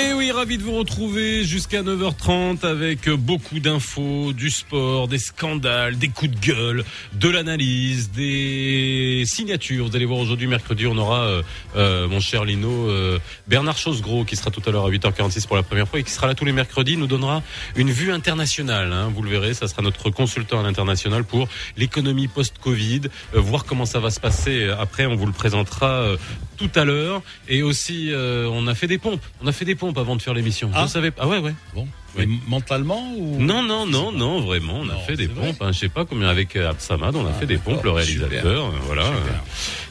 Et oui, ravi de vous retrouver jusqu'à 9h30 avec beaucoup d'infos, du sport, des scandales, des coups de gueule, de l'analyse, des signatures. Vous allez voir aujourd'hui, mercredi, on aura, euh, euh, mon cher Lino, euh, Bernard Chosgros qui sera tout à l'heure à 8h46 pour la première fois et qui sera là tous les mercredis, nous donnera une vue internationale. Hein, vous le verrez, ça sera notre consultant à l'international pour l'économie post-Covid, voir comment ça va se passer. Après, on vous le présentera tout à l'heure. Et aussi, on a fait des pompes. On a fait des pompes avant de faire l'émission. Ah. Je savais pas? Ah ouais, ouais. Bon. Mais mentalement ou? Non, non, non, non, vraiment. On a Non, fait des pompes. Hein, je sais pas combien avec euh, Absamad, on a Ah, fait des pompes, le réalisateur. euh, Voilà. Super.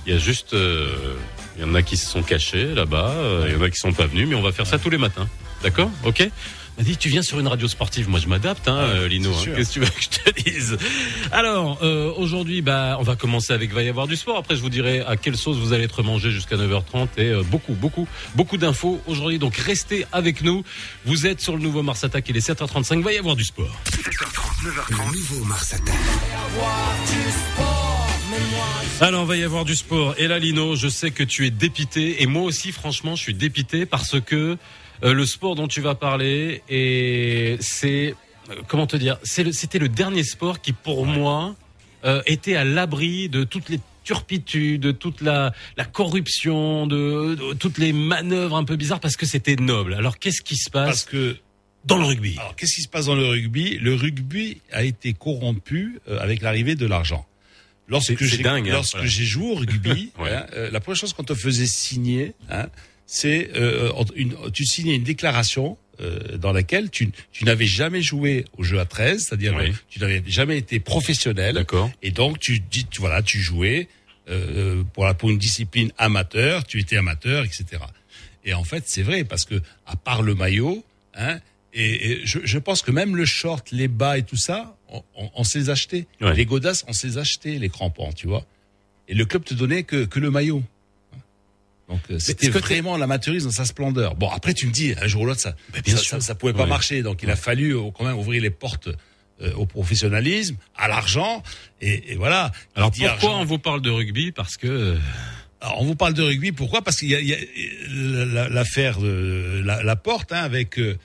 Il y a juste, euh, il y en a qui se sont cachés là-bas. euh, Il y en a qui sont pas venus, mais on va faire ça tous les matins. D'accord? Ok? M'a dit tu viens sur une radio sportive, moi je m'adapte, hein, euh, Lino. hein. Qu'est-ce que tu veux que je te dise? Alors euh, aujourd'hui, bah, on va commencer avec va y avoir du sport. Après, je vous dirai à quelle sauce vous allez être mangé jusqu'à 9h30 et euh, beaucoup, beaucoup, beaucoup d'infos aujourd'hui. Donc restez avec nous. Vous êtes sur le nouveau Mars Attack. Il est 7h35. Va y avoir du sport. 7h30, 9h30. Le nouveau Mars Attack. Alors, va y avoir du sport. Et là, Lino, je sais que tu es dépité. Et moi aussi, franchement, je suis dépité parce que euh, le sport dont tu vas parler, et c'est, euh, comment te dire, c'est le- c'était le dernier sport qui, pour moi, euh, était à l'abri de toutes les turpitudes, de toute la, la corruption, de, de toutes les manœuvres un peu bizarres parce que c'était noble. Alors, qu'est-ce qui se Parce passe que dans le rugby? Alors qu'est-ce qui se passe dans le rugby? Le rugby a été corrompu euh, avec l'arrivée de l'argent. Lorsque j'ai hein, lorsque voilà. j'ai joué au rugby, Ouais. hein, euh, la première chose qu'on te faisait signer, hein, c'est euh, une, tu signais une déclaration euh, dans laquelle tu, tu n'avais jamais joué au jeu à 13, c'est-à-dire Oui. euh, tu n'avais jamais été professionnel. D'accord. Et donc tu dis, tu, voilà, tu jouais euh, pour la pour une discipline amateur, tu étais amateur, etc. Et en fait, c'est vrai parce que à part le maillot, hein, et, et je, je pense que même le short, les bas et tout ça, on, on, on s'est acheté. Ouais. Les godasses, on s'est acheté les crampons, tu vois. Et le club te donnait que que le maillot. Donc euh, c'était vraiment l'amateurisme dans sa splendeur. Bon après tu me dis un jour ou l'autre ça bien ça, sûr. ça, ça pouvait pas Ouais. marcher donc il a fallu euh, quand même ouvrir les portes euh, au professionnalisme, à l'argent et, et voilà. Alors pourquoi argent- on vous parle de rugby? Parce que alors, on vous parle de rugby, pourquoi? Parce qu'il y a, l'affaire la, la porte hein, avec. euh,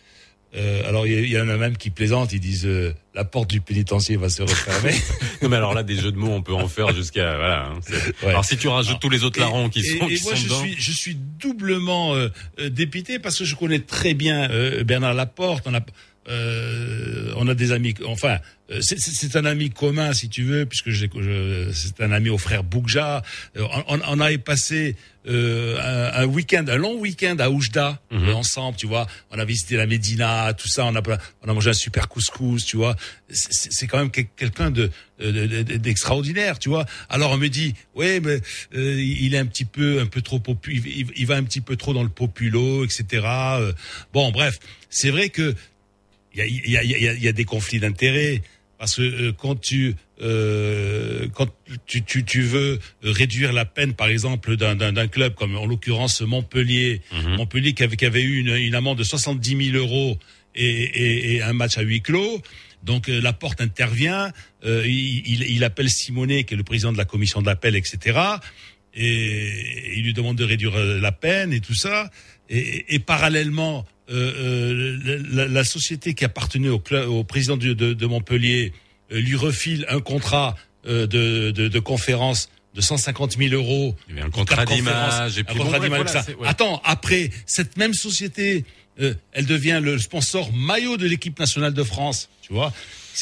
euh, alors il y, en a même qui plaisantent, ils disent euh, la porte du pénitencier va se refermer. Non mais alors là des jeux de mots on peut en faire jusqu'à voilà. hein, Ouais. Alors si tu rajoutes tous les autres larrons qui et, sont et qui moi sont je dedans. suis je suis doublement euh, euh, dépité parce que je connais très bien euh, Bernard Laporte. On a euh, on a des amis. Enfin, euh, c'est- un ami commun si tu veux, puisque c'est un ami au frère Bougja. Euh, on, on avait passé euh, un, un week-end, un long week-end à Oujda Mhm. euh, ensemble, tu vois. On a visité la Médina, tout ça. On a on a mangé un super couscous, tu vois. C'est- quand même quel- quelqu'un de de- de- d'extraordinaire, tu vois. Alors on me dit, ouais, mais euh, il est un petit peu un peu trop popu, il, il- il va un petit peu trop dans le populo, etc. Euh, Bon, bref, c'est vrai que il y a, y, a, y, a, y a des conflits d'intérêts parce que euh, quand tu euh, quand tu, tu, tu veux réduire la peine, par exemple, d'un- club comme en l'occurrence Montpellier, Mhm. Montpellier qui avait, qui avait eu une, une amende de 70 000 euros et, et, et un match à huis clos. Donc euh, la porte intervient, euh, il, il, il appelle Simonet, qui est le président de la commission d'appel, etc. Et il lui demande de réduire euh, la peine et tout ça. Et, et parallèlement, euh, euh, la, la société qui appartenait au, au président de, de, de Montpellier euh, lui refile un contrat euh, de, de, de conférence de 150 000 euros. Il y avait un contrat d'image et un contrat bon, d'image, voilà, ouais. Attends, après, cette même société, euh, elle devient le sponsor maillot de l'équipe nationale de France, tu vois,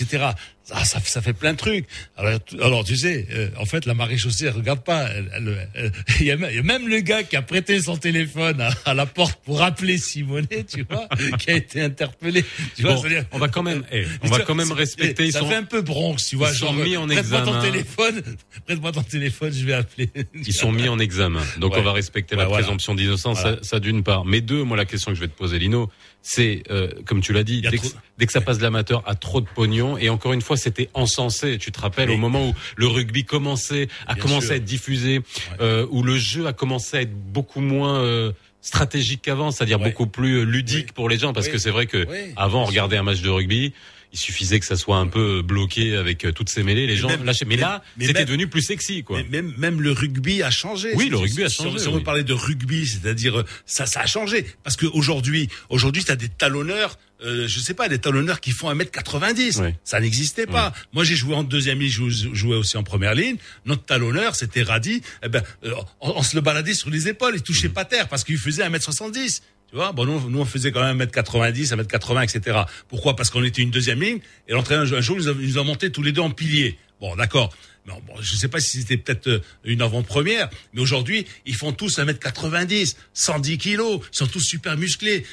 etc. Ah, ça, ça fait plein de trucs. Alors, tu- alors tu sais, euh, en fait, la maréchaussée, elle regarde pas. Elle- elle- elle- Il y, a même- il y a même le gars qui a prêté son téléphone à, à la porte pour appeler Simonet, tu vois, qui a été interpellé. Tu vois, Bon, c'est-à-dire- on va quand même, eh, on va vois, quand même respecter. Ils ça sont, fait un peu Bronx, tu vois. ils sont genre, mis en prête-moi ton examen. téléphone, prête-moi ton téléphone, je vais appeler. ils sont mis en examen. Donc Ouais. on va respecter Ouais, la voilà. présomption d'innocence, Voilà. ça, ça d'une part. Mais deux, moi la question que je vais te poser, Lino, c'est euh, comme tu l'as dit, dès que, trop- dès que ça passe de l'amateur à trop de pognon, et encore une fois, c'était encensé. Tu te rappelles au moment où le rugby commençait, a Bien commencé sûr. à être diffusé, euh, où le jeu a commencé à être beaucoup moins euh, stratégique qu'avant, c'est-à-dire Ouais. beaucoup plus euh, ludique Oui. pour les gens, parce Oui. que c'est vrai que Oui, avant, on regardait un match de rugby. Il suffisait que ça soit un peu bloqué avec toutes ces mêlées, les gens lâchaient. Mais, là, c'était devenu plus sexy, quoi. Mais même, même le rugby a changé. Oui, le rugby a changé. Si on veut parler de rugby, c'est-à-dire ça, ça a changé parce que aujourd'hui, aujourd'hui, t'as des talonneurs euh, je sais pas, des talonneurs qui font 1m90. Ça n'existait pas. Moi, j'ai joué en deuxième ligne, je jouais aussi en première ligne. Notre talonneur, c'était Radi. Eh ben, euh, on, se le baladait sur les épaules, il touchait pas terre parce qu'il faisait 1m70. Bon, nous, nous, on faisait quand même 1m90, 1m80, etc. Pourquoi? Parce qu'on était une deuxième ligne et l'entraîneur, un jour, nous a, a monté tous les deux en pilier. Bon, d'accord. Bon, je ne sais pas si c'était peut-être euh, une avant-première, mais aujourd'hui, ils font tous 1m90, 110 kilos, ils sont tous super musclés.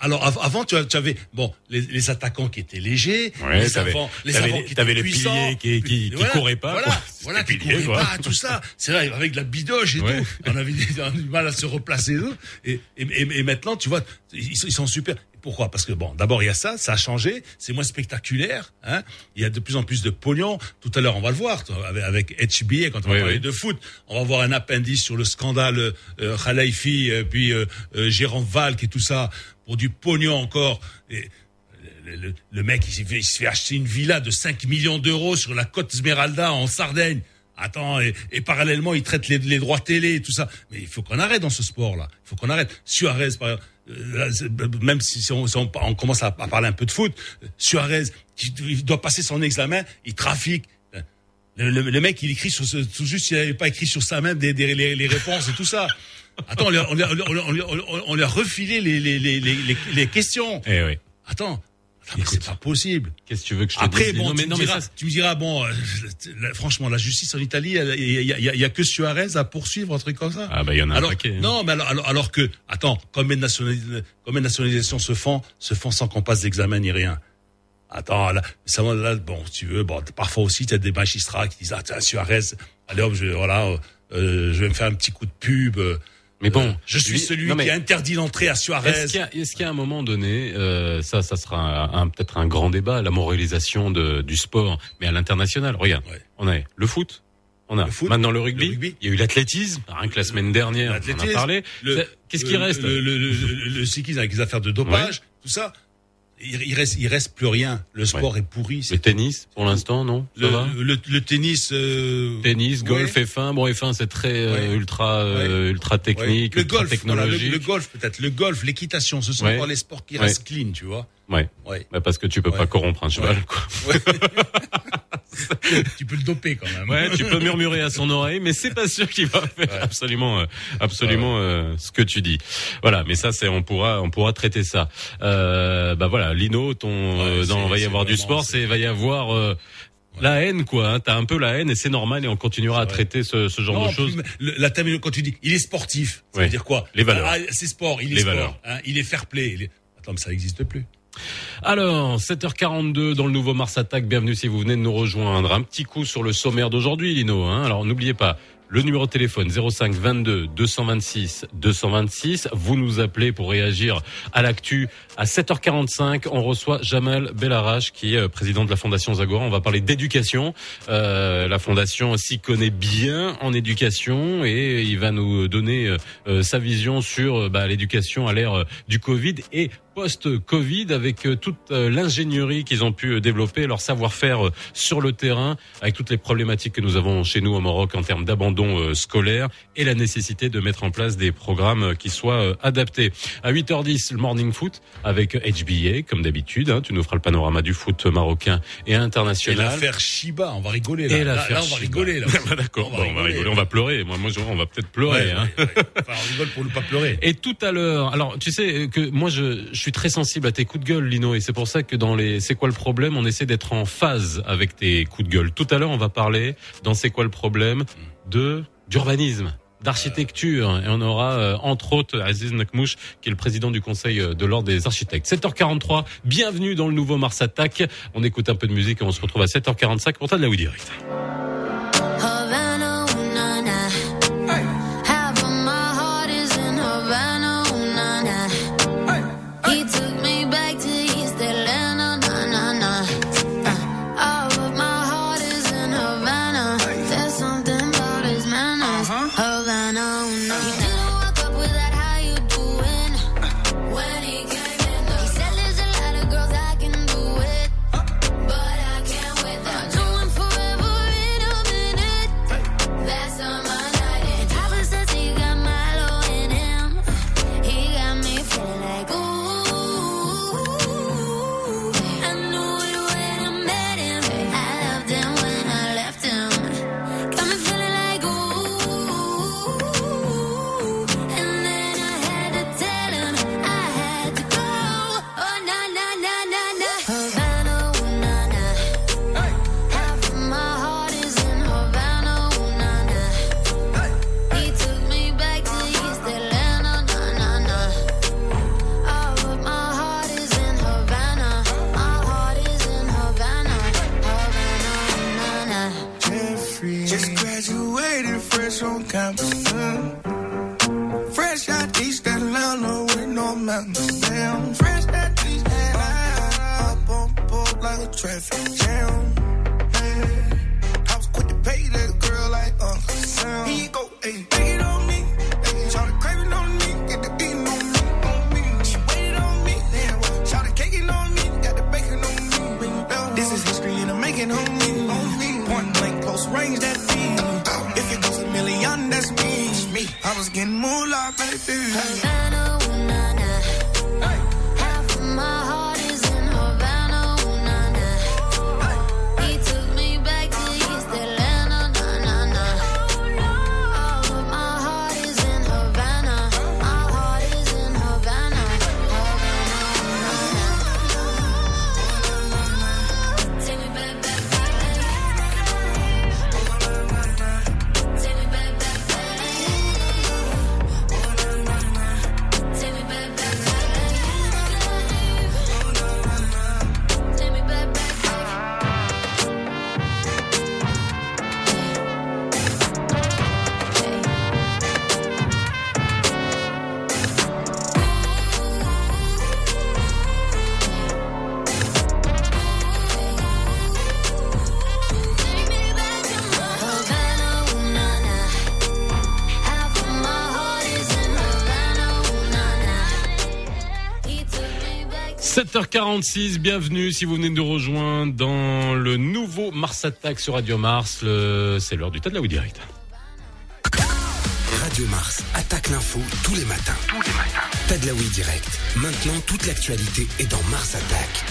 Alors avant, tu avais bon les, attaquants qui étaient légers, les avant, les avants qui étaient puissants, qui, qui, qui couraient pas, voilà, voilà qui couraient pas, tout ça. C'est vrai avec la bidoche et tout, on avait du mal à se replacer et, et, et, maintenant, tu vois, ils, ils sont super. Pourquoi? Parce que bon, d'abord il y a ça, ça a changé, c'est moins spectaculaire. Hein il y a de plus en plus de pognon. Tout à l'heure, on va le voir avec, avec HBA quand on va parler de foot. On va voir un appendice sur le scandale euh, Khalifi, euh, puis euh, euh, Jérôme Valk et tout ça pour du pognon encore. Et, le, mec, il, il se fait acheter une villa de 5 millions d'euros sur la côte Smeralda en Sardaigne. Attends, et, parallèlement, il traite les, droits télé et tout ça. Mais il faut qu'on arrête dans ce sport-là. Il faut qu'on arrête. Suarez, par exemple, euh, même si on, commence à, parler un peu de foot, Suarez, il doit passer son examen, il trafique. Le, mec, il écrit sur ce, tout juste, s'il n'avait pas écrit sur des les, les, réponses et tout ça. Attends, on lui a, on, on, on, a refilé les, les, les, les, questions. Eh oui. Attends, c'est pas possible. Qu'est-ce que tu veux que je te Après, Bon, tu, me diras, tu me diras, bon, euh, franchement, la justice en Italie, il y, y, a, que Suarez à poursuivre, un truc comme ça. Ah bah il y en a alors, un paquet. Hein. Non, mais alors, alors, que, attends, combien de, combien de nationalisations se font, se font sans qu'on passe d'examen ni rien Attends, là, ça, là, bon, tu veux, bon, parfois aussi, tu as des magistrats qui disent, ah, tiens, Suarez, allez hop, je, voilà, euh, je vais me faire un petit coup de pub. Euh, mais bon, je suis celui qui a interdit l'entrée à Suarez. Est-ce qu'il y, a un moment donné, euh, ça, ça sera peut-être un grand débat, la moralisation de, du sport, mais à l'international. Regarde, on a le foot, on a maintenant le rugby, Il y a eu l'athlétisme, rien que la semaine dernière, on en a parlé. Qu'est-ce qui reste Le, le, le, le, cyclisme avec les affaires de dopage, tout ça il, reste, il reste plus rien. Le sport est pourri. Le tennis, pour l'instant, non le, le, tennis. Euh... Tennis, golf, F1. Bon, F1, c'est très euh, ultra, euh, ultra technique, le ultra golf, technologique. le, golf, peut-être. Le golf, l'équitation, ce sont pas les sports qui restent clean, tu vois. Ouais. ouais. Bah parce que tu peux pas corrompre un cheval, quoi. tu peux le doper quand même. Ouais, tu peux murmurer à son oreille, mais c'est pas sûr qu'il va faire absolument, euh, absolument euh, ce que tu dis. Voilà, mais ça, c'est on pourra, on pourra traiter ça. Euh, bah voilà, Lino, ton, euh, dans va y avoir du sport, c'est va y avoir. La haine, quoi. Hein. T'as un peu la haine et c'est normal et on continuera à traiter ce, ce genre de choses. la terminologie, quand tu dis, il est sportif, ça veut dire quoi? Les valeurs. Ah, c'est sport, il est sport. Hein, il est fair play. Attends, mais ça n'existe plus. Alors, 7h42 dans le nouveau Mars Attack. Bienvenue si vous venez de nous rejoindre. Un petit coup sur le sommaire d'aujourd'hui, Lino. Hein. Alors, n'oubliez pas, le numéro de téléphone 05 22 226 226. Vous nous appelez pour réagir à l'actu. À 7h45, on reçoit Jamal Bellarach, qui est euh, président de la Fondation Zagora. On va parler d'éducation. Euh, la Fondation s'y connaît bien en éducation et il va nous donner euh, sa vision sur bah, l'éducation à l'ère du Covid et post-Covid avec toute l'ingénierie qu'ils ont pu développer, leur savoir-faire sur le terrain, avec toutes les problématiques que nous avons chez nous au Maroc en termes d'abandon scolaire et la nécessité de mettre en place des programmes qui soient adaptés. À 8h10, le morning foot avec HBA, comme d'habitude. Hein, tu nous feras le panorama du foot marocain et international. Et l'affaire Shiba, on va rigoler là. Et là, on va rigoler là. D'accord, on, va rigoler, on va pleurer. Moi, moi, on va peut-être pleurer. hein. Enfin, on rigole pour ne pas pleurer. Et tout à l'heure, alors tu sais que moi, je, je suis très sensible à tes coups de gueule, Lino, et c'est pour ça que dans les C'est quoi le problème, on essaie d'être en phase avec tes coups de gueule. Tout à l'heure, on va parler dans C'est quoi le problème de d'urbanisme d'architecture et on aura euh, entre autres Aziz Nakmouche qui est le président du conseil euh, de l'ordre des architectes. 7h43, bienvenue dans le nouveau Mars Attack. On écoute un peu de musique et on se retrouve à 7h45 pour de la Direct. 7h46, bienvenue si vous venez de nous rejoindre dans le nouveau Mars Attack sur Radio Mars. C'est l'heure du tas Direct. Radio Mars attaque l'info tous les matins. Tous les matins. Tadlaoui direct. Maintenant, toute l'actualité est dans Mars Attack.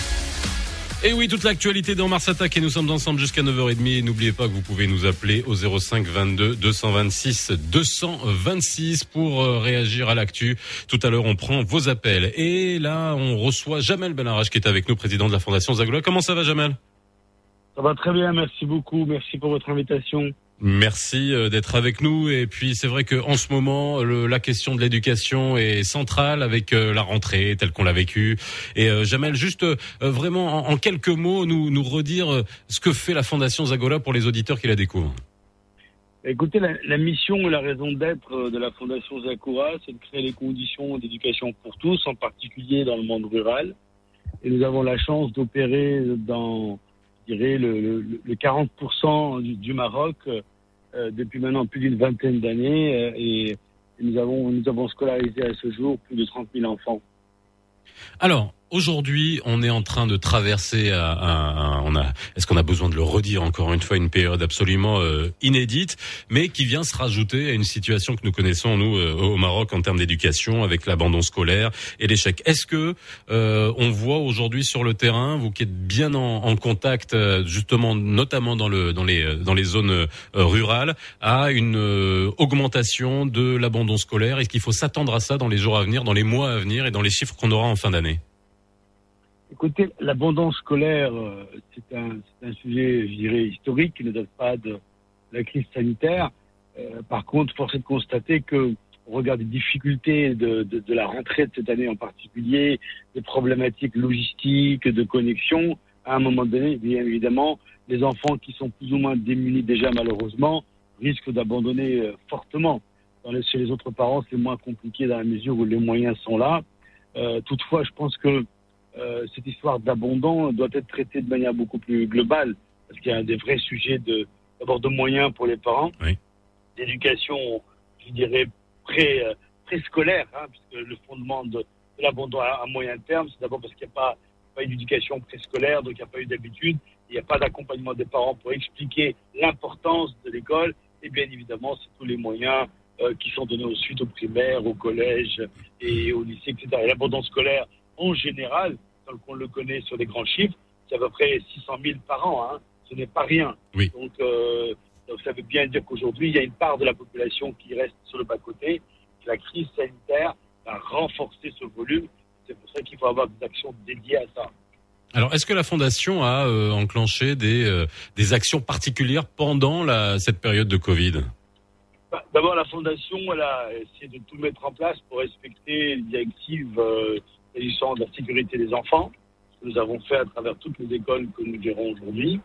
Et oui, toute l'actualité dans Mars Attack et nous sommes ensemble jusqu'à 9h30. Et n'oubliez pas que vous pouvez nous appeler au 05 22 226 226 pour euh, réagir à l'actu. Tout à l'heure, on prend vos appels. Et là, on reçoit Jamel Benarach qui est avec nous, président de la Fondation Zagoula. Comment ça va, Jamel? Ça va très bien, merci beaucoup. Merci pour votre invitation. Merci euh, d'être avec nous. Et puis c'est vrai que en ce moment, le- la question de l'éducation est centrale avec euh, la rentrée telle qu'on l'a vécue. Et euh, Jamel, juste euh, vraiment en, en quelques mots, nous nous redire euh, ce que fait la Fondation Zagola pour les auditeurs qui la découvrent. Écoutez, la, la mission et la raison d'être de la Fondation Zakura, c'est de créer les conditions d'éducation pour tous, en particulier dans le monde rural. Et nous avons la chance d'opérer dans, dirais, le, le, le 40% du, Maroc euh, depuis maintenant plus d'une vingtaine d'années. euh, et, et nous avons, nous avons scolarisé à ce jour plus de 30 000 enfants. Alors aujourd'hui, on est en train de traverser. un- un- un- on a, est-ce qu'on a besoin de le redire encore une fois, une période absolument euh, inédite, mais qui vient se rajouter à une situation que nous connaissons nous euh, au Maroc en termes d'éducation, avec l'abandon scolaire et l'échec. Est-ce que euh, on voit aujourd'hui sur le terrain, vous qui êtes bien en, en contact, euh, justement, notamment dans le dans les euh, dans les zones euh, rurales, à une euh, augmentation de l'abandon scolaire? Est-ce qu'il faut s'attendre à ça dans les jours à venir, dans les mois à venir et dans les chiffres qu'on aura en fin d'année? Écoutez, l'abondance scolaire, euh, c'est un, un sujet, je dirais, historique qui ne date pas de la crise sanitaire. Euh, par contre, force est de constater que, au regard des difficultés de, de, de la rentrée de cette année en particulier, des problématiques logistiques, de connexion, à un moment donné, bien évidemment, les enfants qui sont plus ou moins démunis déjà malheureusement risquent d'abandonner euh, fortement. Dans les, chez les autres parents, c'est moins compliqué dans la mesure où les moyens sont là. Euh, toutefois, je pense que cette histoire d'abondant doit être traitée de manière beaucoup plus globale, parce qu'il y a des vrais sujets de d'abord de moyens pour les parents, Oui. d'éducation, je dirais pré euh, préscolaire, hein, puisque le fondement de, de l'abondant à, à moyen terme, c'est d'abord parce qu'il n'y a pas, pas eu d'éducation préscolaire, donc il n'y a pas eu d'habitude, il n'y a pas d'accompagnement des parents pour expliquer l'importance de l'école, et bien évidemment, c'est tous les moyens euh, qui sont donnés ensuite au primaire, au collège et au lycée, etc. Et l'abondance scolaire, en général, tel qu'on le connaît sur des grands chiffres, c'est à peu près 600 000 par an. Hein. Ce n'est pas rien. Oui. Donc, euh, donc, ça veut bien dire qu'aujourd'hui, il y a une part de la population qui reste sur le bas-côté. La crise sanitaire a renforcé ce volume. C'est pour ça qu'il faut avoir des actions dédiées à ça. Alors, est-ce que la fondation a euh, enclenché des euh, des actions particulières pendant la cette période de Covid? Bah, D'abord, la Fondation, elle a essayé de tout mettre en place pour respecter les directives euh, s'agissant de la sécurité des enfants. Ce que nous avons fait à travers toutes les écoles que nous gérons aujourd'hui.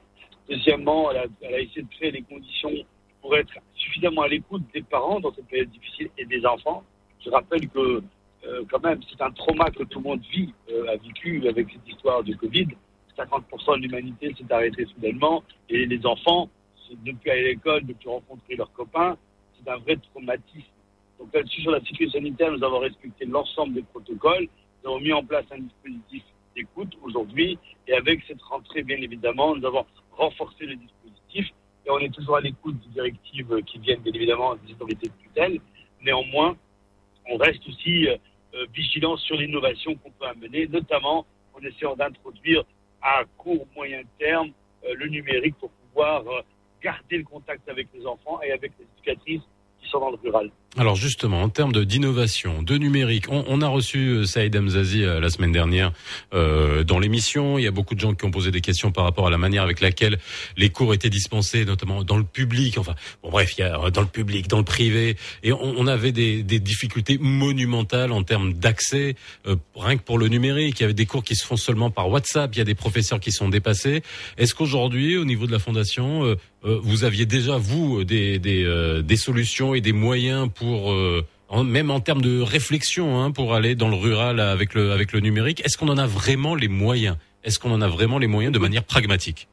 Deuxièmement, elle a, essayé de créer les conditions pour être suffisamment à l'écoute des parents dans cette période difficile et des enfants. Je rappelle que euh, quand même, c'est un trauma que tout le monde vit, euh, a vécu avec cette histoire du Covid. 50% de l'humanité s'est arrêtée soudainement et les enfants, de plus aller à l'école, de ne plus rencontrer leurs copains, c'est un vrai traumatisme. Donc là-dessus, sur la sécurité sanitaire, nous avons respecté l'ensemble des protocoles. Nous avons mis en place un dispositif d'écoute aujourd'hui. Et avec cette rentrée, bien évidemment, nous avons renforcé le dispositif. Et on est toujours à l'écoute des directives qui viennent, bien évidemment, des autorités de tutelle. Néanmoins, on reste aussi euh, euh, vigilant sur l'innovation qu'on peut amener, notamment en essayant d'introduire à court, moyen terme euh, le numérique pour pouvoir garder le contact avec les enfants et avec les éducatrices qui sont dans le rural. Alors justement, en termes d'innovation, de numérique, on, on a reçu euh, Saïd Amzazi euh, la semaine dernière euh, dans l'émission. Il y a beaucoup de gens qui ont posé des questions par rapport à la manière avec laquelle les cours étaient dispensés, notamment dans le public. Enfin, bon bref, il y a euh, dans le public, dans le privé, et on, on avait des, des difficultés monumentales en termes d'accès, euh, rien que pour le numérique. Il y avait des cours qui se font seulement par WhatsApp. Il y a des professeurs qui sont dépassés. Est-ce qu'aujourd'hui, au niveau de la fondation, euh, vous aviez déjà vous des des, des solutions et des moyens pour euh, même en termes de réflexion hein, pour aller dans le rural avec le numérique Est-ce qu'on en a vraiment les moyens? Est-ce qu'on en a vraiment les moyens de manière pragmatique?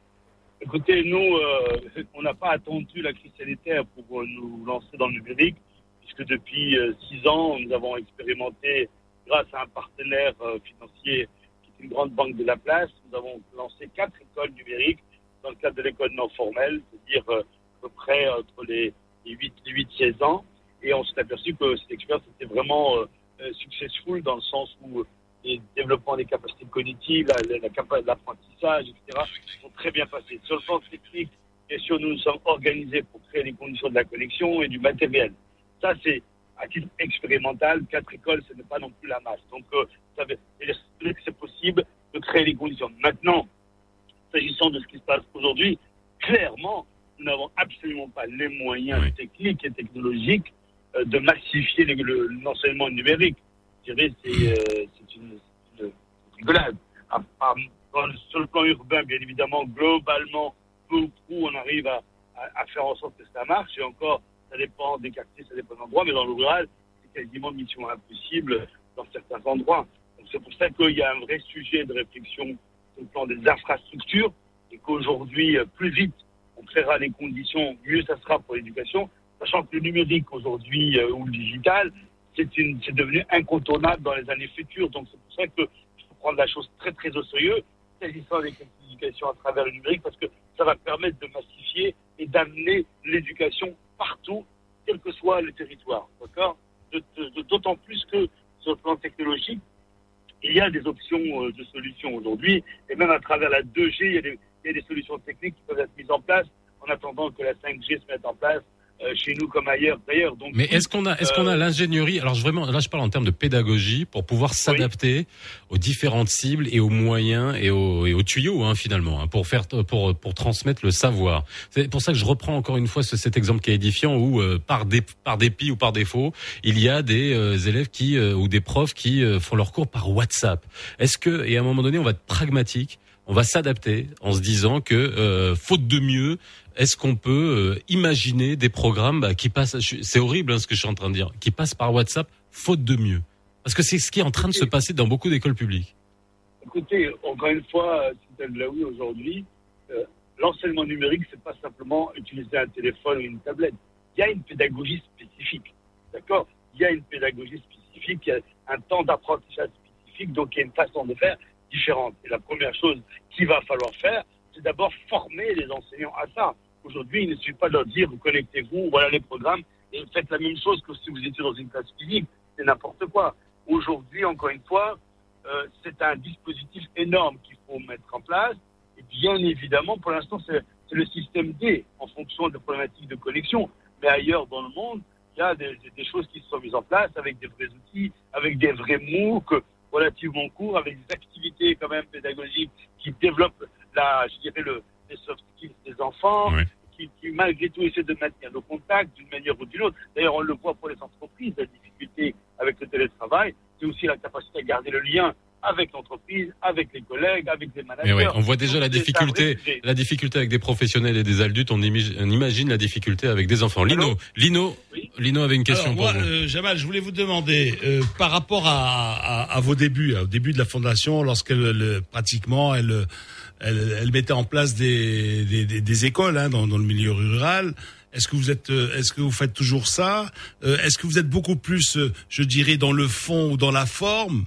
Écoutez, nous, euh, on n'a pas attendu la crise sanitaire pour euh, nous lancer dans le numérique, puisque depuis euh, six ans, nous avons expérimenté, grâce à un partenaire financier qui est une grande banque de la place, nous avons lancé quatre écoles numériques dans le cadre de l'école non formelle, c'est-à-dire à peu près entre les, les 8 les 8 16 ans. Et on s'est aperçu que cette expérience était vraiment euh, euh, successful dans le sens où euh, les développements des capacités cognitives, la, la, la l'apprentissage, etc., sont très bien passés. Sur le plan technique, bien sûr, nous nous sommes organisés pour créer les conditions de la connexion et du matériel. Ça, c'est à titre expérimental. Quatre écoles, ce n'est pas non plus la masse. Donc, euh, ça veut dire que c'est possible de créer les conditions. Maintenant, s'agissant de ce qui se passe aujourd'hui, clairement, nous n'avons absolument pas les moyens techniques et technologiques de massifier le- le- l'enseignement numérique. Je dirais c'est euh, une, une, rigolade. À- à- sur le plan urbain, bien évidemment, globalement, peu ou prou, on arrive à, à- faire en sorte que ça marche. Et encore, ça dépend des quartiers, ça dépend des endroits, mais dans le rural, c'est quasiment mission impossible dans certains endroits. C'est pour ça qu'il y a un vrai sujet de réflexion sur le plan des infrastructures et qu'aujourd'hui, euh, plus vite on créera les conditions, mieux ça sera pour l'éducation, sachant que le numérique aujourd'hui euh, ou le digital, c'est devenu incontournable dans les années futures. Donc c'est pour ça que il faut prendre la chose très très au sérieux, s'agissant des l'éducation à travers le numérique, parce que ça va permettre de massifier et d'amener l'éducation partout, quel que soit le territoire. D'accord? D'autant plus que sur le plan technologique, il y a des options euh, de solutions aujourd'hui, et même à travers la 2G, il y, a des, il y a des solutions techniques qui peuvent être mises en place en attendant que la 5G se mette en place chez nous comme ailleurs d'ailleurs. Donc, Mais est-ce qu'on a, est-ce qu'on a Euh, l'ingénierie? Alors je- vraiment, là je parle en termes de pédagogie pour pouvoir s'adapter aux différentes cibles et aux moyens et aux, et aux tuyaux hein, finalement hein, pour faire pour pour transmettre le savoir. C'est pour ça que je reprends encore une fois ce- cet exemple qui est édifiant où euh, par dé, par dépit ou par défaut, il y a des euh, élèves qui euh, ou des profs qui euh, font leurs cours par WhatsApp. Est-ce que et à un moment donné on va être pragmatique on va s'adapter en se disant que euh, faute de mieux, est-ce qu'on peut euh, imaginer des programmes bah, qui passent C'est horrible hein, ce que je suis en train de dire, qui passent par WhatsApp faute de mieux, parce que c'est ce qui est en train de se passer dans beaucoup d'écoles publiques. Écoutez, encore une fois, euh, Sultan Blaoui, aujourd'hui, euh, l'enseignement numérique, c'est pas simplement utiliser un téléphone ou une tablette. Il y a une pédagogie spécifique. D'accord? Il y a une pédagogie spécifique, il y a un temps d'apprentissage spécifique, donc il y a une façon de faire différente. Et la première chose qu'il va falloir faire, c'est d'abord former les enseignants à ça. Aujourd'hui, il ne suffit pas de leur dire, vous connectez-vous, voilà les programmes, et faites la même chose que si vous étiez dans une classe physique. C'est n'importe quoi. Aujourd'hui, encore une fois, euh, c'est un dispositif énorme qu'il faut mettre en place. Et bien évidemment, pour l'instant, c'est le système D en fonction des problématiques de connexion. Mais ailleurs dans le monde, il y a des choses qui sont mises en place avec des vrais outils, avec des vrais MOOC relativement courts, avec des activités quand même pédagogiques qui développent la, je dirais, le, les soft skills des enfants, qui, qui malgré tout essaient de maintenir le contact d'une manière ou d'une autre. D'ailleurs, on le voit pour les entreprises, la difficulté avec le télétravail, c'est aussi la capacité à garder le lien avec l'entreprise, avec les collègues, avec les managers. Mais ouais, on voit déjà la difficulté, la difficulté avec des professionnels et des adultes. On imagine, on imagine la difficulté avec des enfants. Lino, Lino, Oui. Lino avait une question Alors, pour moi, vous. euh, Jamal, je voulais vous demander, euh, par rapport à, à, à vos débuts, au début de la fondation, lorsqu'elle euh, pratiquement elle, euh, elle, elle mettait en place des, des, des, écoles hein, dans, dans le milieu rural. Est-ce que vous êtes, euh, est-ce que vous faites toujours ça? Euh, Est-ce que vous êtes beaucoup plus, euh, je dirais, dans le fond ou dans la forme?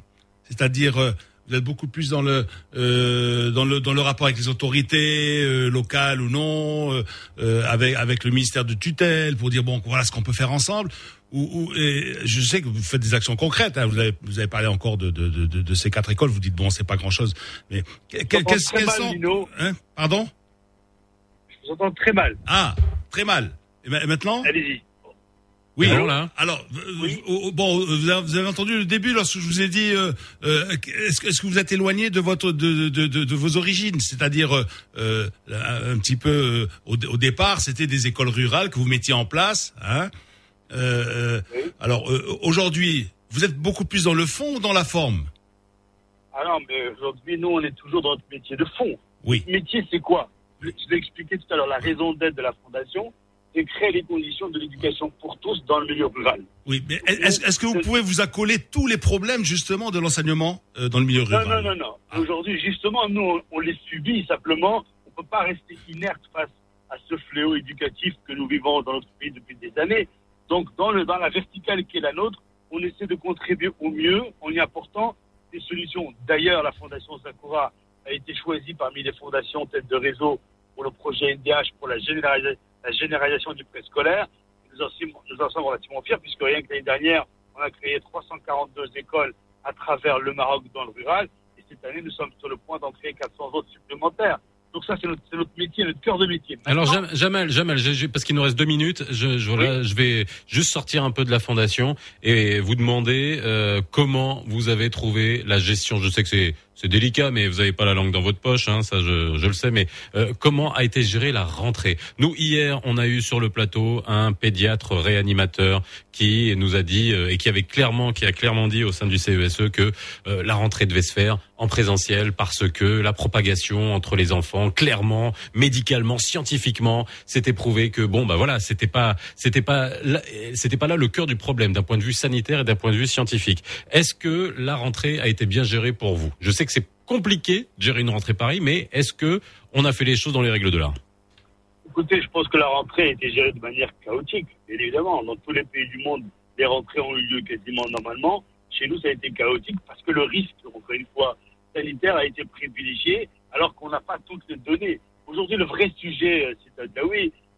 C'est-à-dire, êtes beaucoup plus dans le, euh, dans le, dans le rapport avec les autorités euh, locales ou non, euh, avec avec le ministère de tutelle pour dire bon, voilà ce qu'on peut faire ensemble. Ou, ou- et je sais que vous faites des actions concrètes. hein, vous avez vous avez parlé encore de de, de, ces quatre écoles. Vous dites bon, c'est pas grand chose, mais qu'est-ce qu'elles sont hein Pardon? Je vous entends très mal. Ah, très mal. Et ma- maintenant? Allez-y. Oui. Alors là Alors, Oui. euh, bon, vous avez, vous avez entendu le début lorsque je vous ai dit, euh, euh, est-ce que, vous êtes éloigné de votre, de, de, de, de vos origines, c'est-à-dire euh, un petit peu euh, au, au départ, c'était des écoles rurales que vous mettiez en place. Hein Oui. Alors euh, aujourd'hui, vous êtes beaucoup plus dans le fond ou dans la forme? Ah non, mais aujourd'hui, nous, on est toujours dans notre métier de fond. Oui. Notre métier, c'est quoi? Je je l'ai expliqué tout à l'heure. La raison d'être de la Fondation, c'est créer les conditions de l'éducation pour tous dans le milieu rural. Oui, mais est-ce, que vous pouvez vous accoler tous les problèmes justement de l'enseignement euh, dans le milieu rural? non, non, non. Ah. Aujourd'hui, justement, nous, on, on les subit simplement. On ne peut pas rester inerte face à ce fléau éducatif que nous vivons dans notre pays depuis des années. Donc, dans, le, dans la verticale qui est la nôtre, on essaie de contribuer au mieux en y apportant des solutions. D'ailleurs, la Fondation Sakura a été choisie parmi les fondations tête de réseau pour le projet NDH pour la, généralisa- la généralisation du préscolaire. Nous en, nous en sommes relativement fiers puisque rien que l'année dernière, on a créé 342 écoles à travers le Maroc dans le rural. Et cette année, nous sommes sur le point d'en créer 400 autres supplémentaires. Donc ça, c'est notre, métier, notre cœur de métier. Alors Maintenant, Jam- Jamal, Jamal, j'ai- j'ai- parce qu'il nous reste deux minutes, je, je, je vais juste sortir un peu de la fondation et vous demander euh, comment vous avez trouvé la gestion. Je sais que c'est c'est délicat, mais vous n'avez pas la langue dans votre poche, hein, ça je, je le sais. Mais euh, comment a été gérée la rentrée? Nous hier, on a eu sur le plateau un pédiatre réanimateur qui nous a dit euh, et qui avait clairement, qui a clairement dit au sein du CESE que euh, la rentrée devait se faire en présentiel parce que la propagation entre les enfants, clairement, médicalement, scientifiquement, c'était prouvé que bon bah voilà, c'était pas c'était pas c'était pas là le cœur du problème d'un point de vue sanitaire et d'un point de vue scientifique. Est-ce que la rentrée a été bien gérée pour vous? Je sais que c'est compliqué de gérer une rentrée Paris, mais est-ce que on a fait les choses dans les règles de l'art? Écoutez, je pense que la rentrée a été gérée de manière chaotique, bien évidemment. Dans tous les pays du monde, les rentrées ont eu lieu quasiment normalement. Chez nous, ça a été chaotique parce que le risque, encore une fois, sanitaire a été privilégié alors qu'on n'a pas toutes les données. Aujourd'hui, le vrai sujet, euh, c'est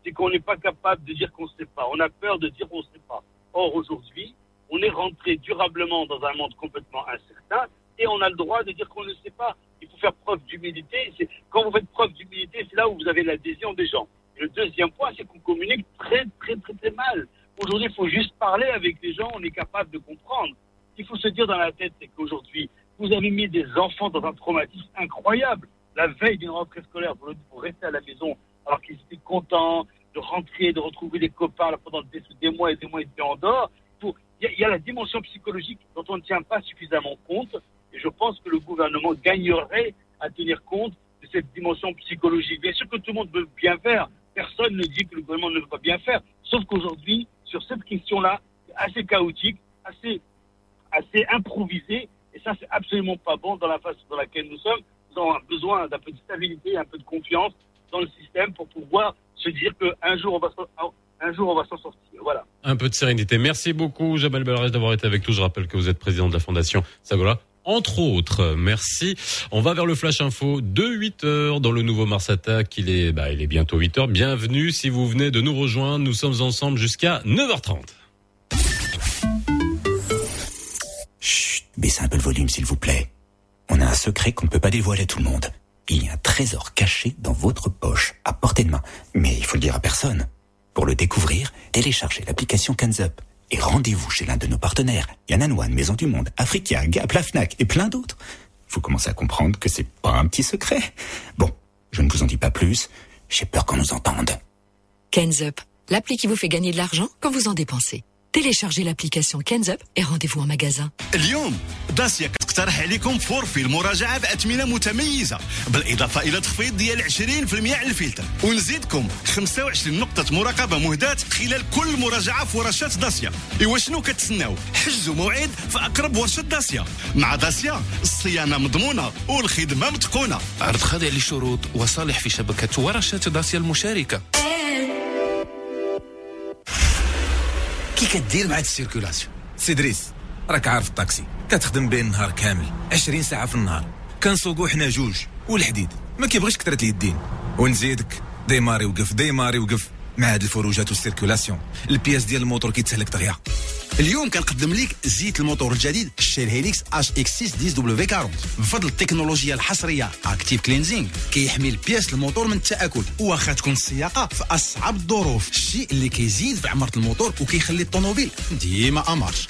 c'est qu'on n'est pas capable de dire qu'on ne sait pas. On a peur de dire qu'on ne sait pas. Or, aujourd'hui, on est rentré durablement dans un monde complètement incertain et on a le droit de dire qu'on ne sait pas. Il faut faire preuve d'humilité. Quand vous faites preuve d'humilité, c'est là où vous avez l'adhésion des gens. Et le deuxième point, c'est qu'on communique très, très, très, très mal. Aujourd'hui, il faut juste parler avec les gens, on est capable de comprendre. Ce qu'il faut se dire dans la tête, c'est qu'aujourd'hui, vous avez mis des enfants dans un traumatisme incroyable. La veille d'une rentrée scolaire, pour rester à la maison, alors qu'ils étaient contents de rentrer, de retrouver les copains pendant des, mois et des mois, ils étaient en dehors. Il y a la dimension psychologique dont on ne tient pas suffisamment compte. Et je pense que le gouvernement gagnerait à tenir compte de cette dimension psychologique. Bien sûr que tout le monde veut bien faire. Personne ne dit que le gouvernement ne veut pas bien faire. Sauf qu'aujourd'hui, sur cette question-là, c'est assez chaotique, assez, assez improvisé. Et ça, c'est absolument pas bon dans la phase dans laquelle nous sommes. Nous avons besoin d'un peu de stabilité, un peu de confiance dans le système pour pouvoir se dire qu'un jour, on va un jour, on va s'en sortir. Voilà. Un peu de sérénité. Merci beaucoup, Jamal Belraj, d'avoir été avec nous. Je rappelle que vous êtes président de la Fondation Sagola. Entre autres, merci. On va vers le Flash Info de 8 heures dans le nouveau Mars Attack. Il est, bah, il est bientôt 8 heures. Bienvenue si vous venez de nous rejoindre. Nous sommes ensemble jusqu'à 9h30. Chut, baissez un peu le volume, s'il vous plaît. On a un secret qu'on ne peut pas dévoiler à tout le monde. Il y a un trésor caché dans votre poche, à portée de main. Mais il faut le dire à personne. Pour le découvrir, téléchargez l'application Up et rendez-vous chez l'un de nos partenaires, Yann Maison du Monde, Africa, Gap, Lafnac et plein d'autres, vous commencez à comprendre que c'est pas un petit secret. Bon, je ne vous en dis pas plus, j'ai peur qu'on nous entende. Ken's Up, l'appli qui vous fait gagner de l'argent quand vous en dépensez. Téléchargez l'application Ken's Up et rendez-vous en magasin. Lyon, Dacia نقترح عليكم فورفي المراجعة باثمنه متميزة بالإضافة إلى تخفيض ديال 20% على الفلتر. ونزيدكم 25 نقطة مراقبة مهداة خلال كل مراجعة في ورشات داسيا. إيوا شنو كتسناو؟ حجزوا موعد في أقرب ورشة داسيا. مع داسيا الصيانة مضمونة والخدمة متقونة. عرض خاضع للشروط وصالح في شبكة ورشات داسيا المشاركة. كي كدير مع هاد السيركولاسيون. سيدريس راك عارف الطاكسي. كتخدم بين النهار كامل 20 ساعة في النهار. كنسوقو حنا جوج والحديد. ما كيبغيش كثرة اليدين ونزيدك ديماري وقف ديماري وقف مع هاد الفروجات والسيركولاسيون. البياس ديال الموتور كيتسلك دغيا اليوم كنقدم لك زيت الموتور الجديد شيل هيليكس اش إكس 6 10 دبليو 40 بفضل التكنولوجيا الحصرية اكتيف كلينزينغ كيحمي البياس الموتور من التأكل. واخا تكون السياقة في أصعب الظروف. الشيء اللي كيزيد في عمره الموتور وكيخلي الطوموبيل ديما امارش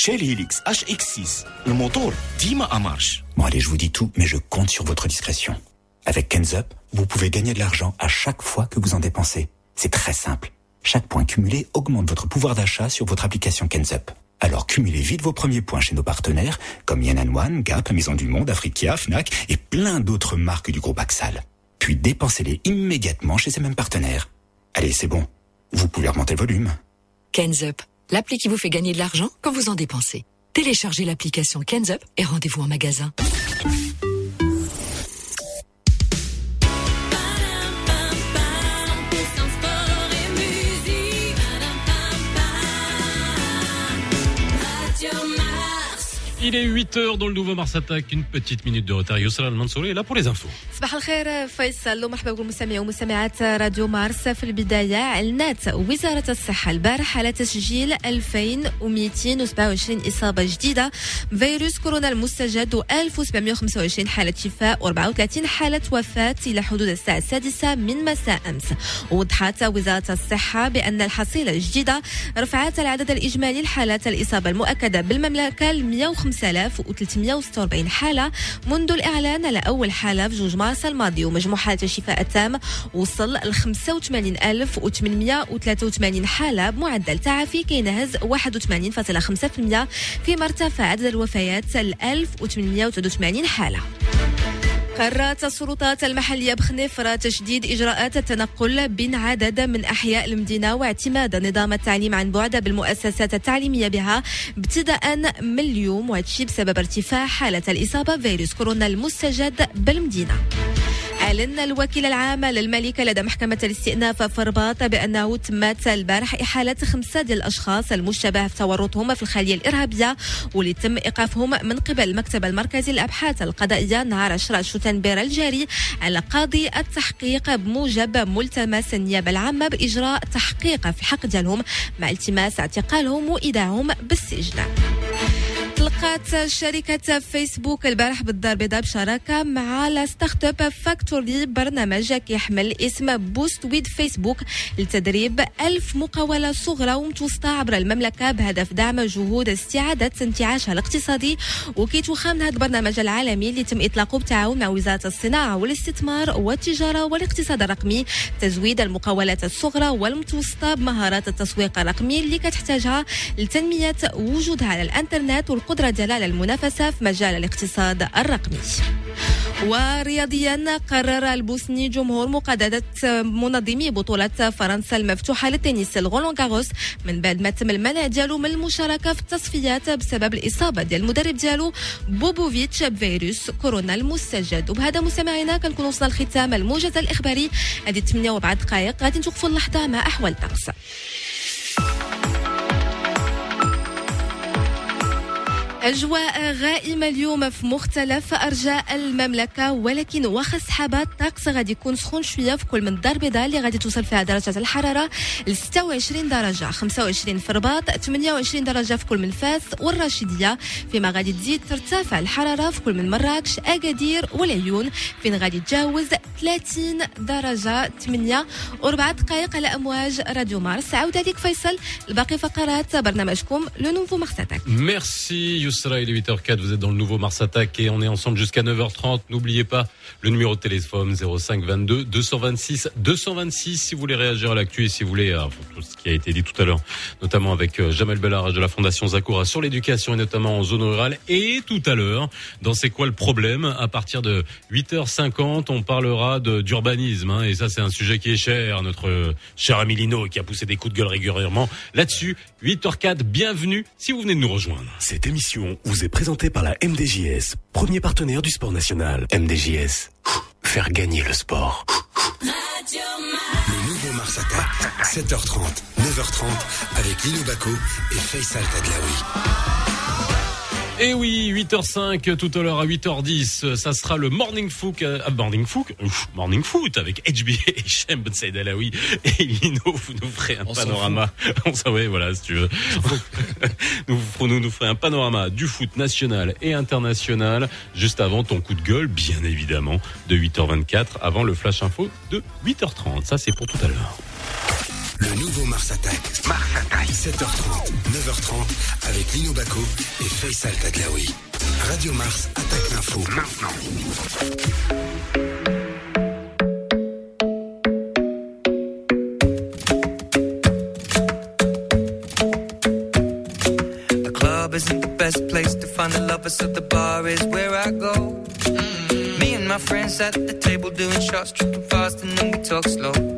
Shell Helix HX6, le moteur Dima à marche. Bon allez, je vous dis tout, mais je compte sur votre discrétion. Avec Ken's Up, vous pouvez gagner de l'argent à chaque fois que vous en dépensez. C'est très simple. Chaque point cumulé augmente votre pouvoir d'achat sur votre application Ken's Up. Alors cumulez vite vos premiers points chez nos partenaires, comme Yann One, Gap, Maison du Monde, Afrikia, Fnac et plein d'autres marques du groupe Axal. Puis dépensez-les immédiatement chez ces mêmes partenaires. Allez, c'est bon. Vous pouvez remonter le volume. Ken's Up l'appli qui vous fait gagner de l'argent quand vous en dépensez. Téléchargez l'application Kenzup et rendez-vous en magasin. Il est 8h dans le nouveau Mars Attack, une petite minute de retard. Youssala Mansouri est là pour les infos. صباح الخير فيصل. ومرحبا بكم مستمعي ومستمعات راديو مارس في البداية. أعلنت وزارة الصحة. البارحة على تسجيل 2227 إصابة جديدة. بفيروس كورونا المستجد و1725 حالة شفاء و34 حالة وفاة إلى حدود الساعة السادسة من مساء أمس. وضحت وزارة الصحة بأن الحصيلة الجديدة رفعت العدد الإجمالي لحالات الإصابة المؤكدة بالمملكة ل 105346 حالة. منذ الإعلان على أول حالة في جوج مارس الماضي ومجموع حالة الشفاء التام وصل ل 85883 حالة بمعدل تعافي كينهز 81.5% فيما ارتفع عدد الوفيات ل 1889 حالة. قررت السلطات المحلية بخنيفرة تشديد إجراءات التنقل بين عدد من أحياء المدينة واعتماد نظام التعليم عن بعد بالمؤسسات التعليمية بها ابتداء من اليوم وهذا بسبب ارتفاع حالة الإصابة بفيروس كورونا المستجد بالمدينة. أعلن الوكيل العام للملكة لدى محكمة الاستئناف في الرباط بأنه تمت البارح إحالة خمسة ديال الأشخاص المشتبه في تورطهم في الخلية الإرهابية واللي تم إيقافهم من قبل المكتب المركزي للأبحاث القضائية نهار 10 شتنبر الجاري على قاضي التحقيق بموجب ملتمس النيابة العامة بإجراء تحقيق في الحق ديالهم مع التماس اعتقالهم وإيداعهم بالسجن. طلقت شركة فيسبوك البارح بالدار البيضاء بشراكة مع لا ستارت أب فاكتوري برنامج كيحمل اسم بوست ويد فيسبوك لتدريب ألف مقاولة صغرى ومتوسطة عبر المملكة بهدف دعم جهود استعادة انتعاشها الاقتصادي وكيتوخى من هذا البرنامج العالمي اللي تم إطلاقه بتعاون مع وزارة الصناعة والاستثمار والتجارة والاقتصاد الرقمي تزويد المقاولات الصغرى والمتوسطة بمهارات التسويق الرقمي اللي كتحتاجها لتنمية وجودها على الإنترنت ديالها على المنافسة في مجال الاقتصاد الرقمي. ورياضيا قرر البوسني جمهور مقادة منظمي بطولة فرنسا المفتوحة للتنس الغولون كاروس من بعد ما تم المنع ديالو من المشاركة في التصفيات بسبب الإصابة ديال المدرب ديالو بوبوفيتش بفيروس كورونا المستجد. وبهذا مستمعينا كنكون وصلنا لختام الموجز الإخباري. هذه 8 وربع دقائق. غادي نتوقفوا اللحظة مع أحوال الطقس أجواء غائمة اليوم في مختلف أرجاء المملكة ولكن واخا السحابة الطقس غادي يكون سخون شوية في كل من الدار البيضاء اللي غادي توصل فيها درجة الحرارة ل 26 درجة 25 في الرباط 28 درجة في كل من فاس والرشيدية فيما غادي تزيد ترتفع الحرارة في كل من مراكش أكادير والعيون. فين غادي تجاوز 30 درجة 8 وربع دقائق على أمواج راديو مارس. عاود عليك فيصل الباقي فقرات برنامجكم لو نوفو Merci Youssef Il est 8h04, vous êtes dans le nouveau Mars Attack et on est ensemble jusqu'à 9h30. N'oubliez pas le numéro de téléphone 05 22 226 226 si vous voulez réagir à l'actu et si vous voulez, euh, tout ce qui a été dit tout à l'heure, notamment avec euh, Jamel Bellarage de la Fondation Zakura sur l'éducation et notamment en zone rurale. Et tout à l'heure, dans C'est quoi le problème? À partir de 8h50, on parlera d'urbanisme. hein, et ça, c'est un sujet qui est cher à notre euh, cher ami Lino qui a poussé des coups de gueule régulièrement là-dessus. 8h04, bienvenue si vous venez de nous rejoindre. Cette émission vous est présentée par la MDJS, premier partenaire du sport national. MDJS, faire gagner le sport. Le nouveau Mars Attack, 7h30, 9h30, avec Lino Baco et Faisal Tadlaoui. Et oui, 8h05 tout à l'heure à 8h10, ça sera le Morning Foot, euh, ah, Morning Foot, ouf, Morning Foot avec HBA et Shem Ben Saïd Alaoui et Lino, vous nous ferez un On panorama. On s'en ouais, voilà, si tu veux. nous, nous nous ferez un panorama du foot national et international juste avant ton coup de gueule, bien évidemment, de 8h24 avant le flash info de 8h30. Ça, c'est pour tout à l'heure. Le nouveau Mars Attack. Mars Attack. 7h30, 9h30, avec Lino Baco et Faisal Tadlaoui. Radio Mars attaque l'info. Maintenant. The club isn't the best place to find the lovers, so the bar is where I go. Me and my friends at the table doing shots, tripping fast, and then we talk slow.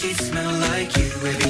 sheets smell like you. Every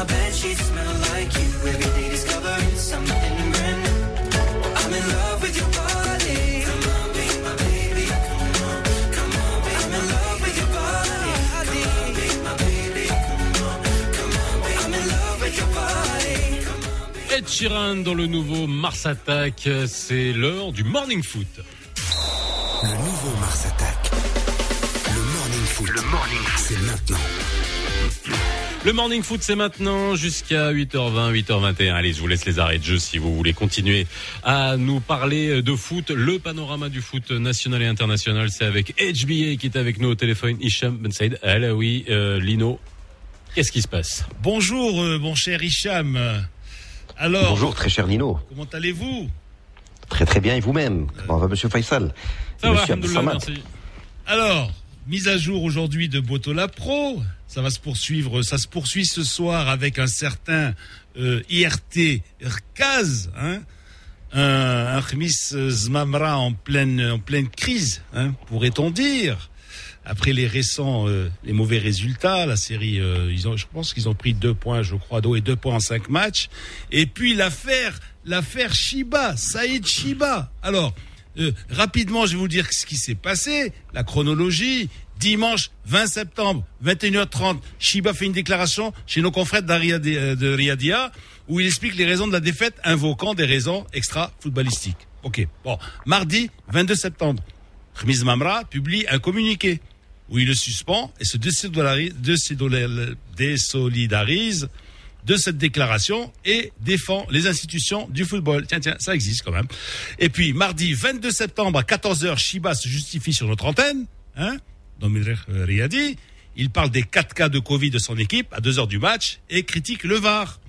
My bed sheets smell like you. Every day discovering something brand new. I'm in love with your body. Come on, be my baby. Come on, come on, be I'm in love with your body. Come on, be my baby. Come on, come on, be I'm in love with your body. Come on, be Ed Sheeran dans le nouveau Mars Attack. C'est l'heure du Morning Foot. Le nouveau Mars Attack. Le Morning Foot. Le Morning Foot. C'est maintenant. Le Morning Foot, c'est maintenant jusqu'à 8h20, 8h21. Allez, je vous laisse les arrêts de jeu si vous voulez continuer à nous parler de foot. Le panorama du foot national et international, c'est avec HBA qui est avec nous au téléphone. Hicham Ben Saïd. Ah oui, euh, Lino. Qu'est-ce qui se passe? Bonjour, euh, mon cher Hicham. Alors, Bonjour, très cher Nino. comment allez-vous? Très très bien, et vous-même? Comment va Monsieur Faisal? Ça va, merci. Alors, mise à jour aujourd'hui de Botola Pro. Ça va se poursuivre, ça se poursuit ce soir avec un certain euh, IRT Rkaz, hein, un, Khmis Zmamra en pleine, en pleine crise, hein, pourrait-on dire. Après les récents, euh, les mauvais résultats, la série, euh, ils ont, je pense qu'ils ont pris deux points, je crois, d'eau et deux points en cinq matchs. Et puis l'affaire, l'affaire Shiba, Saïd Shiba. Alors, euh, rapidement, je vais vous dire ce qui s'est passé, la chronologie. Dimanche 20 septembre, 21h30, Shiba fait une déclaration chez nos confrères euh, de Riadia où il explique les raisons de la défaite invoquant des raisons extra-footballistiques. Ok. Bon. Mardi 22 septembre, Khmiz Mamra publie un communiqué où il le suspend et se désolidari- désolidari- désolidarise de cette déclaration et défend les institutions du football. Tiens, tiens, ça existe quand même. Et puis, mardi 22 septembre à 14h, Shiba se justifie sur notre antenne, hein, dans Mireh Riyadi. Il parle des 4 cas de Covid de son équipe à 2h du match et critique le VAR.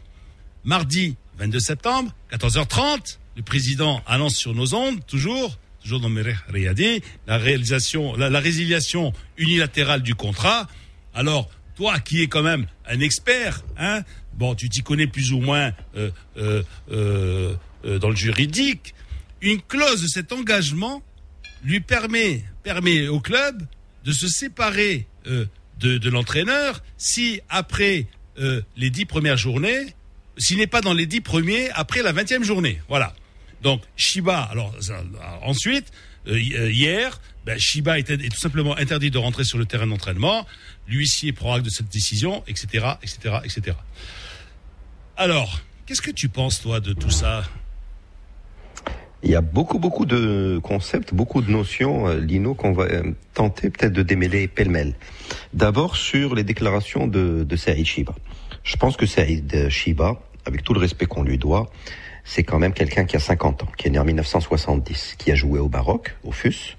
Mardi 22 septembre, 14h30, le président annonce sur nos ondes, toujours, toujours dans Mireh Riyadi, la réalisation, la résiliation unilatérale du contrat. Alors, toi qui es quand même un expert, hein, bon, tu t'y connais plus ou moins euh, euh, euh, euh, dans le juridique, une clause de cet engagement lui permet, permet au club de se séparer euh, de, de l'entraîneur si après les dix premières journées, s'il n'est pas dans les dix premiers après la vingtième journée. Voilà. Donc Shiba, alors ensuite, euh, hier, ben, Shiba est, est tout simplement interdit de rentrer sur le terrain d'entraînement. L'huissier prend acte de cette décision, etc., etc., etc. Alors, qu'est-ce que tu penses toi de tout ça? Il y a beaucoup, beaucoup de concepts, beaucoup de notions, euh, Lino, qu'on va euh, tenter peut-être de démêler pêle-mêle. D'abord, sur les déclarations de, de Saïd Shiba. Je pense que Saïd Shiba, avec tout le respect qu'on lui doit, c'est quand même quelqu'un qui a 50 ans, qui est né en 1970, qui a joué au Maroc, au FUS,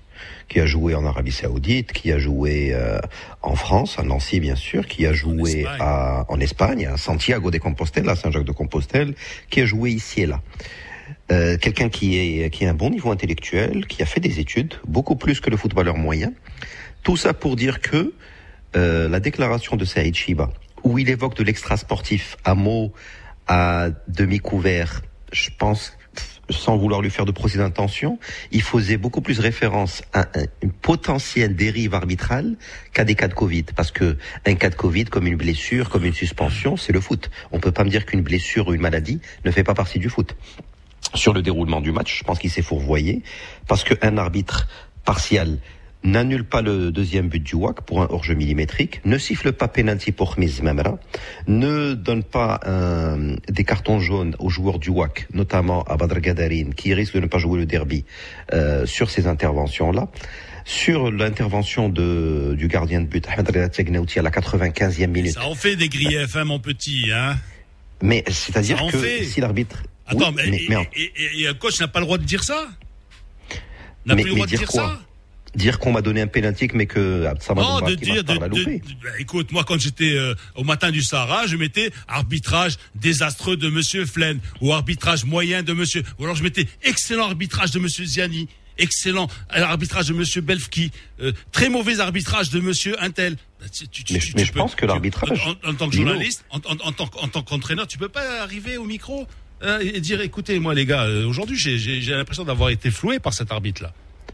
qui a joué en Arabie Saoudite, qui a joué euh, en France, à Nancy bien sûr, qui a joué à- en Espagne, à Santiago de Compostela, à Saint-Jacques de Compostelle, qui a joué ici et là. Euh, quelqu'un qui est qui a un bon niveau intellectuel, qui a fait des études, beaucoup plus que le footballeur moyen. Tout ça pour dire que euh, la déclaration de Saïd Shiba, où il évoque de l'extra sportif à mots, à demi couvert, je pense, sans vouloir lui faire de procès d'intention, il faisait beaucoup plus référence à un- une potentielle dérive arbitrale qu'à des cas de Covid. Parce que un cas de Covid, comme une blessure, comme une suspension, c'est le foot. On peut pas me dire qu'une blessure ou une maladie ne fait pas partie du foot sur le déroulement du match. Je pense qu'il s'est fourvoyé parce qu'un arbitre partial n'annule pas le deuxième but du WAC pour un hors-jeu millimétrique, ne siffle pas penalty pour Khmiz Mamra, ne donne pas un- des cartons jaunes aux joueurs du WAC, notamment à Badr Gadarine, qui risque de ne pas jouer le derby euh, sur ces interventions-là. Sur l'intervention de, du gardien de but, Ahmed Reda à la 95e minute. Ça en fait des griefs, hein, mon petit, hein Mais c'est-à-dire que fait. si l'arbitre... Attends, Oui, mais, mais- mais en- et, et- et un coach n'a pas le droit de dire ça? N'a plus le droit de dire dire quoi? ça? Dire qu'on m'a donné un pénalty, mais que Abdessamad Non, Mbarak, de m'a dire, de, de- écoute, moi quand j'étais euh, au matin du Sahara, je mettais arbitrage désastreux de Monsieur Flaine ou arbitrage moyen de Monsieur, ou alors je mettais excellent arbitrage de Monsieur Ziani, excellent arbitrage de Monsieur Belfki, euh, très mauvais arbitrage de Monsieur Intel. Bah, tu- tu- tu- Mais, mais je peux- pense que l'arbitrage. en, en tant que journaliste, en, en- en tant, en tant qu'entraîneur, tu peux pas arriver au micro euh, et dire, écoutez, moi les gars, euh, aujourd'hui j'ai- l'impression d'avoir été floué par cet arbitre-là.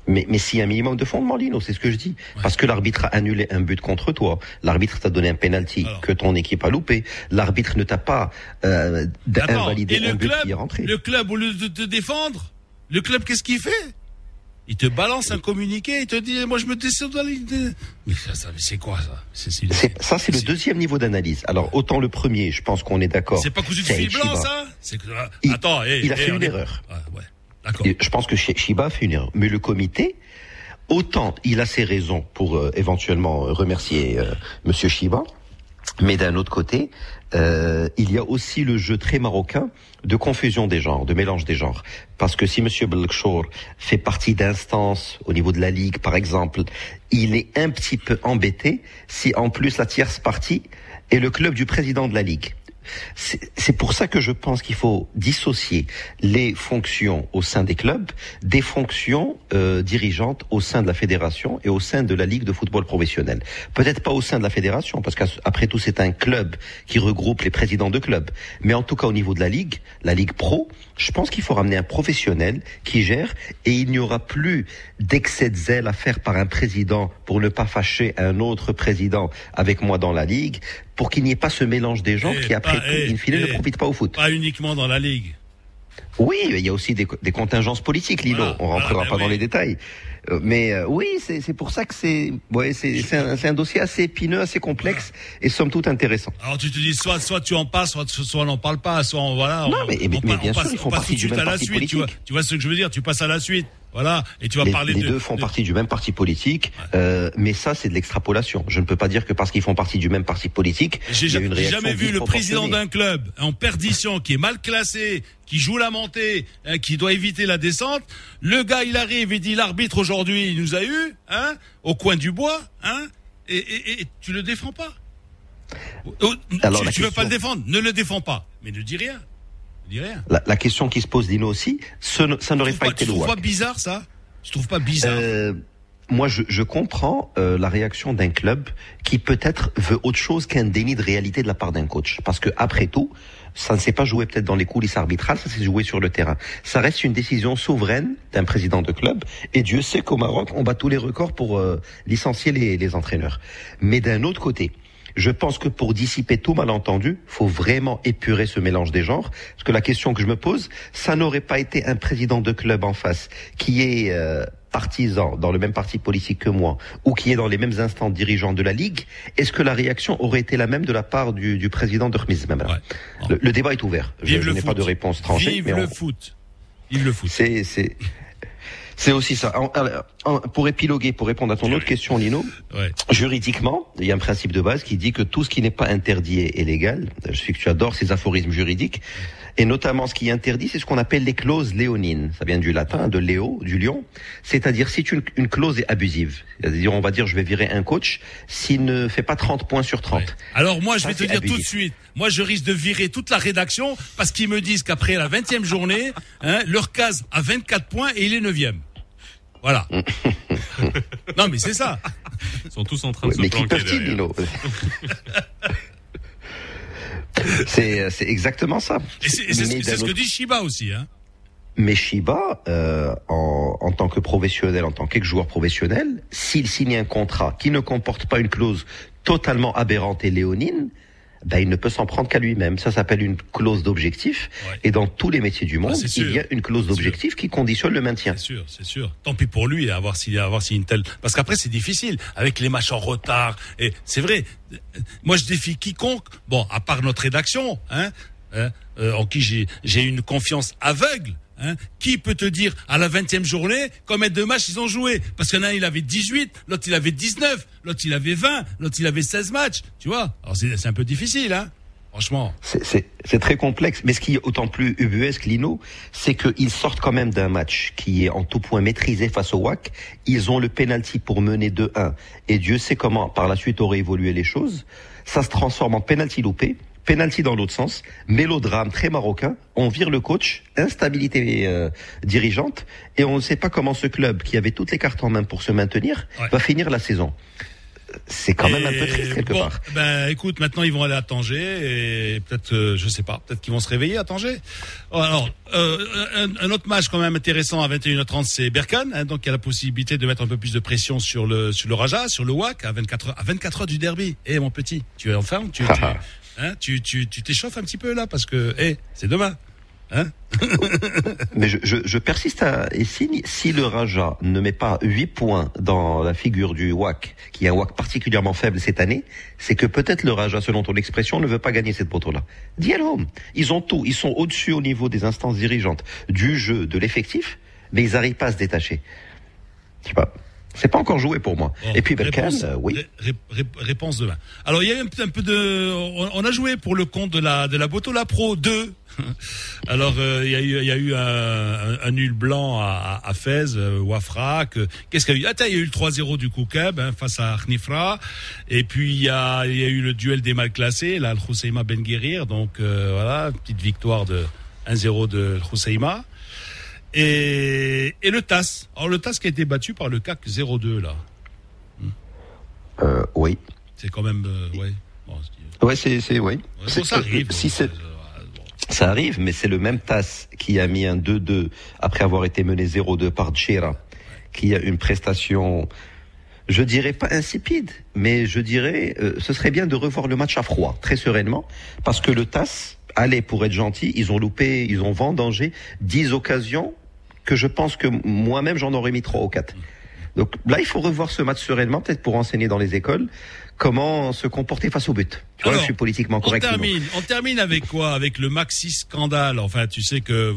Mais, mais s'il y a un minimum de fondement, Lino, c'est ce que je dis. Parce que l'arbitre a annulé un but contre toi. L'arbitre t'a donné un penalty que ton équipe a loupé. L'arbitre ne t'a pas euh, Attends, invalidé un le but club, qui est rentré. le club, au lieu de te défendre, le club, qu'est-ce qu'il fait? Il te balance un communiqué, il te dit, moi je me désolidarise. Mais ça, ça, mais c'est quoi ça? C'est Ça, c'est le deuxième niveau d'analyse. Alors, autant le premier, je pense qu'on est d'accord. c'est pas cousu de fil blanc, ça? C'est que, ah, Il- attends, hey, il a hey, fait une est- erreur. Ouais, ouais. Je pense que Shi- Shiba fait une erreur. Mais le comité, autant il a ses raisons pour euh, éventuellement euh, remercier euh, Monsieur Shiba, mais d'un autre côté, euh, il y a aussi le jeu très marocain de confusion des genres, de mélange des genres. Parce que si Monsieur Belkchour fait partie d'instances au niveau de la Ligue, par exemple, il est un petit peu embêté si en plus la tierce partie est le club du président de la Ligue. C'est pour ça que je pense qu'il faut dissocier les fonctions au sein des clubs des fonctions euh, dirigeantes au sein de la fédération et au sein de la ligue de football professionnel. Peut-être pas au sein de la fédération, parce qu'après tout c'est un club qui regroupe les présidents de clubs. Mais en tout cas au niveau de la ligue, la ligue pro, je pense qu'il faut ramener un professionnel qui gère et il n'y aura plus d'excès de zèle à faire par un président pour ne pas fâcher un autre président avec moi dans la ligue, pour qu'il n'y ait pas ce mélange des genres Eh, qui après pas- tout, eh, in fine, ne eh, profite pas au foot. Pas uniquement dans la ligue. Oui, il y a aussi des, des contingences politiques, Lilo. Voilà, On rentrera voilà, ben pas dans oui. les détails. Euh, Mais euh, oui, c'est pour ça que c'est ouais, c'est un, un dossier assez épineux, assez complexe et somme toute intéressant. Alors tu te dis soit soit tu en parles, soit soit on n'en parle pas, soit on voilà. Non, on, mais- on mais- mais bien sûr, ils font partie du même à la parti suite. Tu vois, politique. tu vois ce que je veux dire Tu passes à la suite. Voilà, et tu vas les, parler les de. deux font de- partie du même parti politique, euh, mais ça c'est de l'extrapolation. Je ne peux pas dire que parce qu'ils font partie du même parti politique, J'ai jamais vu le président d'un club en perdition, qui est mal classé, qui joue la montée, hein, qui doit éviter la descente. Le gars, il arrive et dit l'arbitre aujourd'hui, il nous a eu, hein, au coin du bois, hein, et, et, et tu le défends pas. Oh, Alors, tu, tu veux pas le défendre, ne le défends pas, mais ne dis rien, ne dis rien. La, la question qui se pose, Dino aussi, ce ça n'aurait Tu pas pas, été tu le trouves pas bizarre ça? Tu trouves pas bizarre? Euh, moi, je, je comprends euh, la réaction d'un club qui peut-être veut autre chose qu'un déni de réalité de la part d'un coach. Parce que après tout, ça ne s'est pas joué peut-être dans les coulisses arbitrales, ça s'est joué sur le terrain. Ça reste une décision souveraine d'un président de club. Et Dieu sait qu'au Maroc, on bat tous les records pour euh, licencier les, les entraîneurs. Mais d'un autre côté, je pense que pour dissiper tout malentendu, faut vraiment épurer ce mélange des genres. Parce que la question que je me pose, ça n'aurait pas été un président de club en face qui est euh, partisan dans le même parti politique que moi ou qui est dans les mêmes instants dirigeants de la Ligue. Est-ce que la réaction aurait été la même de la part du, du président de Khmiz Memra le, le débat est ouvert. Je, Vive je n'ai pas de réponse tranchée. Vive mais le on- foot. Vive le foot. C'est c'est c'est aussi ça. En- pour épiloguer, pour répondre à ton autre question, Lino, Ouais. juridiquement, il y a un principe de base qui dit que tout ce qui n'est pas interdit est légal. Je sais que tu adores ces aphorismes juridiques. Et notamment, ce qui est interdit, c'est ce qu'on appelle les clauses léonines. Ça vient du latin, de léo, du lion. C'est-à-dire, si une, une clause est abusive, c'est-à-dire, on va dire, je vais virer un coach s'il ne fait pas 30 points sur 30. Alors moi, je Ça, vais te dire tout de suite, moi je risque de virer toute la rédaction parce qu'ils me disent qu'après la 20e journée, hein, leur case a 24 points et il est 9e. Voilà. non mais c'est ça. Ils sont tous en train Ouais, de se mais planquer C'est c'est exactement ça. Et c'est ce- que dit Shiba aussi. Hein. Mais Shiba, euh, en, en tant que professionnel, en tant qu'ex-joueur professionnel, s'il signe un contrat qui ne comporte pas une clause totalement aberrante et léonine, ben, il ne peut s'en prendre qu'à lui-même. Ça s'appelle une clause d'objectif. Et dans tous les métiers du monde, c'est sûr. il y a une clause d'objectif qui conditionne le maintien. C'est sûr, c'est sûr. Tant pis pour lui, à voir s'il à voir s'il y a une telle. Parce qu'après c'est difficile avec les matchs en retard. Et c'est vrai. Moi je défie quiconque. Bon, à part notre rédaction, hein, hein, euh, en qui j'ai j'ai une confiance aveugle. Hein, qui peut te dire à la 20e journée combien de matchs ils ont joué? Parce qu'il il avait 18, l'autre il avait 19, l'autre il avait 20, l'autre il avait 16 matchs. Tu vois? Alors c'est un peu difficile, hein Franchement. C'est très complexe. Mais ce qui est autant plus ubuesque, Lino, c'est qu'ils sortent quand même d'un match qui est en tout point maîtrisé face au WAC. Ils ont le penalty pour mener 2-1. Et Dieu sait comment, par la suite, auraient évolué les choses. Ça se transforme en penalty loupé. Penalty dans l'autre sens, mélodrame très marocain, on vire le coach, instabilité euh, dirigeante, et on ne sait pas comment ce club, qui avait toutes les cartes en main pour se maintenir, va finir la saison. C'est quand même un peu triste quelque bon, part. Ben écoute, maintenant ils vont aller à Tanger et peut-être, euh, je sais pas, peut-être qu'ils vont se réveiller à Tanger. Oh, Alors, euh, un, un autre match quand même intéressant à 21h30, c'est Berkane. Hein, donc il y a la possibilité de mettre un peu plus de pression sur le sur le Raja, sur le WAC à 24 heures, à 24 heures du derby. Eh mon petit, tu es en forme Tu tu, hein, tu tu tu t'échauffes un petit peu là parce que eh c'est demain. Hein Mais je, je, je persiste à et si, si le Raja ne met pas 8 points dans la figure du WAC, qui est un WAC particulièrement faible cette année, c'est que peut-être le Raja, selon ton expression, ne veut pas gagner cette poteau-là. Dis-le. Ils ont tout. Ils sont au-dessus au niveau des instances dirigeantes, du jeu, de l'effectif, mais ils n'arrivent pas à se détacher. Je sais pas. C'est pas encore joué pour moi. Et puis Belkan, réponse, euh, oui. ré- ré- réponse demain. Alors il y a eu un, peu- un peu de, on, on a joué pour le compte de la de la Boto La Pro 2. Alors euh, il y a eu il y a eu un, nul blanc à, à, Fès, euh, Qu'est-ce qu'il y a eu? Attends, il y a eu le 3-0 du Koukeb hein, face à Khnifra. Et puis il y a il y a eu le duel des mal classés, là le Ben Guérir. Donc euh, voilà, petite victoire de 1-0 de Housseima. Et, et le TAS. Alors le TAS qui a été battu par le CAC 02 là. Euh, oui. C'est quand même euh, ouais. Ouais, c'est, c'est, oui. bon, C'est- ça arrive, euh, Si c'est, ça arrive, mais c'est le même TAS qui a mis un 2-2 après avoir été mené 0-2 par Tchera, qui a une prestation, je dirais pas insipide, mais je dirais, euh, ce serait bien de revoir le match à froid, très sereinement, parce que le TAS, allez, pour être gentil, ils ont loupé, ils ont vendangé 10 occasions que je pense que moi-même j'en aurais mis 3 ou 4. Donc là, il faut revoir ce match sereinement, peut-être pour enseigner dans les écoles comment se comporter face au but. Tu vois, Alors, je suis politiquement On correct. Simon. termine, on termine avec quoi? Avec le maxi scandale. Enfin, tu sais que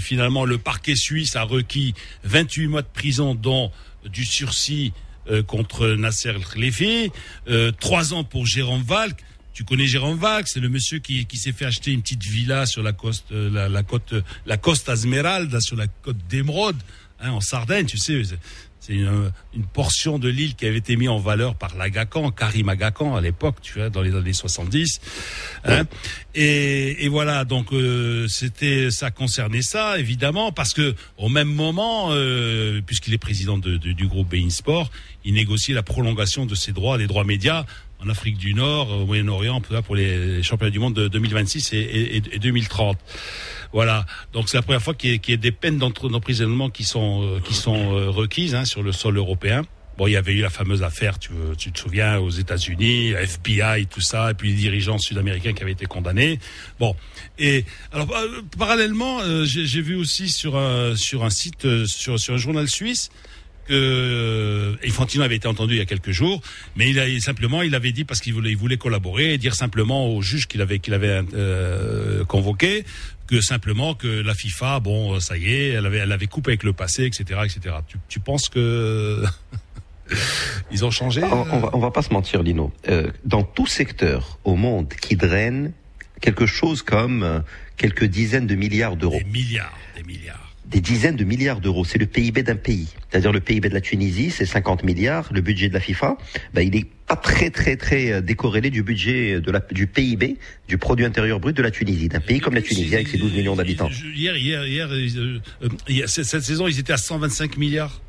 finalement le parquet suisse a requis 28 mois de prison, dont du sursis euh, contre Nasser El Khalifi, euh, trois ans pour Jérôme Valk. Tu connais Jérôme Valk, c'est le monsieur qui, qui s'est fait acheter une petite villa sur la côte, euh, la, la côte, la Costa Esmeralda, sur la côte d'Émeraude, hein, en Sardaigne. Tu sais, c'est- une, une portion de l'île qui avait été mise en valeur par l'Agacan, Karim Agacan à l'époque, tu vois, dans les années 70. Hein. Et, et voilà, donc euh, c'était ça concernait ça évidemment parce que au même moment, euh, puisqu'il est président de- de- du groupe Bein Sport, il négocie la prolongation de ses droits, des droits médias en Afrique du Nord, au Moyen-Orient, pour les championnats du monde de 2026 et, et- et 2030. Voilà. Donc c'est la première fois qu'il y, y ait des peines d'emprisonnement qui sont euh, qui sont euh, requises hein, sur le sol européen. Bon, il y avait eu la fameuse affaire, tu, tu te souviens, aux États-Unis, FBI, tout ça, et puis les dirigeants sud-américains qui avaient été condamnés. Bon, et alors euh, parallèlement, j'ai vu aussi sur un sur un site, sur sur un journal suisse que euh, Infantino avait été entendu il y a quelques jours, mais il a simplement il avait dit parce qu'il voulait il voulait collaborer et dire simplement au juge qu'il avait qu'il avait euh, convoqué que simplement que la FIFA bon euh, ça y est elle avait elle avait coupé avec le passé etc etc. Tu, tu penses que ils ont changé On, on va, on va pas se mentir, Lino. Euh, dans tout secteur au monde qui draine quelque chose comme euh, quelques dizaines de milliards d'euros. Des milliards, des milliards. Des dizaines de milliards d'euros. C'est le PIB d'un pays. C'est-à-dire le PIB de la Tunisie, c'est 50 milliards. Le budget de la FIFA, ben, il est pas très très très euh, décorrélé du budget de la, du PIB, du produit intérieur brut de la Tunisie, d'un pays comme la Tunisie avec ses 12 millions d'habitants. hier hier hier, euh, euh, hier, cette, saison ils étaient à 125 milliards.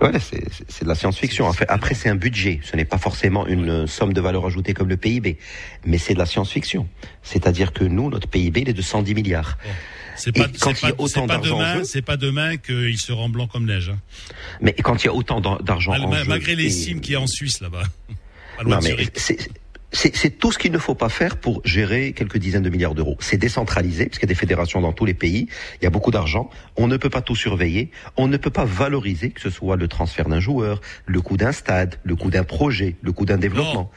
Voilà, c'est de la science-fiction. Après, après c'est un budget. Ce n'est pas forcément une somme de valeur ajoutée comme le PIB, mais c'est de la science-fiction. C'est-à-dire que nous, notre PIB, il est de 110 milliards. C'est pas, quand il y a pas, autant d'argent en demain, jeu, c'est pas demain qu'il sera en blanc comme neige. Hein. mais quand il y a autant d'ar- d'argent en mal- jeu, malgré les cimes qu'il y a en Suisse là-bas. Non, mais c'est tout ce qu'il ne faut pas faire pour gérer quelques dizaines de milliards d'euros. C'est décentralisé, parce qu'il y a des fédérations dans tous les pays, il y a beaucoup d'argent, on ne peut pas tout surveiller, on ne peut pas valoriser, que ce soit le transfert d'un joueur, le coût d'un stade, le coût d'un projet, le coût d'un développement.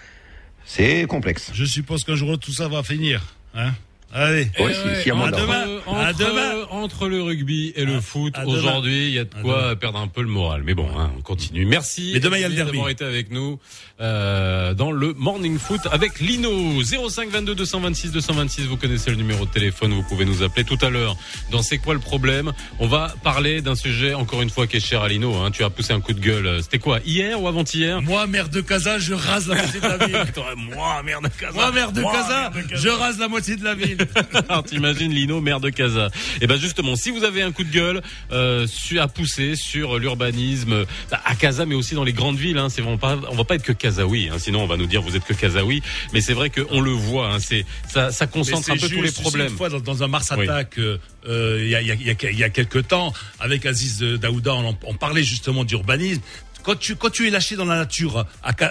C'est complexe. Je suppose qu'un jour tout ça va finir. Hein Allez, Ouais, si- s'il y a à moins d'argent. demain. entre, À demain. entre le rugby et le foot, à aujourd'hui, il y a de quoi perdre un peu le moral. Mais bon, hein, on continue. Merci. Mais demain, il y a le derby. d'avoir été avec nous euh, dans le Morning Foot avec Lino. 05 22 226 226. Vous connaissez le numéro de téléphone. Vous pouvez nous appeler tout à l'heure. Dans C'est quoi le problème? On va parler d'un sujet encore une fois qui est cher à Lino. Hein. Tu as poussé un coup de gueule. C'était quoi Hier ou avant-hier? Moi, maire de Casa, je rase la moitié de la ville. moi, maire de Casa. Moi, maire de Casa. je rase la moitié de la ville. Alors, T'imagines Lino, maire de Casa. Et ben justement, si vous avez un coup de gueule euh, su- à pousser sur l'urbanisme à Casa, mais aussi dans les grandes villes, hein, c'est vraiment pas, on va pas être que Casaoui, hein, sinon on va nous dire vous êtes que Casaoui. Mais c'est vrai qu'on le voit, hein, c'est ça, ça concentre un peu tous les problèmes. Une fois dans, dans un Mars. Attack, euh, euh, il y, a, y, a, y a- y a quelques temps, avec Aziz Daouda, on, en- on parlait justement d'urbanisme. Quand tu, quand tu es lâché dans la nature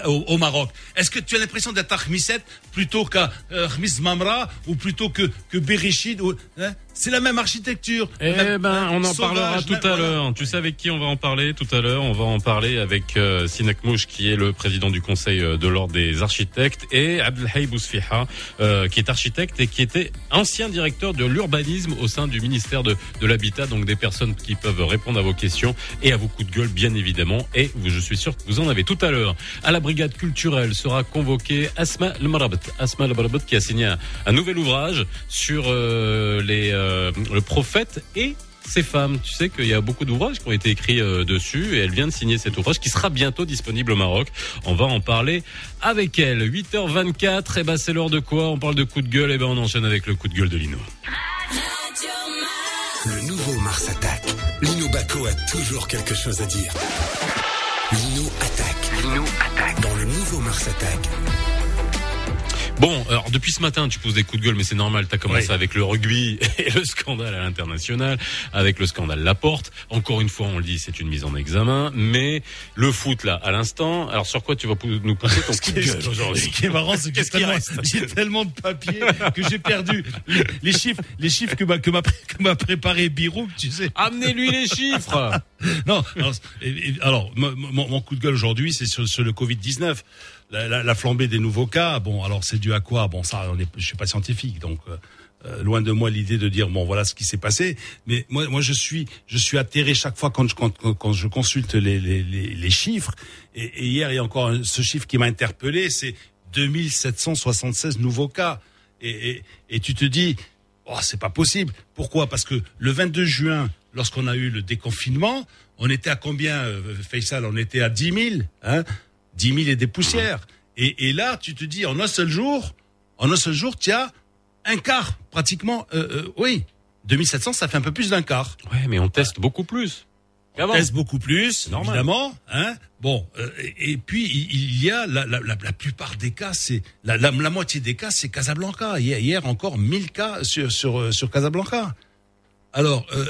au, Maroc, est-ce que tu as l'impression d'être à Khmisset plutôt qu'à euh, Mamra ou plutôt que, que Bereshid ou, hein? C'est la même architecture. Eh Même- ben, on en sauvage, parlera tout même- à voilà. l'heure. Tu sais avec qui on va en parler tout à l'heure? On va en parler avec euh, Sinak Mouch, qui est le président du Conseil euh, de l'Ordre des architectes, et Abdelhaïb Bousfiha, euh, qui est architecte et qui était ancien directeur de l'urbanisme au sein du ministère de, de l'Habitat. Donc des personnes qui peuvent répondre à vos questions et à vos coups de gueule, bien évidemment. Et vous- je suis sûr que vous en avez tout à l'heure. À la brigade culturelle sera convoquée Asma El Marabat. Asma El Marabat qui a signé un, un nouvel ouvrage sur euh, les, euh, le prophète et ces femmes. Tu sais qu'il y a beaucoup d'ouvrages qui ont été écrits euh, dessus et elle vient de signer cet ouvrage qui sera bientôt disponible au Maroc. On va en parler avec elle. 8h24, et ben c'est l'heure de quoi? On parle de coup de gueule, et ben on enchaîne avec le coup de gueule de Lino. Le nouveau Mars attaque. Lino Baco a toujours quelque chose à dire. Lino attaque. Lino attaque. Dans le nouveau Mars attaque. Bon, alors depuis ce matin, tu poses des coups de gueule, mais c'est normal. T'as commencé Oui. avec le rugby et le scandale à l'international, avec le scandale Laporte. Encore une fois, on le dit, c'est une mise en examen. Mais le foot là, à l'instant. Alors sur quoi tu vas nous poser ton coup de gueule aujourd'hui Ce qui est marrant, c'est que j'ai tellement, reste j'ai tellement de papiers que j'ai perdu les, les chiffres, les chiffres que m'a que m'a préparé Birouk, tu sais. Amenez-lui les chiffres. non, alors, mon, mon- mon coup de gueule aujourd'hui, c'est sur, sur le Covid 19. La, la- la flambée des nouveaux cas. Bon, alors c'est dû à quoi? Bon, ça, on est, je suis pas scientifique, donc. euh, euh, loin de moi l'idée de dire bon voilà ce qui s'est passé. Mais moi moi je suis je suis atterré chaque fois quand je quand, quand je consulte les les, les, chiffres. Et, et hier il y a encore ce chiffre qui m'a interpellé c'est 2776 nouveaux cas. Et, et, et tu te dis oh c'est pas possible. Pourquoi? Parce que le 22 juin lorsqu'on a eu le déconfinement on était à combien euh, Faisal? On était à 10 000 hein? 10 000 et des poussières et, et là tu te dis en un seul jour en un seul jour tu as un quart pratiquement euh, euh, oui 2700 ça fait un peu plus d'un quart Ouais, mais on teste beaucoup plus. on teste beaucoup plus, évidemment. Hein bon, euh, et, et puis il y a la, la, la, la plupart des cas, c'est la, la, moitié des cas, c'est Casablanca. Hier, hier encore 1000 cas sur sur euh, sur Casablanca. Alors, euh,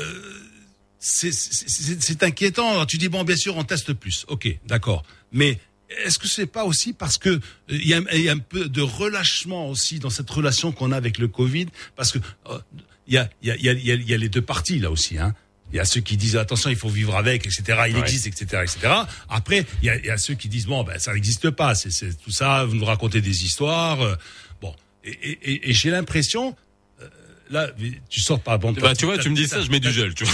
c'est inquiétant. Alors, tu dis bon, bien sûr, on teste plus. Ok, d'accord. Mais est-ce que c'est pas aussi parce que euh, il y, a, il y a un peu de relâchement aussi dans cette relation qu'on a avec le Covid? Parce que euh, il y y y a, y les deux parties là aussi. Hein. Il y a ceux qui disent attention, il faut vivre avec, etc. Il Ouais. existe, etc., etc. Après, il y a, il y a ceux qui disent bon, ben ça n'existe pas. C'est c'est tout ça. Vous nous racontez des histoires. euh, bon, et, et, et- et j'ai l'impression. Là, tu sors par bon. Bah, tu vois, tu me dis ça, je mets du gel. Tu,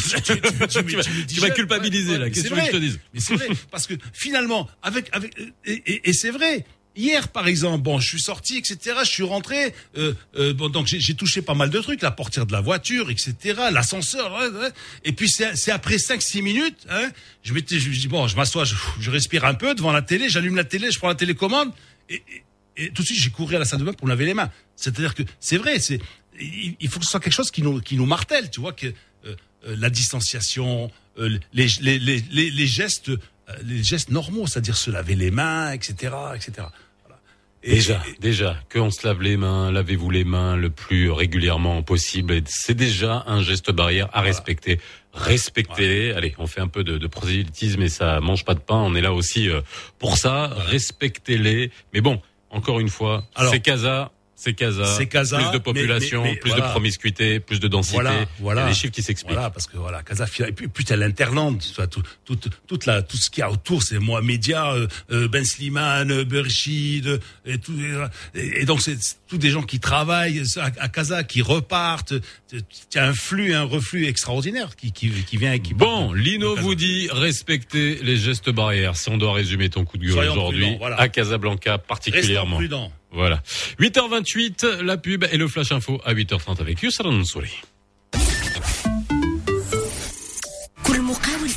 vas- culpabiliser, là. Qu'est-ce que je te dise Mais c'est vrai, parce que finalement, avec, avec, et, c'est vrai. Hier, par exemple, bon, je suis sorti, etc. Je suis rentré, euh, euh, bon, donc j'ai touché pas mal de trucs, la portière de la voiture, etc. L'ascenseur, ouais, ouais. et puis c'est après 5-6 minutes, hein, je m'étais, je me dis bon, je m'assois, je, je respire un peu devant la télé, j'allume la télé, je prends la télécommande, et, et, et tout de suite j'ai couru à la salle de bain pour me laver les mains. C'est-à-dire que c'est vrai, c'est il, faut que ce soit quelque chose qui nous qui nous martèle, tu vois que euh, euh, la distanciation, euh, les, les, les, les, gestes, euh, les gestes normaux, c'est-à-dire se laver les mains, etc., etc. Voilà. Et- Déjà, déjà, qu'on se lave les mains, lavez-vous les mains le plus régulièrement possible. C'est déjà un geste barrière à respecter. Respectez-les. Allez, on fait un peu de, de prosélytisme et ça mange pas de pain. On est là aussi euh, pour ça. Respectez-les. Mais bon, encore une fois, Alors, c'est Casa. C'est Casa. c'est Casa, Plus de population, mais- mais plus voilà. de promiscuité, plus de densité. Voilà, Il y voilà. a des chiffres qui s'expliquent. Voilà, parce que voilà, Casa et puis, puis t'as vois, tout, tout, toute la, tout ce qu'il y a autour, c'est moi, médias, euh, euh, Ben Slimane, Berchid, et tout, et, et donc c'est tous des gens qui travaillent à, à Casa, qui repartent. Tu as un flux, un reflux extraordinaire qui, qui, qui vient et qui Bon, Lino vous dit respectez les gestes barrières. Si on doit résumer ton coup de gueule aujourd'hui voilà. à Casablanca particulièrement. Restons prudents. Voilà. 8h28, la pub et le flash info à 8h30 avec Yusra Nsouri.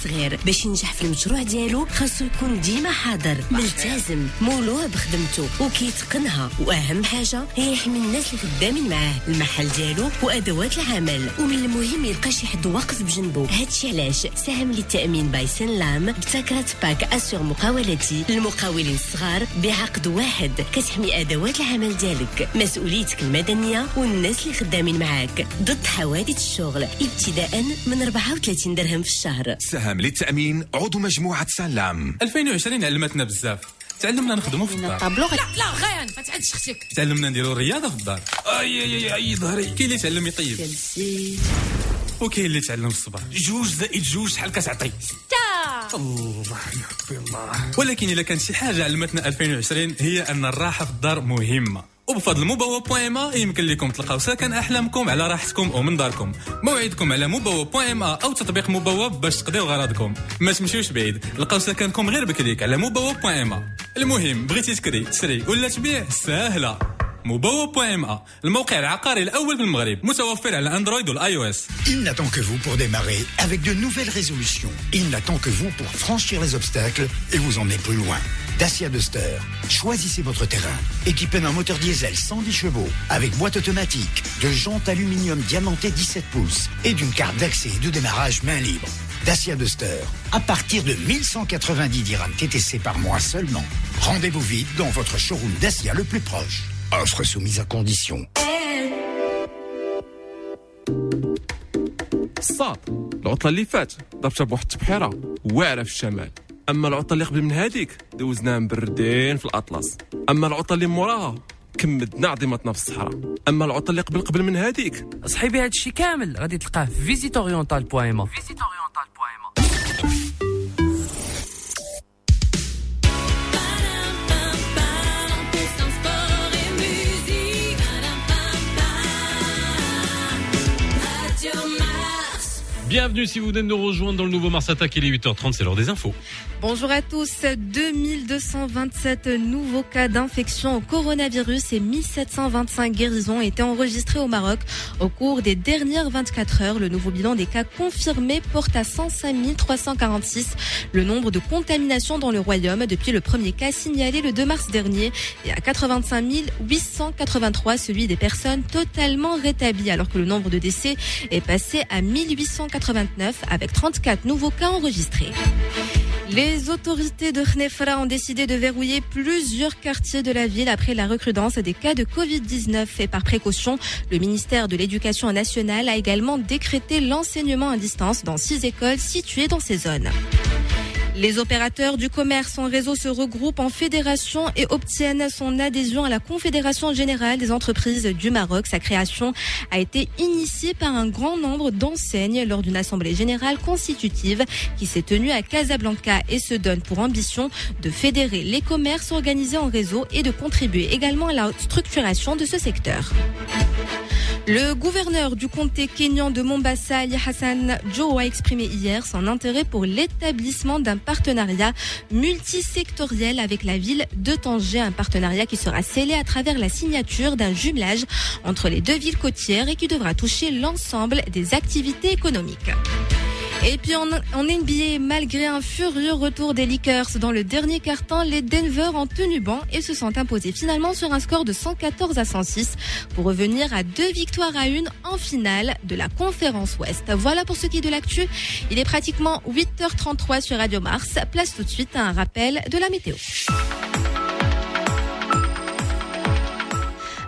صغير باش ينجح في المشروع ديالو خاصو يكون ديما حاضر ملتزم مولوع بخدمته وكيتقنها. وأهم حاجة هي يحمي الناس اللي خدامين معاه المحل ديالو وأدوات العمل. ومن المهم يلقى شي حد واقف بجنبه هادشي علاش؟ ساهم للتأمين باي لام ابتكرت باك اسيغ مقاولتي للمقاولين الصغار بعقد واحد. كتحمي أدوات العمل ديالك مسؤوليتك المدنية والناس اللي خدامين معاك. ضد حوادث الشغل ابتداء من 34 درهم في الشهر. سهم للتأمين عضو مجموعة سلام. 2020 علمتنا بزاف. تعلمنا نخدموا في الدار. طابلو غير. لا غير ما تعدش أختك تعلمنا نديروا الرياضة في الدار. أي أي أي ظهري. كاين اللي تعلم يطيب. وكاين اللي تعلم الصبر جوج زائد جوج شحال كتعطي؟ الله يحفظ الله ولكن اذا كانت شي حاجة علمتنا 2020 هي أن الراحة في الدار مهمة. وبفضل مبوا بوان ام يمكن لكم تلقاو سكن أحلامكم على راحتكم ومن داركم. موعدكم على مبوا بوان ام أو تطبيق مبوا باش تقضيو غراضكم. ما تمشيوش بعيد. لقاو سكنكم غير بكليك على مبوا بوان ام المهم بغيتي تكري تشري ولا تبيع؟ ساهله ام الموقع العقاري الأول في المغرب متوفر على أندرويد والآي أو إس. Il n'attend que vous pour démarrer avec de nouvelles résolutions. Il n'attend que vous pour franchir les obstacles et vous emmener plus loin. Dacia Duster. Choisissez votre terrain. Équipé d'un moteur diesel 110 chevaux, avec boîte automatique, de jantes aluminium diamantées 17 pouces et d'une carte d'accès et de démarrage main libre. Dacia Duster. À partir de 1190 dirhams TTC par mois seulement. Rendez-vous vite dans votre showroom Dacia le plus proche. Offre soumise à condition. الصاد العطله اللي فات ضربتها بواحد التبحيره واعره في الشمال أما العطلة اللي قبل من هذيك دوزناها مبردين في الأطلس. أما العطلة اللي موراها كمدنا عظيمتنا في الصحراء. أما العطلة اللي قبل قبل من هذيك. صحيبي هذا الشيء كامل غادي تلقاه في فيزيت اورينتال بوان Bienvenue si vous venez de nous rejoindre dans le nouveau Mars Attack. Il est 8h30, c'est l'heure des infos. Bonjour à tous. 2227 nouveaux cas d'infection au coronavirus et 1725 guérisons ont été enregistrés au Maroc au cours des dernières 24 heures. Le nouveau bilan des cas confirmés porte à 105 346 le nombre de contaminations dans le royaume depuis le premier cas signalé le 2 mars dernier et à 85 883 celui des personnes totalement rétablies alors que le nombre de décès est passé à 1889 avec 34 nouveaux cas enregistrés. Les autorités de Khnefra ont décidé de verrouiller plusieurs quartiers de la ville après la recrudescence des cas de Covid-19 et par précaution, le ministère de l'Éducation nationale a également décrété l'enseignement à distance dans six écoles situées dans ces zones. Les opérateurs du commerce en réseau se regroupent en fédération et obtiennent son adhésion à la Confédération générale des entreprises du Maroc. Sa création a été initiée par un grand nombre d'enseignes lors d'une assemblée générale constitutive qui s'est tenue à Casablanca et se donne pour ambition de fédérer les commerces organisés en réseau et de contribuer également à la structuration de ce secteur. Le gouverneur du comté kényan de Mombasa, Ali Hassan Joe, a exprimé hier son intérêt pour l'établissement d'un partenariat multisectoriel avec la ville de Tanger, un partenariat qui sera scellé à travers la signature d'un jumelage entre les deux villes côtières et qui devra toucher l'ensemble des activités économiques. Et puis en, en NBA, malgré un furieux retour des Lakers dans le dernier quart-temps, les Denver ont tenu banc et se sont imposés finalement sur un score de 114 à 106 pour revenir à deux victoires à une en finale de la conférence Ouest. Voilà pour ce qui est de l'actu. Il est pratiquement 8h33 sur Radio Mars. Place tout de suite à un rappel de la météo.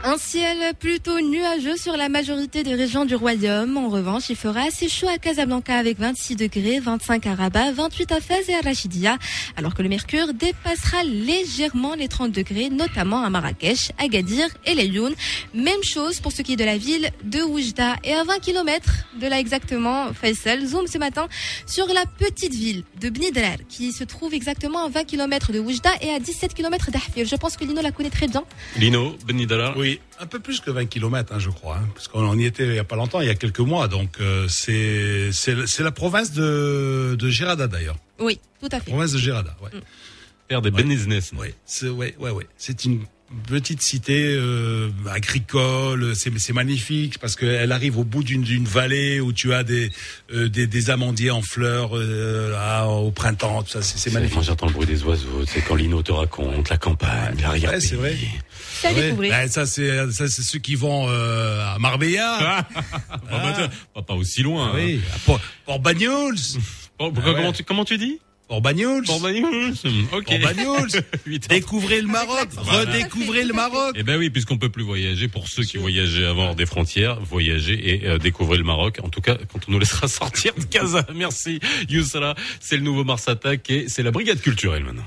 Un ciel plutôt nuageux sur la majorité des régions du royaume. En revanche, il fera assez chaud à Casablanca avec 26 degrés, 25 à Rabat, 28 à Fès et à Rachidia, alors que le mercure dépassera légèrement les 30 degrés, notamment à Marrakech, Agadir et Lelyoun. Même chose pour ce qui est de la ville de Oujda et à 20 km de là exactement, Faisal, zoom ce matin sur la petite ville de Bnidrar qui se trouve exactement à 20 km de Oujda et à 17 km d'Ahfir. Je pense que Lino la connaît très bien. Lino, Benidara. Oui, un peu plus que 20 km, hein, je crois, hein, parce qu'on y était il y a pas longtemps, il y a quelques mois. Donc euh, c'est la province de de Gerada d'ailleurs. Oui, tout à fait. Province de Gerada, ouais. Terre des business. Oui, c'est ouais ouais ouais. C'est une petite cité euh, agricole, c'est c'est magnifique parce qu'elle arrive au bout d'une d'une vallée où tu as des euh, des, des amandiers en fleurs euh, là, au printemps, tout ça, c'est c'est magnifique. Quand j'entends le bruit des oiseaux, c'est quand Lino te raconte la campagne, l'arrière Ouais, c'est vrai. Ouais. découvrir. Ben, ça c'est ça c'est ceux qui vont euh, à Marbella. Pas, pas- pas aussi loin. Ah oui, Port, Port Bagnols. Port- comment, tu, comment tu dis? Port Bagnols. Port Bagnols. Ok. Port Bagnols. Découvrez le Maroc. Redécouvrez le Maroc. Eh ben oui, puisqu'on peut plus voyager, pour ceux qui voyageaient avant des frontières, voyager et euh, découvrir le Maroc. En tout cas, quand on nous laissera sortir de Casa. Merci, Yousra. C'est le nouveau Mars Attack et c'est la brigade culturelle maintenant.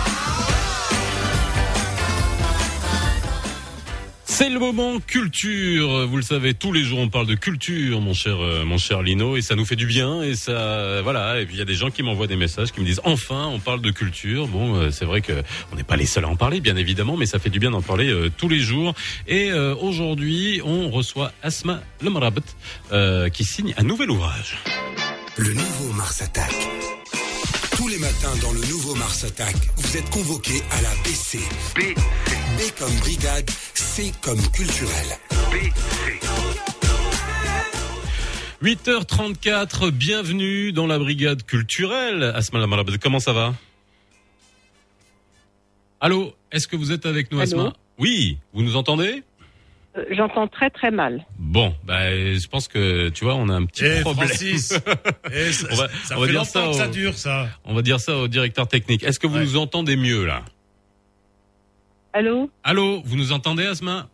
C'est le moment culture. Vous le savez, tous les jours on parle de culture, mon cher, euh, mon cher Lino, et ça nous fait du bien. Et ça, euh, voilà. Et puis il y a des gens qui m'envoient des messages qui me disent enfin on parle de culture. Bon, euh, c'est vrai que on n'est pas les seuls à en parler, bien évidemment, mais ça fait du bien d'en parler tous les jours. Et aujourd'hui, on reçoit Asma Lemrabt euh, qui signe un nouvel ouvrage. Le nouveau Mars Attack. Tous les matins dans le nouveau Mars Attack, vous êtes convoqués à la BC. B, B comme brigade, C comme culturel. 8h34, bienvenue dans la brigade culturelle. Asma Lemrabt, comment ça va? Allô, est-ce que vous êtes avec nous, Allô? Asma Oui, vous nous entendez? J'entends très très mal. Bon, bah, je pense que tu vois, on a un petit Eh, problème. Francis, eh, ça- on va, ça on va fait dire longtemps ça, que au, ça dure, ça. On va dire ça au directeur technique. Est-ce que vous nous entendez mieux là? Allô? Allô, vous nous entendez, Asma?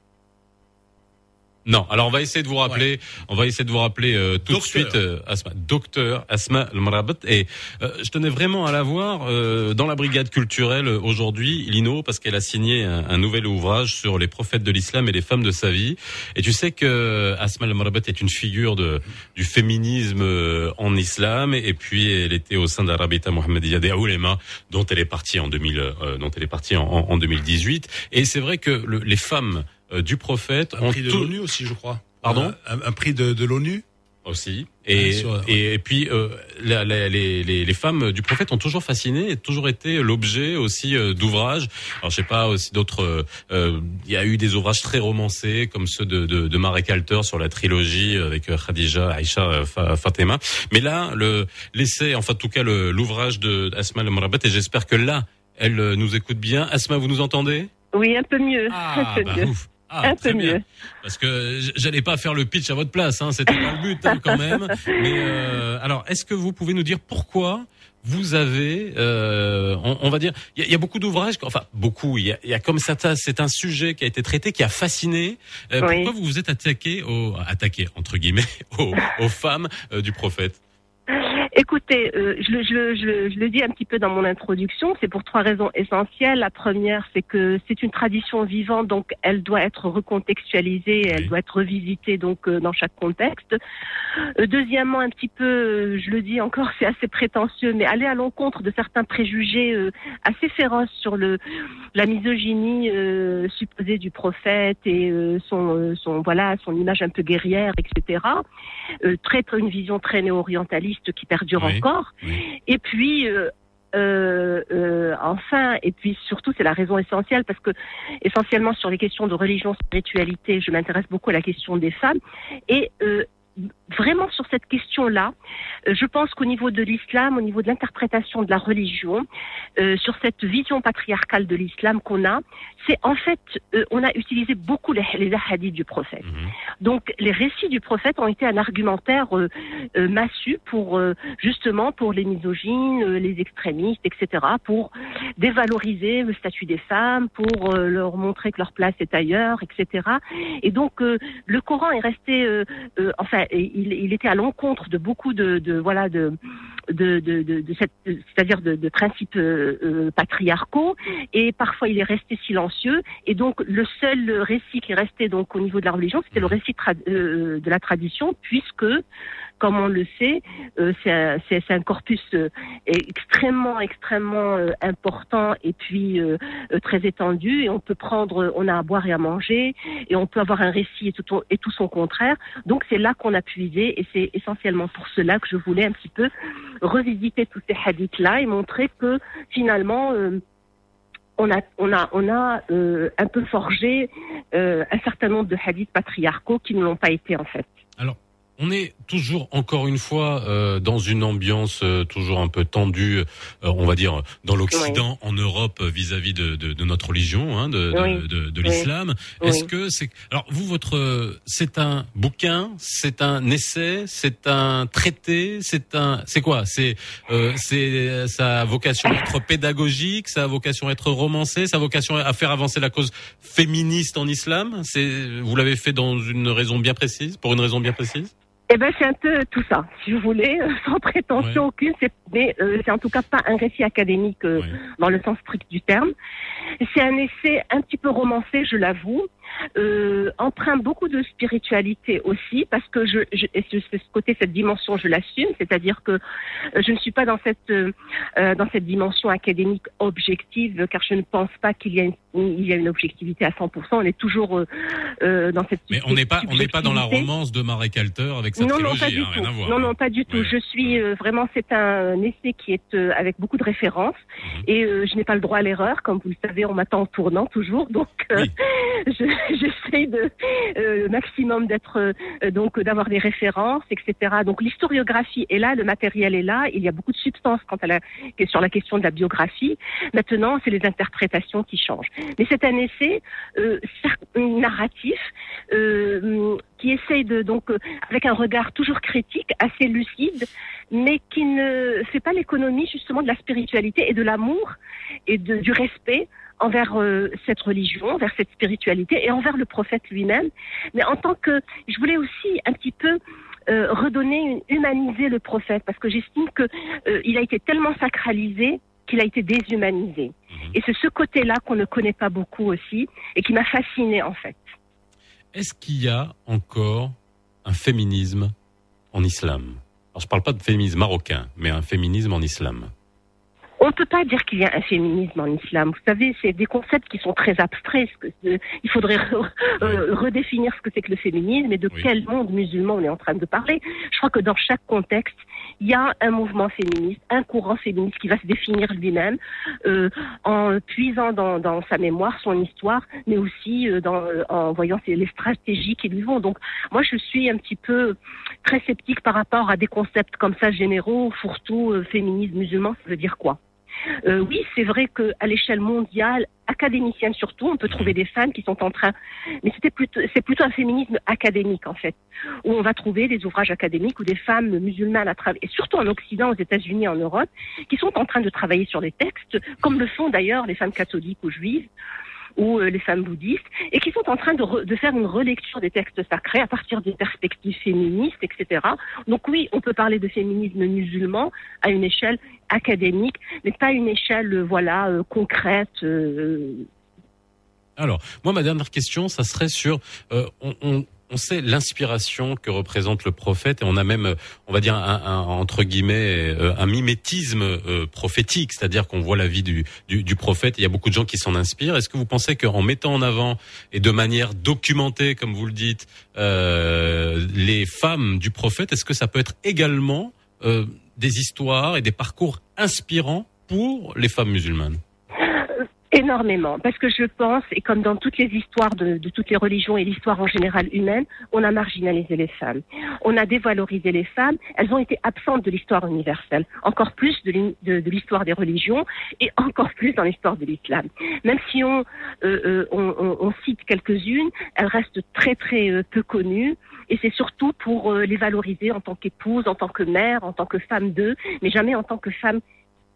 Non. Alors on va essayer de vous rappeler. On va essayer de vous rappeler euh, tout de suite, euh, Asma, docteur Asma Mrabat. Et euh, je tenais vraiment à la voir euh, dans la brigade culturelle euh, aujourd'hui, Lino, parce qu'elle a signé un, un nouvel ouvrage sur les prophètes de l'islam et les femmes de sa vie. Et tu sais que Asma Mrabat est une figure de du féminisme euh, en islam. Et puis elle était au sein d'Arabita Mohammedia des Oulema, dont elle est partie en 2000, euh, dont elle est partie en, en- en 2018. Et c'est vrai que le- les femmes euh, du prophète Un prix de tout- l'ONU aussi, je crois. Pardon Euh, un, un prix de, de l'ONU aussi. Et, et, et puis euh, la- la- les, les, les femmes du prophète ont toujours fasciné et toujours été l'objet aussi euh, d'ouvrages. Alors je sais pas aussi d'autres. euh, euh, Il y a eu des ouvrages très romancés comme ceux de, de, de Marek Alter sur la trilogie avec euh, Khadija, Aïcha, euh, Fa- Fatima. Mais là, le l'essai, enfin en tout cas le- l'ouvrage de Asma El Mrabat et j'espère que là elle euh, nous écoute bien. Asma, vous nous entendez? Oui, un peu mieux. Ah, un peu bah, mieux. ouf. Ah, un très peu bien. Parce que j'allais pas faire le pitch à votre place, hein, c'était pas le but hein, quand même. Mais euh, alors, est-ce que vous pouvez nous dire pourquoi vous avez, euh, on, on va dire, il y, a- il y a beaucoup d'ouvrages, enfin beaucoup, il y a, y a comme ça, c'est un sujet qui a été traité, qui a fasciné. Euh, Oui. Pourquoi vous vous êtes attaqué, au, attaqué entre guillemets, aux, aux femmes euh, du prophète? Écoutez, euh, je, le, je, je, je le dis un petit peu dans mon introduction, c'est pour trois raisons essentielles. La première, c'est que c'est une tradition vivante, donc elle doit être recontextualisée, elle doit être revisitée donc euh, dans chaque contexte. Euh, deuxièmement, un petit peu, euh, je le dis encore, c'est assez prétentieux, mais aller à l'encontre de certains préjugés euh, assez féroces sur le la misogynie euh, supposée du prophète et euh, son, son voilà son image un peu guerrière, etc. Euh, très une vision très néo-orientaliste qui Oui, encore. Et puis euh, euh, euh, enfin, et puis surtout, c'est la raison essentielle parce que essentiellement sur les questions de religion, spiritualité, je m'intéresse beaucoup à la question des femmes et euh, vraiment sur cette question-là, euh, je pense qu'au niveau de l'islam, au niveau de l'interprétation de la religion, euh, sur cette vision patriarcale de l'islam qu'on a, c'est en fait, euh, on a utilisé beaucoup les, les hadiths du prophète. Donc les récits du prophète ont été un argumentaire euh, massu pour justement pour les misogynes, les extrémistes, etc., pour dévaloriser le statut des femmes, pour leur montrer que leur place est ailleurs, etc. Et donc le Coran est resté, enfin, il, il était à l'encontre de beaucoup de, de voilà de de, de, de, de c'est-à-dire de, de principes euh, euh, patriarcaux, et parfois il est resté silencieux. Et donc le seul récit qui restait donc au niveau de la religion, c'était le récit euh, de la tradition, puisque comme on le sait, euh, c'est un, un corpus euh, extrêmement, extrêmement euh, important et puis euh, euh, très étendu. Et on peut prendre, on a à boire et à manger, et on peut avoir un récit et tout, et tout son contraire. Donc c'est là qu'on a puisé, et c'est essentiellement pour cela que je voulais un petit peu revisiter tous ces hadiths-là et montrer que finalement. euh, on a, on a, on a euh, un peu forgé euh, un certain nombre de hadiths patriarcaux qui ne l'ont pas été en fait. On est toujours, encore une fois, euh, dans une ambiance euh, toujours un peu tendue, euh, on va dire, dans l'Occident, en Europe, euh, vis-à-vis de, de, de notre religion, hein, de, de- Oui. de, l'islam. Oui. Est-ce que c'est... Alors, vous, votre... euh, C'est un bouquin, c'est un essai, c'est un traité, c'est un... C'est quoi? C'est euh, c'est ça a vocation à être pédagogique, ça a vocation à être romancé, ça a vocation à faire avancer la cause féministe en islam? C'est Vous l'avez fait dans une raison bien précise, pour une raison bien précise? Eh ben, c'est un peu tout ça, si vous voulez, euh, sans prétention aucune. C'est, mais euh, c'est en tout cas pas un récit académique euh, dans le sens strict du terme. C'est un essai un petit peu romancé, je l'avoue, euh, empreint beaucoup de spiritualité aussi, parce que je, je et ce, ce côté, cette dimension, je l'assume, c'est-à-dire que euh, je ne suis pas dans cette euh, euh, dans cette dimension académique objective, car je ne pense pas qu'il y a une, il y a une objectivité à 100%. On est toujours euh, euh, dans cette Mais on n'est pas, on n'est pas dans la romance de Marie Calter avec sa Non, non, trilogie, pas du hein, tout. rien à voir. Non, non, pas du tout. Je suis euh, vraiment, c'est un essai qui est euh, avec beaucoup de références Mhm. et euh, je n'ai pas le droit à l'erreur, comme vous le savez, on m'attend en tournant toujours, donc euh, je- j'essaie de euh, maximum d'être euh, donc d'avoir des références, etc. Donc l'historiographie est là, le matériel est là, il y a beaucoup de substance quant à la sur la question de la biographie. Maintenant, c'est les interprétations qui changent. Mais c'est un essai euh, narratif euh, qui essaye de donc euh, avec un regard toujours critique, assez lucide, mais qui ne fait pas l'économie justement de la spiritualité et de l'amour et de, du respect envers euh, cette religion, envers cette spiritualité et envers le prophète lui-même. Mais en tant que, je voulais aussi un petit peu euh, redonner, humaniser le prophète, parce que j'estime que euh, il a été tellement sacralisé qu'il a été déshumanisé. Et c'est ce côté-là qu'on ne connaît pas beaucoup aussi et qui m'a fasciné en fait. Est-ce qu'il y a encore un féminisme en islam? Alors, je parle pas de féminisme marocain, mais un féminisme en islam. On ne peut pas dire qu'il y a un féminisme en islam. Vous savez, c'est des concepts qui sont très abstraits. Il faudrait re- euh, redéfinir ce que c'est que le féminisme et de quel monde musulman on est en train de parler. Je crois que dans chaque contexte, il y a un mouvement féministe, un courant féministe qui va se définir lui-même euh, en puisant dans, dans sa mémoire, son histoire, mais aussi euh, dans, euh, en voyant les stratégies qui lui vont. Donc, moi, je suis un petit peu très sceptique par rapport à des concepts comme ça généraux, fourre-tout, euh, féminisme musulman, ça veut dire quoi? Euh, oui, c'est vrai qu'à l'échelle mondiale, académicienne surtout, on peut trouver des femmes qui sont en train, mais c'était plutôt, c'est plutôt un féminisme académique en fait, où on va trouver des ouvrages académiques où des femmes musulmanes, à et surtout en Occident, aux États-Unis, en Europe, qui sont en train de travailler sur les textes, comme le font d'ailleurs les femmes catholiques ou juives ou euh, les femmes bouddhistes, et qui sont en train de, re- de faire une relecture des textes sacrés à partir des perspectives féministes, etc. Donc oui, on peut parler de féminisme musulman à une échelle académique, mais pas une échelle, euh, voilà, euh, concrète. Alors, moi, ma dernière question, ça serait sur, on sait l'inspiration que représente le prophète, et on a même, euh, on va dire, entre guillemets, euh, un mimétisme euh, prophétique, c'est-à-dire qu'on voit la vie du, du, du prophète. Il y a beaucoup de gens qui s'en inspirent. Est-ce que vous pensez qu'en mettant en avant et de manière documentée, comme vous le dites, euh, les femmes du prophète, est-ce que ça peut être également euh, des histoires et des parcours inspirants pour les femmes musulmanes? Énormément, parce que je pense, et comme dans toutes les histoires de, de toutes les religions et l'histoire en général humaine, on a marginalisé les femmes. On a dévalorisé les femmes. Elles ont été absentes de l'histoire universelle, encore plus de l'histoire des religions et encore plus dans l'histoire de l'islam. Même si on, euh, euh, on, on- cite quelques-unes, elles restent très très euh, peu connues. Et c'est surtout pour euh, les valoriser en tant qu'épouse, en tant que mère, en tant que femme d'eux, mais jamais en tant que femme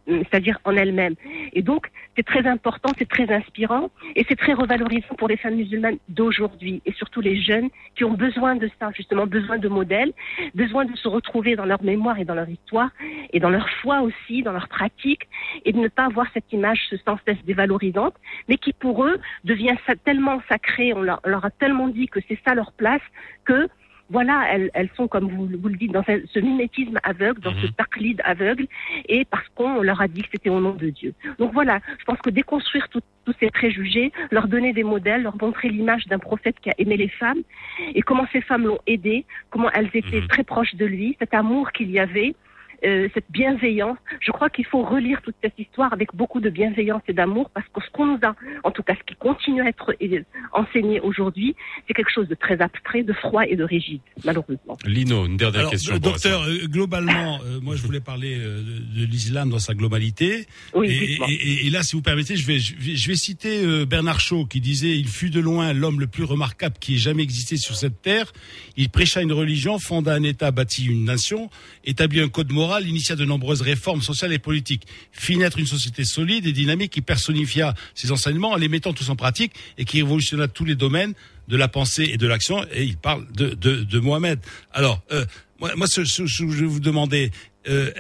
c'est-à-dire en elle-même. Et donc, c'est très important, c'est très inspirant, et c'est très revalorisant pour les femmes musulmanes d'aujourd'hui, et surtout les jeunes qui ont besoin de ça, justement, besoin de modèles, besoin de se retrouver dans leur mémoire et dans leur histoire, et dans leur foi aussi, dans leur pratique, et de ne pas avoir cette image sans cesse dévalorisante, mais qui pour eux devient tellement sacré, on leur, on leur a tellement dit que c'est ça leur place, que voilà, elles, elles sont, comme vous, vous le dites, dans ce, mimétisme aveugle, dans ce taqlid aveugle, et parce qu'on leur a dit que c'était au nom de Dieu. Donc voilà, je pense que déconstruire tous ces préjugés, leur donner des modèles, leur montrer l'image d'un prophète qui a aimé les femmes, et comment ces femmes l'ont aidé, comment elles étaient très proches de lui, cet amour qu'il y avait, euh, cette bienveillance. Je crois qu'il faut relire toute cette histoire avec beaucoup de bienveillance et d'amour parce que ce qu'on nous a, en tout cas ce qui continue à être euh, enseigné aujourd'hui, c'est quelque chose de très abstrait, de froid et de rigide, malheureusement. Lino, une dernière Alors, question. euh, docteur, euh, globalement, euh, moi je voulais parler euh, de, l'islam dans sa globalité. Oui, et, et- et- et là, si vous permettez, je vais, je vais, je vais citer euh, Bernard Shaw qui disait Il fut de loin l'homme le plus remarquable qui ait jamais existé sur cette terre. Il prêcha une religion, fonda un État, bâtit une nation, établit un code moral, initia de nombreuses réformes sociales et politiques, fit naître une société solide et dynamique qui personnifia ses enseignements en les mettant tous en pratique et qui révolutionna tous les domaines de la pensée et de l'action, et il parle de, de, de Mohamed. Alors, euh, moi, moi ce, ce- ce que je vais vous demander, euh,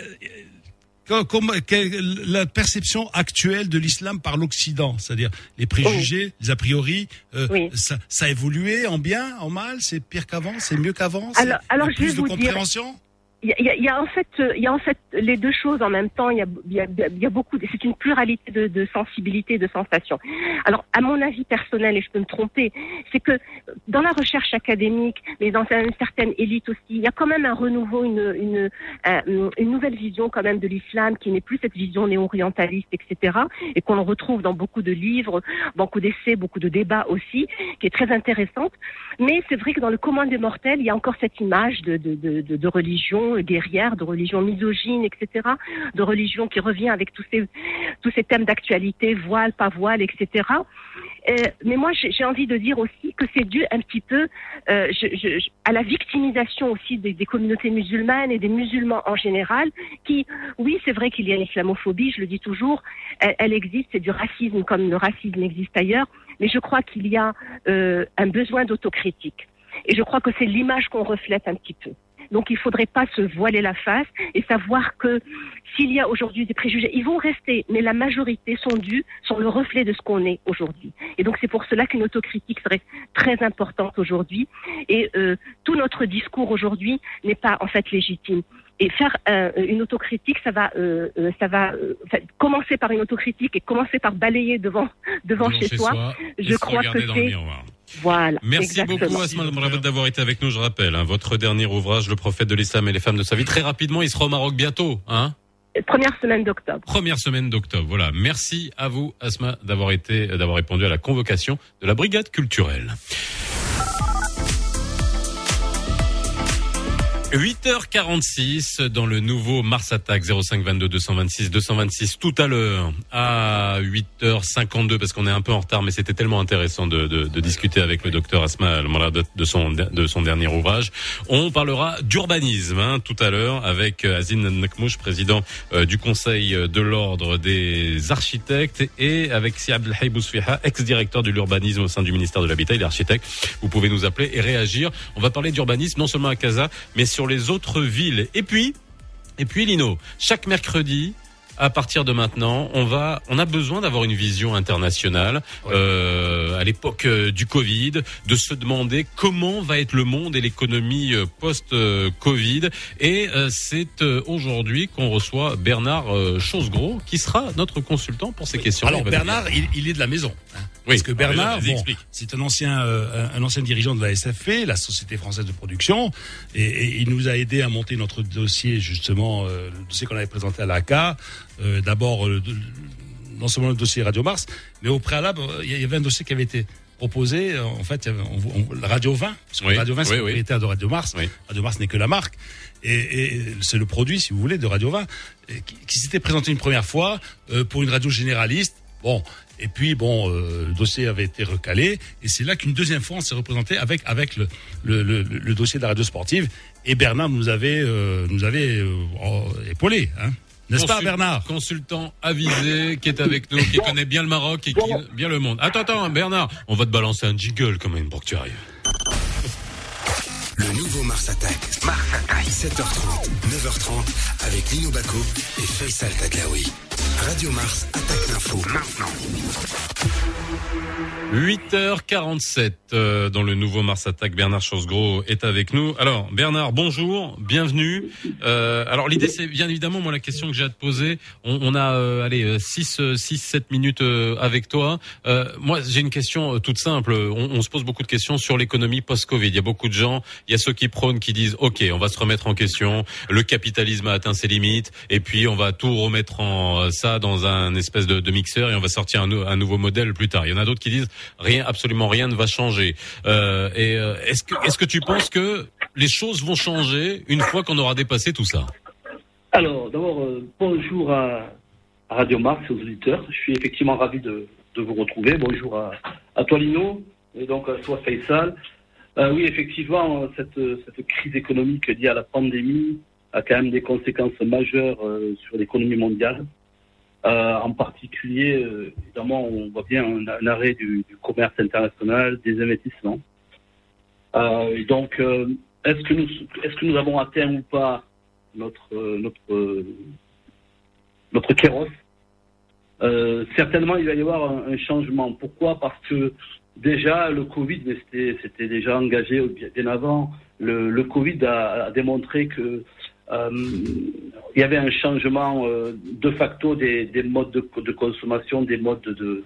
quelle- la perception actuelle de l'islam par l'Occident, c'est-à-dire les préjugés, les a priori, euh, ça, ça a évolué en bien, en mal, c'est pire qu'avant, c'est mieux qu'avant, Alors, a je vais plus de vous compréhension? Il y a- y a en fait, euh, il y a en fait les deux choses en même temps. Il y a, il y a, y a beaucoup. C'est une pluralité de, de sensibilités, de sensations. Alors, à mon avis personnel, et je peux me tromper, c'est que dans la recherche académique, mais dans une certaine élite aussi, il y a quand même un renouveau, une, une, euh, une nouvelle vision quand même de l'islam qui n'est plus cette vision néo-orientaliste, etc. Et qu'on retrouve dans beaucoup de livres, beaucoup d'essais, beaucoup de débats aussi, qui est très intéressante. Mais c'est vrai que dans le commun des mortels, il y a encore cette image de, de, de, de, de religion guerrière, de religion misogyne, etc. De religion qui revient avec tous ces, tous ces thèmes d'actualité, voile, pas voile, etc. Euh, mais moi, j'ai envie de dire aussi que c'est dû un petit peu euh, à la victimisation aussi des, communautés musulmanes et des musulmans en général, qui, oui, c'est vrai qu'il y a l'islamophobie, je le dis toujours, elle, elle existe, c'est du racisme comme le racisme existe ailleurs, mais je crois qu'il y a euh, un besoin d'autocritique. Et je crois que c'est l'image qu'on reflète un petit peu. Donc il ne faudrait pas se voiler la face et savoir que s'il y a aujourd'hui des préjugés, ils vont rester, mais la majorité sont dus, sont le reflet de ce qu'on est aujourd'hui. Et donc c'est pour cela qu'une autocritique serait très importante aujourd'hui. Et euh, tout notre discours aujourd'hui n'est pas en fait légitime. Et faire euh, une autocritique, ça va, euh, euh, ça va euh, enfin, commencer par une autocritique et commencer par balayer devant devant, Devant chez, chez soi. soi Je crois que c'est voilà. Merci exactement. beaucoup Asma d'avoir été avec nous. Je rappelle, hein, votre dernier ouvrage, Le prophète de l'islam et les femmes de sa vie. Très rapidement, il sera au Maroc bientôt. Hein Première semaine d'octobre. Première semaine d'octobre. Voilà. Merci à vous, Asma, d'avoir été, d'avoir répondu à la convocation de la brigade culturelle. 8h46 dans le nouveau Mars Attack 05 22 226 226 tout à l'heure à 8h52 parce qu'on est un peu en retard mais c'était tellement intéressant de, de, de discuter avec le docteur Asma Al-Marad de son de son dernier ouvrage. On parlera d'urbanisme hein, tout à l'heure avec euh, Azine Nakmouche président euh, du Conseil de l'ordre des architectes et avec Si Abdelhaï ex-directeur de l'urbanisme au sein du ministère de l'Habitat, il est architecte. Vous pouvez nous appeler et réagir. On va parler d'urbanisme non seulement à Casa mais sur les autres villes. Et puis, et puis Lino, chaque mercredi, à partir de maintenant, on va, on a besoin d'avoir une vision internationale. Euh, à l'époque euh, du Covid, de se demander comment va être le monde et l'économie euh, post-Covid. Et euh, c'est euh, aujourd'hui qu'on reçoit Bernard Chosgros, qui sera notre consultant pour ces questions. Alors Bernard, il, il est de la maison. Oui. Parce que Ah, Bernard, bon, c'est un ancien, euh, un ancien dirigeant de la SFP, la Société française de production, et, et il nous a aidé à monter notre dossier justement, euh, le dossier qu'on avait présenté à l'ACA. Euh, D'abord, euh, non seulement le dossier Radio Mars, mais au préalable, euh, il y avait un dossier qui avait été proposé. euh, En fait, on- on- Radio 20, parce que Oui, Radio 20 c'est oui, propriétaire de Radio Mars. Radio Mars n'est que la marque. Et, et c'est le produit, si vous voulez, de Radio 20, et qui, qui s'était présenté une première fois euh, pour une radio généraliste. Bon, et puis bon, euh, le dossier avait été recalé, et c'est là qu'une deuxième fois on s'est représenté avec avec le, le, le, le dossier de la radio sportive. Et Bernard nous avait euh, nous avait euh, épaulé, hein, n'est-ce pas Bernard? Consultant avisé qui est avec nous, qui connaît bien le Maroc et qui bien le monde. Attends, attends, Bernard, on va te balancer un jingle quand même pour que tu arrives. Le nouveau Mars Attack. Mars Attack. 7h30, 9h30 avec Lino Baco et Faisal Tadlaoui. Radio Mars attaque l'info maintenant. 8h47 euh, dans le nouveau Mars Attack. Bernard Chosgros est avec nous. Alors Bernard, bonjour, bienvenue. Euh, alors l'idée c'est bien évidemment moi la question que j'ai à te poser. On, on a euh, allez 6 6 7 minutes avec toi. Euh, moi j'ai une question toute simple. On, on se pose beaucoup de questions sur l'économie post-Covid. Il y a beaucoup de gens, il y a ceux qui prônent qui disent OK, on va se remettre en question. Le capitalisme a atteint ses limites et puis on va tout remettre en euh, ça dans un espèce de, mixeur et on va sortir un, nou- un nouveau modèle plus tard. Il y en a d'autres qui disent rien, absolument rien ne va changer. Euh, et euh, est-ce que est-ce que tu penses que les choses vont changer une fois qu'on aura dépassé tout ça? Alors, d'abord, bonjour à, Radio Mars et aux auditeurs. Je suis effectivement ravi de, de vous retrouver. Bonjour à, à toi, Lino, et donc à toi, Faisal. Euh, oui, effectivement, cette, crise économique liée à la pandémie a quand même des conséquences majeures euh, sur l'économie mondiale. Euh, en particulier, évidemment, on voit bien un, arrêt du, commerce international, des investissements. Et donc, est-ce que nous, est-ce que nous avons atteint ou pas notre notre kéros? Certainement, il va y avoir un changement. Pourquoi? Parce que déjà le Covid, c'était déjà engagé bien, avant. Le, Covid a, démontré que euh, il y avait un changement euh, de facto des, des modes de, consommation, des modes de,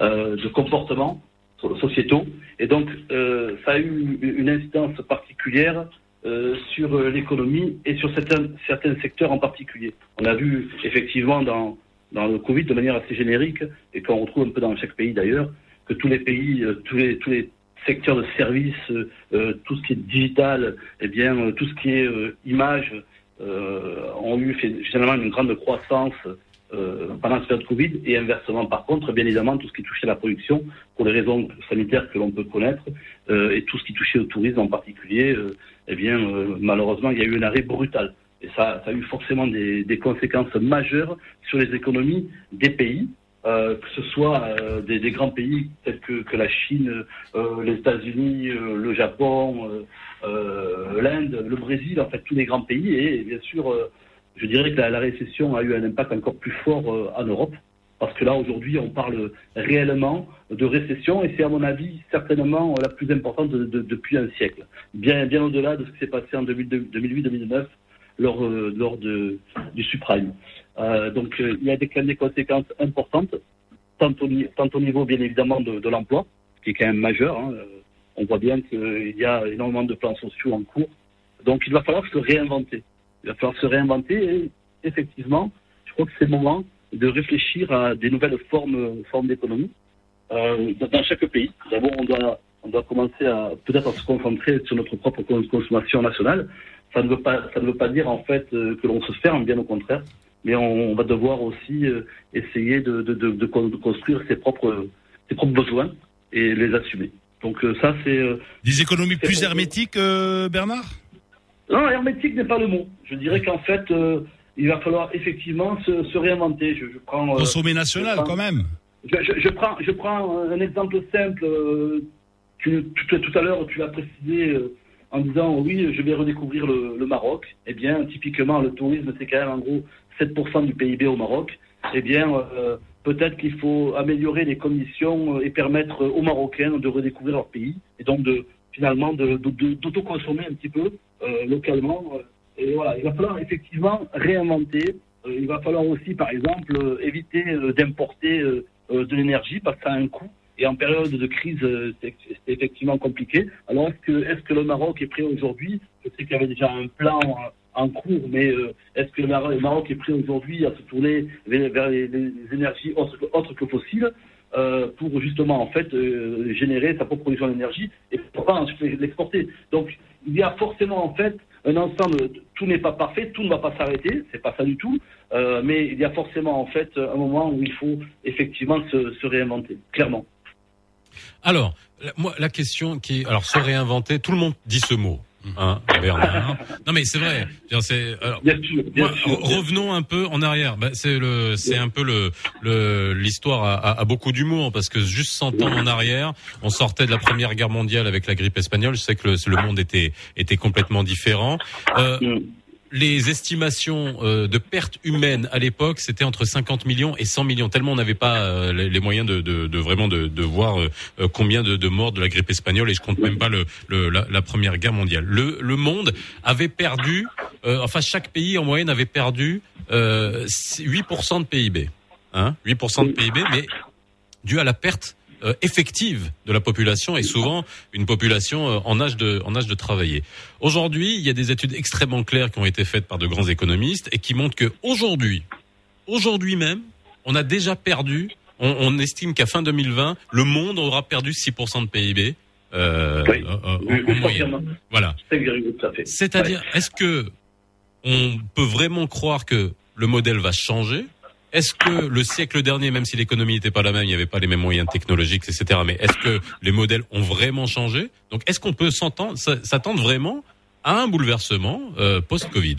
euh, comportement so- sociétaux. Et donc, ça a eu une incidence particulière sur l'économie et sur certains, secteurs en particulier. On a vu effectivement dans le Covid de manière assez générique, et qu'on retrouve un peu dans chaque pays d'ailleurs, que tous les pays, euh, tous les, tous les secteurs de services, euh, euh, tout ce qui est digital, eh bien, tout ce qui est image, ont eu généralement une grande croissance pendant cette période Covid et inversement par contre, bien évidemment, tout ce qui touchait la production pour les raisons sanitaires que l'on peut connaître et tout ce qui touchait au tourisme en particulier, eh bien, malheureusement, il y a eu un arrêt brutal. Et ça, a eu forcément des conséquences majeures sur les économies des pays, euh, que ce soit euh, des, grands pays tels que, la Chine, euh, les États-Unis, le Japon, l'Inde, le Brésil, en fait tous les grands pays. Et bien sûr, je dirais que la, récession a eu un impact encore plus fort en Europe. Parce que là, aujourd'hui, on parle réellement de récession et c'est, à mon avis, certainement la plus importante de- de- depuis un siècle. Bien, bien au-delà de ce qui s'est passé en 2008-2009 lors, lors du subprime. Euh, donc, euh, il y a des, conséquences importantes, tant au, niveau, bien évidemment, de, l'emploi, qui est quand même majeur. hein. Euh, On voit bien qu'il y a énormément de plans sociaux en cours. Donc, il va falloir se réinventer. Il va falloir se réinventer et, effectivement, je crois que c'est le moment de réfléchir à des nouvelles formes, d'économie dans- chaque pays. D'abord, on doit, commencer à peut-être à se concentrer sur notre propre cons- consommation nationale. Ça ne veut pas, ça ne veut pas dire en fait que l'on se ferme, bien au contraire. Mais on, on va devoir aussi euh, essayer de, de, de, de con- de construire ses propres, ses propres besoins et les assumer. Donc euh, ça, c'est euh, Des économies plus hermétiques, euh, Bernard? Non, hermétique n'est pas le mot. Je dirais qu'en fait, euh, il va falloir effectivement se, se réinventer. Je, je prends, euh, Consommer national, prends- quand même. Je, je- je prends, je prends un exemple simple. Tu, tout, tout à l'heure, tu l'as précisé en disant oui, je vais redécouvrir le, le Maroc. Eh bien, typiquement, le tourisme, c'est quand même en gros 7% du PIB au Maroc. Eh bien, euh, peut-être qu'il faut améliorer les conditions euh, et permettre aux Marocains de redécouvrir leur pays et donc de finalement d'autoconsommer un petit peu euh, localement. et voilà, il va falloir effectivement réinventer. Il va falloir aussi, par exemple, éviter d'importer de l'énergie parce que ça a un coût. Et en période de crise, c'est effectivement compliqué. Alors, que, est-ce que le Maroc est prêt aujourd'hui? Je sais qu'il y avait déjà un plan en, cours, mais euh, est-ce que le Mar- le Maroc est prêt aujourd'hui à se tourner vers, les, énergies autres, que- fossiles euh, pour justement en fait euh, générer sa propre production d'énergie et pourquoi ensuite l'exporter? Donc il y a forcément en fait un ensemble, tout n'est pas parfait, tout ne va pas s'arrêter, c'est pas ça du tout, mais il y a forcément en fait un moment où il faut effectivement se, réinventer, clairement. Alors, la- moi, la question qui alors, se réinventer, tout le monde dit ce mot. Hein, Bernard. Non mais c'est vrai. Alors, moi, revenons un peu en arrière. Bah, c'est le, c'est un peu le, le l'histoire a, a- a beaucoup d'humour parce que juste 100 ans en arrière, on sortait de la première guerre mondiale avec la grippe espagnole. Je sais que le, le monde était était complètement différent. Euh, les estimations euh, de pertes humaines à l'époque, c'était entre 50 millions et 100 millions. Tellement on n'avait pas euh, les, moyens de, de, de vraiment de, de voir euh, euh, combien de, morts de la grippe espagnole. Et je compte même pas le, le la, première guerre mondiale. Le, le monde avait perdu, euh, enfin chaque pays en moyenne avait perdu euh, 8% de PIB, hein, 8% de PIB, mais dû à la perte euh, effective de la population et souvent une population euh, en âge de en âge de travailler. Aujourd'hui, il y a des études extrêmement claires qui ont été faites par de grands économistes et qui montrent que aujourd'hui, aujourd'hui même, on a déjà perdu. On, on estime qu'à fin 2020, le monde aura perdu 6% de PIB. Euh, euh, euh, en, en moyenne. Voilà. C'est-à-dire, est-ce que on peut vraiment croire que le modèle va changer Est-ce que le siècle dernier, même si l'économie n'était pas la même, il n'y avait pas les mêmes moyens technologiques, etc. Mais est-ce que les modèles ont vraiment changé? Donc, est-ce qu'on peut s'entendre- s'attendre vraiment à un bouleversement euh, post-Covid?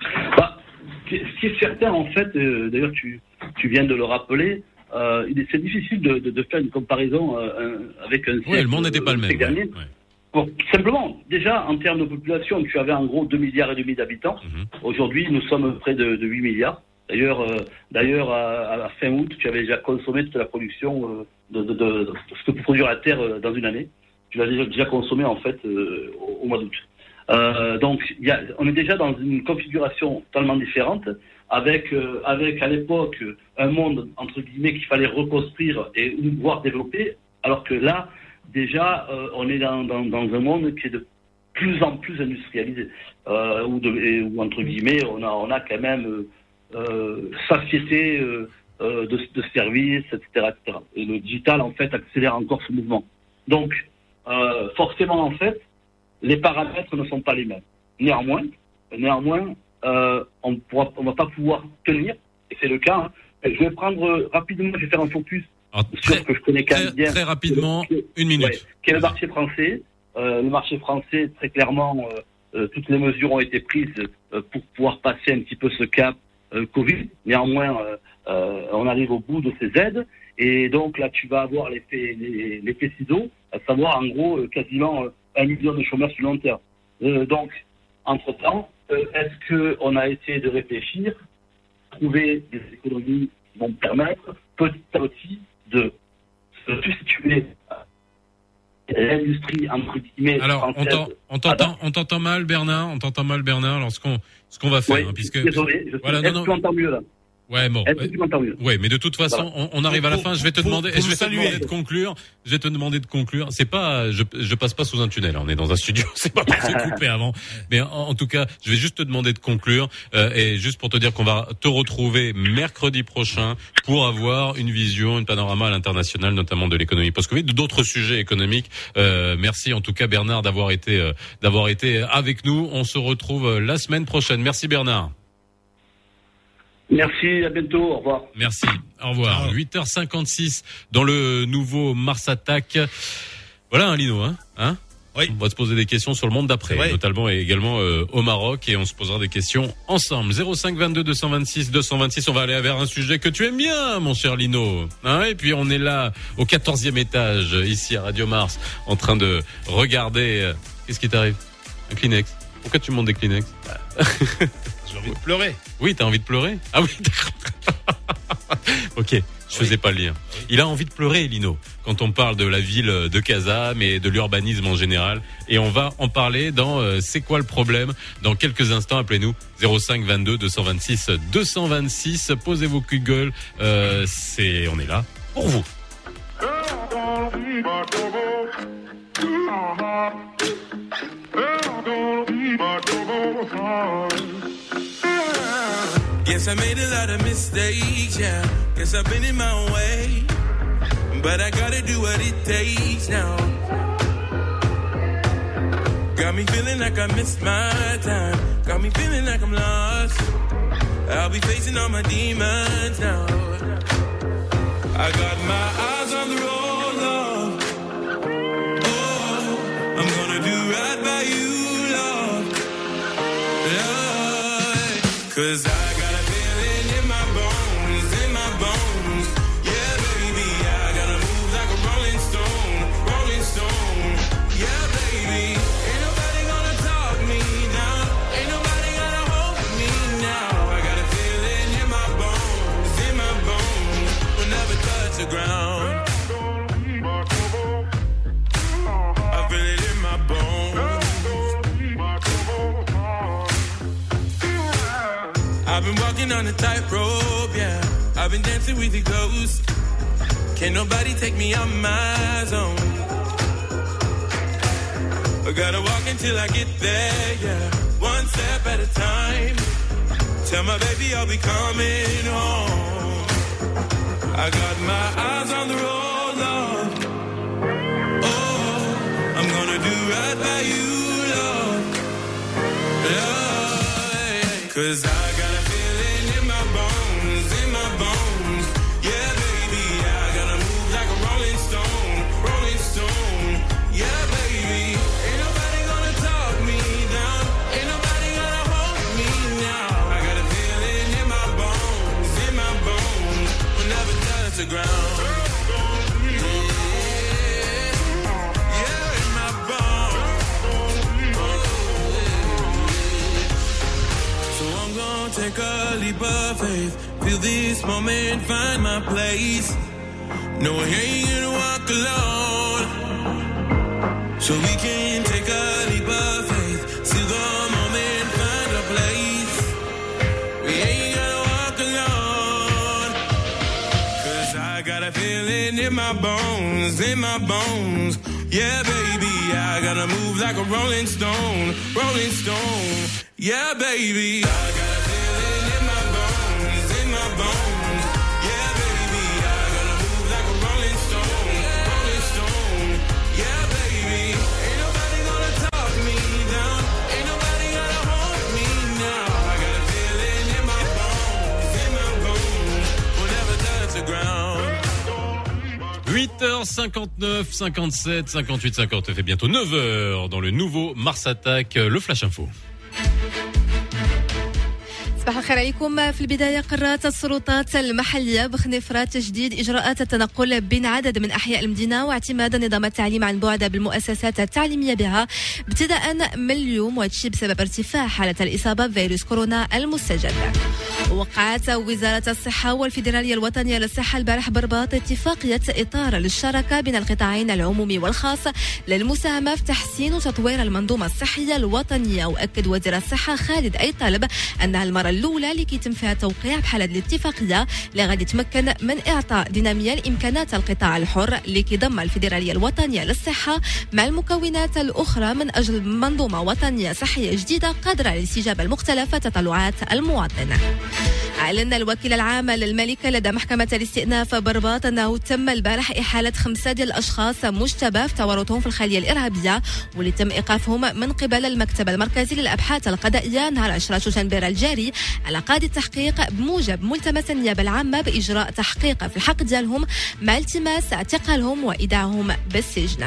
Ce qui est- ce qui est certain, en fait, euh, d'ailleurs, tu, tu viens de le rappeler, euh, c'est difficile de, de, de faire une comparaison un- avec un Oui, le monde siècle, n'était pas le même. siècle ouais, dernier. ouais. Bon, simplement, déjà, en termes de population, tu avais en gros 2 milliards et demi d'habitants. Mhm. Aujourd'hui, nous sommes près de, de 8 milliards. D'ailleurs, euh, d'ailleurs, à, fin août, tu avais déjà consommé toute la production euh, de, ce que peut produire la Terre euh, dans une année. Tu l'as déjà, déjà consommé, en fait, au, mois d'août. Donc, on est déjà dans une configuration totalement différente, avec, avec à l'époque un monde entre guillemets qu'il fallait reconstruire et ou voire développer, alors que là, déjà, on est dans, un monde qui est de plus en plus industrialisé, euh, ou entre guillemets, on a, on a quand même satiété euh, euh, de, de services, etc., etc. Et le digital, en fait, accélère encore ce mouvement. Donc, euh, forcément, en fait, les paramètres ne sont pas les mêmes. Néanmoins, néanmoins, euh, on on va pas pouvoir tenir, et c'est le cas. hein. Je vais prendre euh, rapidement, je vais faire un focus sur ce que je connais quand même bien. Très rapidement, une minute. Ouais, qui est le marché français. Euh, le marché français, très clairement, euh, euh, toutes les mesures ont été prises euh, pour pouvoir passer un petit peu ce cap euh, Covid. Néanmoins, euh, euh, on arrive au bout de ces aides. Et donc là, tu vas avoir l'effet l'effet ciseau, à savoir en gros euh, quasiment euh, un million de chômeurs supplémentaires. Euh, donc, entre-temps, euh, est-ce qu'on a essayé de réfléchir, trouver des économies qui vont permettre petit à petit de se substituer à l'industrie entre guillemets Alors, on française on t'entend, on t'entend mal, Bernard? On t'entend mal, Bernard? Alors, ce qu'on, ce qu'on va faire, Oui, hein, puisque désolé, je voilà, est-ce non, non. mieux là? Ouais, bon. Ouais, mais de toute façon, Voilà. on, on arrive à la fin. Je vais te demander, je vais te demander de conclure. Je vais te demander de conclure. C'est pas, je, je passe pas sous un tunnel. On est dans un studio. C'est pas pour se couper avant. Mais en, en tout cas, je vais juste te demander de conclure euh, et juste pour te dire qu'on va te retrouver mercredi prochain pour avoir une vision, une panorama à l'international, notamment de l'économie post-Covid, d'autres sujets économiques. Euh, merci en tout cas Bernard d'avoir été, euh, d'avoir été avec nous. On se retrouve euh, la semaine prochaine. Merci Bernard. Merci, à bientôt, au revoir. Merci. Au revoir. 8h56 dans le nouveau Mars Attack. Voilà, hein, Lino, hein, hein On va se poser des questions sur le monde d'après, notamment et également euh, au Maroc, et on se posera des questions ensemble. 05 22 226 226. On va aller vers un sujet que tu aimes bien, mon cher Lino. Hein et puis on est là au 14e étage, ici à Radio Mars, en train de regarder. euh, Qu'est-ce qui t'arrive? Un Kleenex. Pourquoi tu montes des Kleenex? J'ai envie de pleurer. Oui, t'as envie de pleurer? Ah oui, d'accord. ok, je faisais pas le lien. Il a envie de pleurer, Lino, quand on parle de la ville de Kazam et de l'urbanisme en général. Et on va en parler dans euh, C'est quoi le problème? Dans quelques instants, appelez-nous 05 22 226 226. Posez vos culs de gueule. Euh, c'est, on est là pour vous. Guess I made a lot of mistakes, yeah. Guess I've been in my own way. But I gotta do what it takes now. Got me feeling like I missed my time. Got me feeling like I'm lost. I'll be facing all my demons now. I got my eyes on the road, love. Oh, I'm gonna do right by you, love. Love. Cause I walking on a tightrope, yeah. I've been dancing with the ghost. Can't nobody take me out my zone. I gotta walk until I get there, yeah. One step at a time. Tell my baby I'll be coming home. I got my eyes on the road, love. Oh, I'm gonna do right by you, love. Love. Cause I the ground. take a leap of faith. Feel this moment, find my place. No, I ain't gonna walk alone. So we can take a leap of faith. Bones, in my bones. Yeah, baby, I gotta move like a rolling stone, rolling stone. Yeah, baby, 8h59, 57, 58, 50. Ça fait bientôt 9h dans le nouveau Mars Attack, euh, le Flash Info. صباح الخير عليكم في البداية قررت السلطات المحلية بخنيفرة تجديد إجراءات التنقل بين عدد من أحياء المدينة واعتماد نظام التعليم عن بعد بالمؤسسات التعليمية بها ابتداء من اليوم وهذا بسبب ارتفاع حالة الإصابة بفيروس كورونا المستجد وقعت وزارة الصحة والفيدرالية الوطنية للصحة البارح برباط اتفاقية إطار للشراكة بين القطاعين العمومي والخاص للمساهمة في تحسين وتطوير المنظومة الصحية الوطنية وأكد وزير الصحة خالد أي طالب أنها المرة الأولى اللي كيتم فيها توقيع بحال هذه الاتفاقية اللي غادي تمكن من إعطاء دينامية لإمكانات القطاع الحر اللي كيضم الفيدرالية الوطنية للصحة مع المكونات الأخرى من أجل منظومة وطنية صحية جديدة قادرة على الاستجابة لمختلف تطلعات المواطن. أعلن الوكيل العام للملكة لدى محكمة الاستئناف برباط أنه تم البارح إحالة خمسة الأشخاص مشتبه في تورطهم في الخلية الإرهابية واللي تم إيقافهم من قبل المكتب المركزي للأبحاث القضائية نهار 10 شتنبر الجاري على قاعدة التحقيق بموجب ملتمس النيابة العامة بإجراء تحقيق في الحق ديالهم مع التماس اعتقالهم وإيداعهم بالسجن.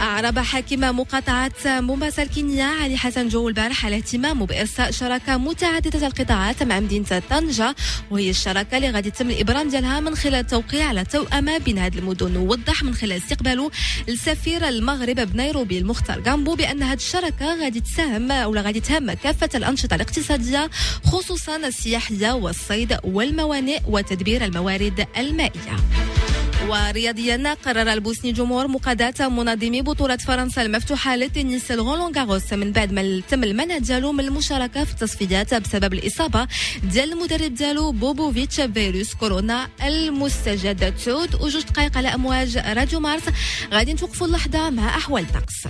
أعرب حاكم مقاطعة مومباسا الكينيا علي حسن جو البارح على اهتمامه بإرساء شراكة متعددة القطاعات مع مدينة طنجة وهي الشراكة اللي غادي يتم الإبرام ديالها من خلال التوقيع على توأمة بين هذه المدن ووضح من خلال استقباله السفير المغرب بنيروبي المختار جامبو بأن هذه الشراكة غادي تساهم ولا غادي تهم كافة الأنشطة الاقتصادية خصوصا السياحية والصيد والموانئ وتدبير الموارد المائية. ورياضيا قرر البوسني جمهور مقاضاة منظمي بطولة فرنسا المفتوحة للتنس الغولون غاروس من بعد ما تم المنع ديالو من المشاركة في التصفيات بسبب الإصابة ديال المدرب ديالو بوبوفيتش فيروس كورونا المستجد. تعود وجوج دقائق على أمواج راديو مارس. غادي نتوقفوا اللحظة مع أحوال الطقس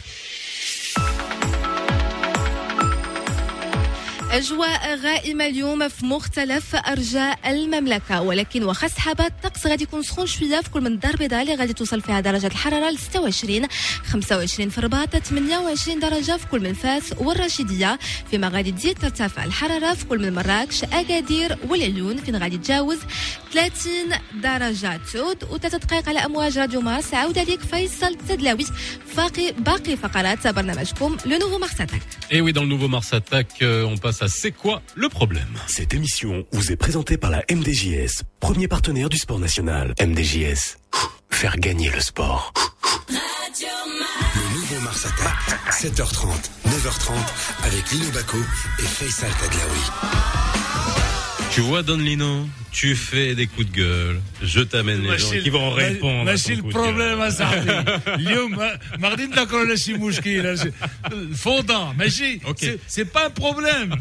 أجواء غائمة اليوم في مختلف أرجاء المملكة. ولكن واخا سحابة الطقس غادي يكون سخون شوية في كل من الدار البيضاء اللي غادي توصل فيها درجة الحرارة ل 26 25 في الرباط 28 درجة في كل من فاس والرشيدية. فيما غادي تزيد ترتفع الحرارة في كل من مراكش أكادير والعيون. فين غادي تجاوز 30 درجة. تعود وثلاث دقائق على أمواج راديو مارس. عاود عليك فيصل تدلاوي. باقي باقي فقرات برنامجكم لو نوفو مارساتاك Et oui, dans le nouveau Mars Attack, euh, on à C'est quoi le problème? Cette émission vous est présentée par la MDJS, premier partenaire du sport national. MDJS, faire gagner le sport. Le nouveau Mars Attack, 7h30, 9h30, avec Lino Baco et Faisal Tadlaoui. Tu vois, Don Lino, tu fais des coups de gueule. Je t'amène les gens qui vont répondre. Mais c'est le problème à ça. Lium, Mardin le chimouchki, fondant. Mais c'est pas un problème.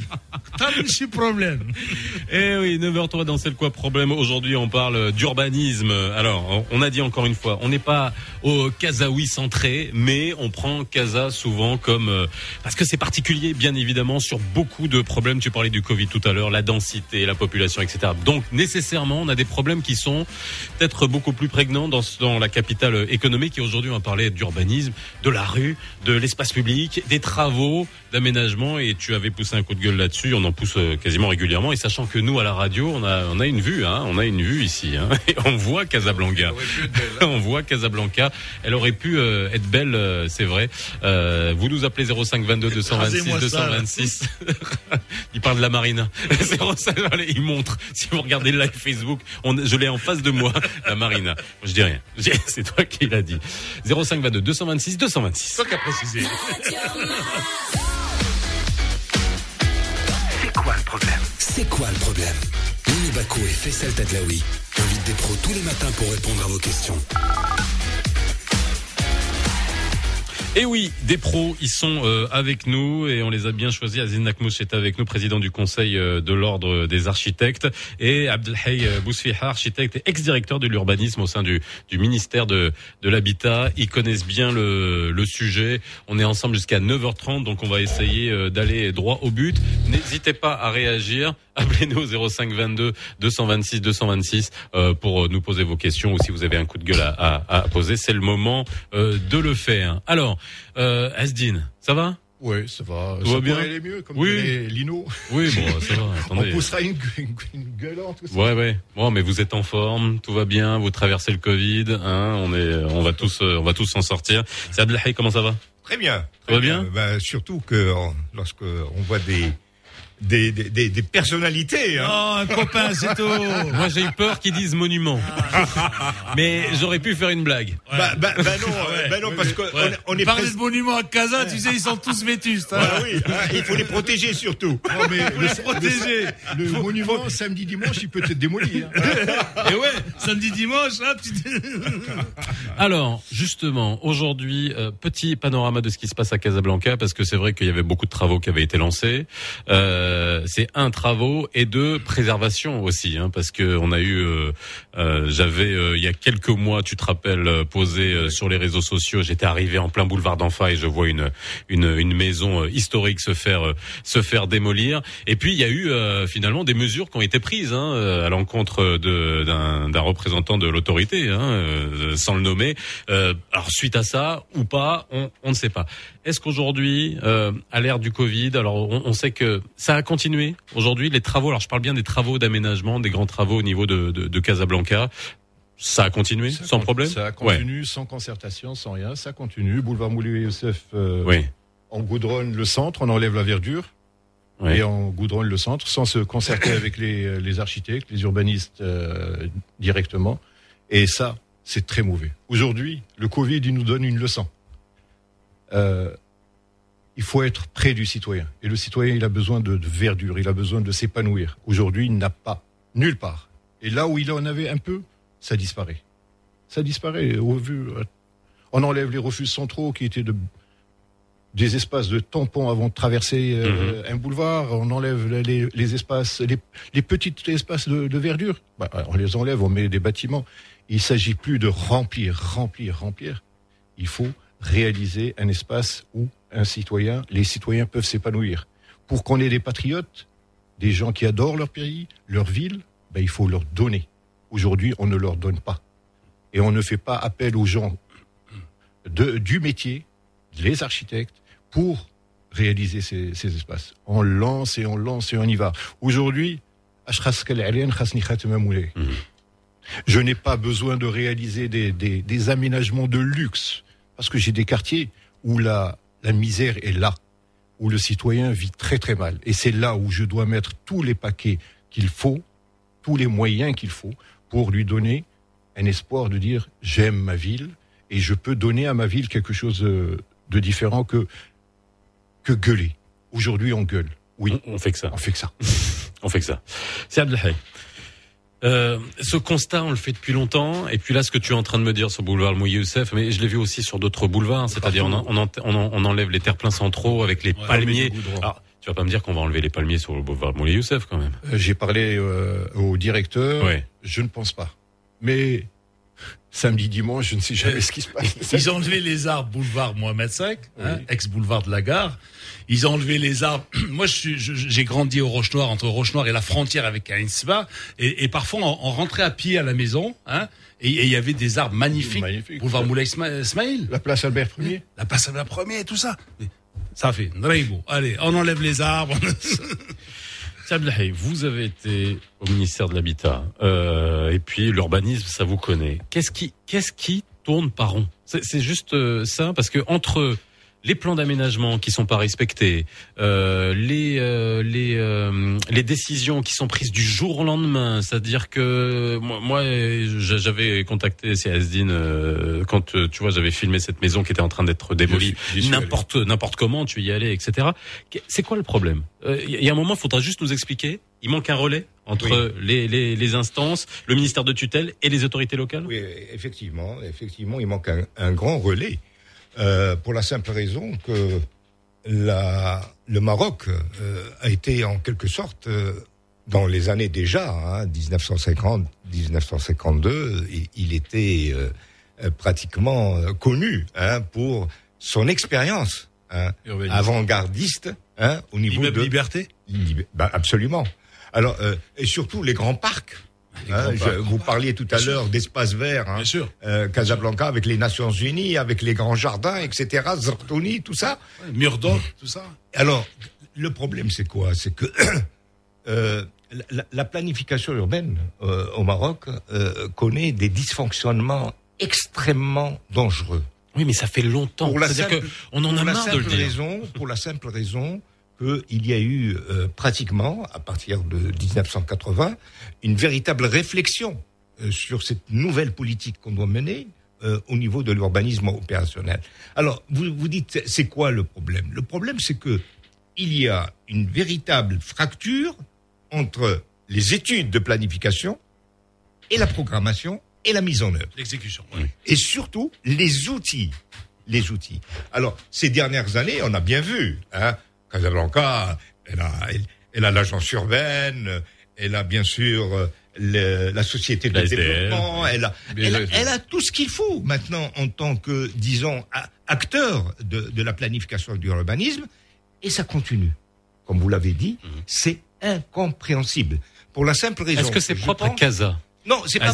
T'as le problème. Eh oui, 9h03 dans C'est quoi problème. Aujourd'hui, on parle d'urbanisme. Alors, on a dit encore une fois, on n'est pas au Casaoui centré, mais on prend Casa souvent comme, euh, parce que c'est particulier, bien évidemment, sur beaucoup de problèmes. Tu parlais du Covid tout à l'heure, la densité, la population, etc. Donc, nécessairement, on a des problèmes qui sont peut-être beaucoup plus prégnants dans, dans la capitale économique. Et aujourd'hui, on va parler d'urbanisme, de la rue, de l'espace public, des travaux, d'aménagement. Et tu avais poussé un coup de gueule là-dessus. On en pousse euh, quasiment régulièrement. Et sachant que nous, à la radio, on a, on a une vue, hein, on a une vue ici. Hein, et on voit Casablanca. on voit Casablanca. Elle aurait pu euh, être belle, euh, c'est vrai. Euh, vous nous appelez 05 22 226 Rasez-moi ça, là. 226. il parle de la marina. 05, allez, il montre. Si vous regardez le live Facebook, on, je l'ai en face de moi, la marina. Je dis rien. C'est toi qui l'as dit. 05 22 226 226. toi qui as précisé C'est quoi le problème? C'est quoi le problème? Lino Baco et Faisal Tadlaoui invitent des pros tous les matins pour répondre à vos questions. Et oui, des pros, ils sont euh, avec nous et on les a bien choisis. Aziz Nakmouch est avec nous, président du conseil euh, de l'ordre des architectes, et Abdelhay euh, Bousfiha, architecte et ex-directeur de l'urbanisme au sein du, du ministère de, de l'Habitat. Ils connaissent bien le, sujet. On est ensemble jusqu'à 9h30, donc on va essayer euh, d'aller droit au but. N'hésitez pas à réagir. Appelez-nous au 05 22 226 226 euh, pour nous poser vos questions ou si vous avez un coup de gueule à, à, à poser, c'est le moment euh, de le faire. Alors, euh, Asdine, ça va? Oui, ça va. Tout ça va bien? pourrait aller mieux, comme Oui. Lino. Oui, bon, ça va. Attendez. On poussera une, une, une gueulante. aussi. Ouais, ouais. Bon, mais vous êtes en forme, tout va bien, vous traversez le Covid, hein, on est, on va tous, euh, on va tous s'en sortir. C'est Abdelhay, comment ça va? Très bien. Ça va bien? Bah, Surtout que lorsque on voit des des, des, des, des personnalités. Hein. Oh, un copain, c'est tout. Moi, j'ai eu peur qu'ils disent monument. mais j'aurais pu faire une blague. Bah, bah, bah non, euh, bah non, parce qu'on Ouais. on est Parler pres- de monuments à Casa, tu sais, ils sont tous vétustes. hein. Voilà, oui, hein, il faut les protéger surtout. Non, mais Faut les protéger. Le, le monument samedi dimanche, il peut être démoli. hein. Et ouais, samedi dimanche, là, tu Alors, justement, aujourd'hui, euh, petit panorama de ce qui se passe à Casablanca, parce que c'est vrai qu'il y avait beaucoup de travaux qui avaient été lancés. Euh, c'est un travaux et deux préservation aussi, hein, parce que on a eu, euh, euh, j'avais euh, il y a quelques mois, tu te rappelles, euh, posé euh, sur les réseaux sociaux. J'étais arrivé en plein boulevard d'Enfa et je vois une une, une maison euh, historique se faire euh, se faire démolir. Et puis il y a eu euh, finalement des mesures qui ont été prises hein, euh, à l'encontre de d'un d'un représentant de l'autorité, hein, euh, sans le nommer. Euh, alors suite à ça ou pas, on, on ne sait pas. Est-ce qu'aujourd'hui, euh, à l'ère du Covid, alors on, on sait que ça a continué aujourd'hui les travaux. Alors je parle bien des travaux d'aménagement, des grands travaux au niveau de, de, de Casablanca. Ça a continué Ça sans con- problème. Ça Ouais. continue sans concertation, sans rien. Ça continue. Boulevard Moulay Youssef, euh, Oui. on goudronne le centre, on enlève la verdure. Oui. Et on goudronne le centre sans se concerter avec les, les architectes, les urbanistes euh, directement. Et ça, c'est très mauvais. Aujourd'hui, le Covid, il nous donne une leçon. Euh, il faut être près du citoyen. Et le citoyen, il a besoin de, de verdure, il a besoin de s'épanouir. Aujourd'hui, il n'a pas, nulle part. Et là où il en avait un peu, ça disparaît. Ça disparaît. Au vu, euh, on enlève les refuges centraux qui étaient de, des espaces de tampons avant de traverser euh, un boulevard. On enlève les, les espaces, les, les petits espaces de, de verdure. Bah, on les enlève, on met des bâtiments. Il s'agit plus de remplir, remplir, remplir. Il faut réaliser un espace où un citoyen, les citoyens peuvent s'épanouir. Pour qu'on ait des patriotes, des gens qui adorent leur pays, leur ville, ben, il faut leur donner. Aujourd'hui, on ne leur donne pas. Et on ne fait pas appel aux gens de, du métier, les architectes, pour réaliser ces, espaces. On lance et on lance et on y va. Aujourd'hui, mhm. je n'ai pas besoin de réaliser des aménagements de luxe parce que j'ai des quartiers où la, la misère est là, où le citoyen vit très très mal. Et c'est là où je dois mettre tous les paquets qu'il faut, tous les moyens qu'il faut, pour lui donner un espoir de dire j'aime ma ville et je peux donner à ma ville quelque chose euh, de différent que, que gueuler. Aujourd'hui, on gueule. Oui. On, on fait que ça. On fait que ça. on fait que ça. C'est Abdelhay. Euh, ce constat, on le fait depuis longtemps. Et puis là, ce que tu es en train de me dire sur boulevard Mouillé Youssef, mais je l'ai vu aussi sur d'autres boulevards. C'est-à-dire, on, en- on, en- on, en- on enlève les terre-pleins centraux avec les Ouais, palmiers. Alors, tu vas pas me dire qu'on va enlever les palmiers sur le boulevard Mouillé Youssef quand même. Euh, J'ai parlé euh, au directeur. Ouais. Je ne pense pas. Mais samedi, dimanche, je ne sais jamais ce qui se passe. Ils ont enlevé les arbres boulevard Mohamed V, hein, ex-boulevard de la gare. Ils ont enlevé les arbres. Moi, j'ai grandi au Roche-Noir, entre Roche-Noir et la frontière avec Ainsba. Et, et parfois, on, on rentrait à pied à la maison, hein, et il y avait des arbres magnifiques. Boulevard Moulay Ismail. La place Albert Ier. La place Albert Ier, tout ça. Ça fait. Allez, on enlève les arbres. Vous avez été au ministère de l'Habitat euh, et puis l'urbanisme, ça vous connaît. Qu'est-ce qui, qu'est-ce qui tourne par rond? C'est c'est juste euh, ça, parce que entre les plans d'aménagement qui sont pas respectés, euh, les euh, les euh, les décisions qui sont prises du jour au lendemain, c'est-à-dire que moi, moi, j'a- j'avais contacté CSDIN euh, quand euh, tu vois j'avais filmé cette maison qui était en train d'être démolie, n'importe n'importe comment tu y allais, etc. C'est quoi le problème? Euh, Il y a un moment, il faudra juste nous expliquer. Il manque un relais entre les, les, les instances, le ministère de tutelle et les autorités locales? Oui, effectivement, effectivement, il manque un, un grand relais euh, pour la simple raison que la, le Maroc euh, a été en quelque sorte euh, dans les années déjà, hein, 1950, 1952, il, il était pratiquement connu hein, pour son expérience hein, avant-gardiste hein, au niveau de Liberté? Lib- bah, absolument. Alors et surtout les grands parcs. Hein, je- vous parliez tout à l'heure sûr. d'espaces verts, hein, Bien sûr. euh, Casablanca avec les Nations Unies, avec les grands jardins, etc. Zartouni, tout ça. Mur d'or, tout ça. Alors, le problème, c'est quoi? C'est que euh, la, la planification urbaine euh, au Maroc connaît des dysfonctionnements extrêmement dangereux. Oui, mais ça fait longtemps. Pour la simple, que on en a marre de le dire. raison, pour la simple raison qu'il y a eu euh, pratiquement, à partir de 1980, une véritable réflexion euh, sur cette nouvelle politique qu'on doit mener euh, au niveau de l'urbanisme opérationnel. Alors, vous vous dites, c'est quoi le problème? Le problème, c'est que il y a une véritable fracture entre les études de planification et la programmation et la mise en œuvre L'exécution. et surtout les outils. Les outils. Alors, ces dernières années, on a bien vu, hein, Casablanca, elle a, elle, elle a l'agence urbaine, elle a bien sûr euh, le- la société de développement, elle a, elle, a, sûr. elle a tout ce qu'il faut maintenant en tant que, disons, acteur de, de la planification et du urbanisme, et ça continue. Comme vous l'avez dit, c'est incompréhensible. Pour la simple raison. Mhm. Est-ce que c'est propre à Casa? Non, c'est pas.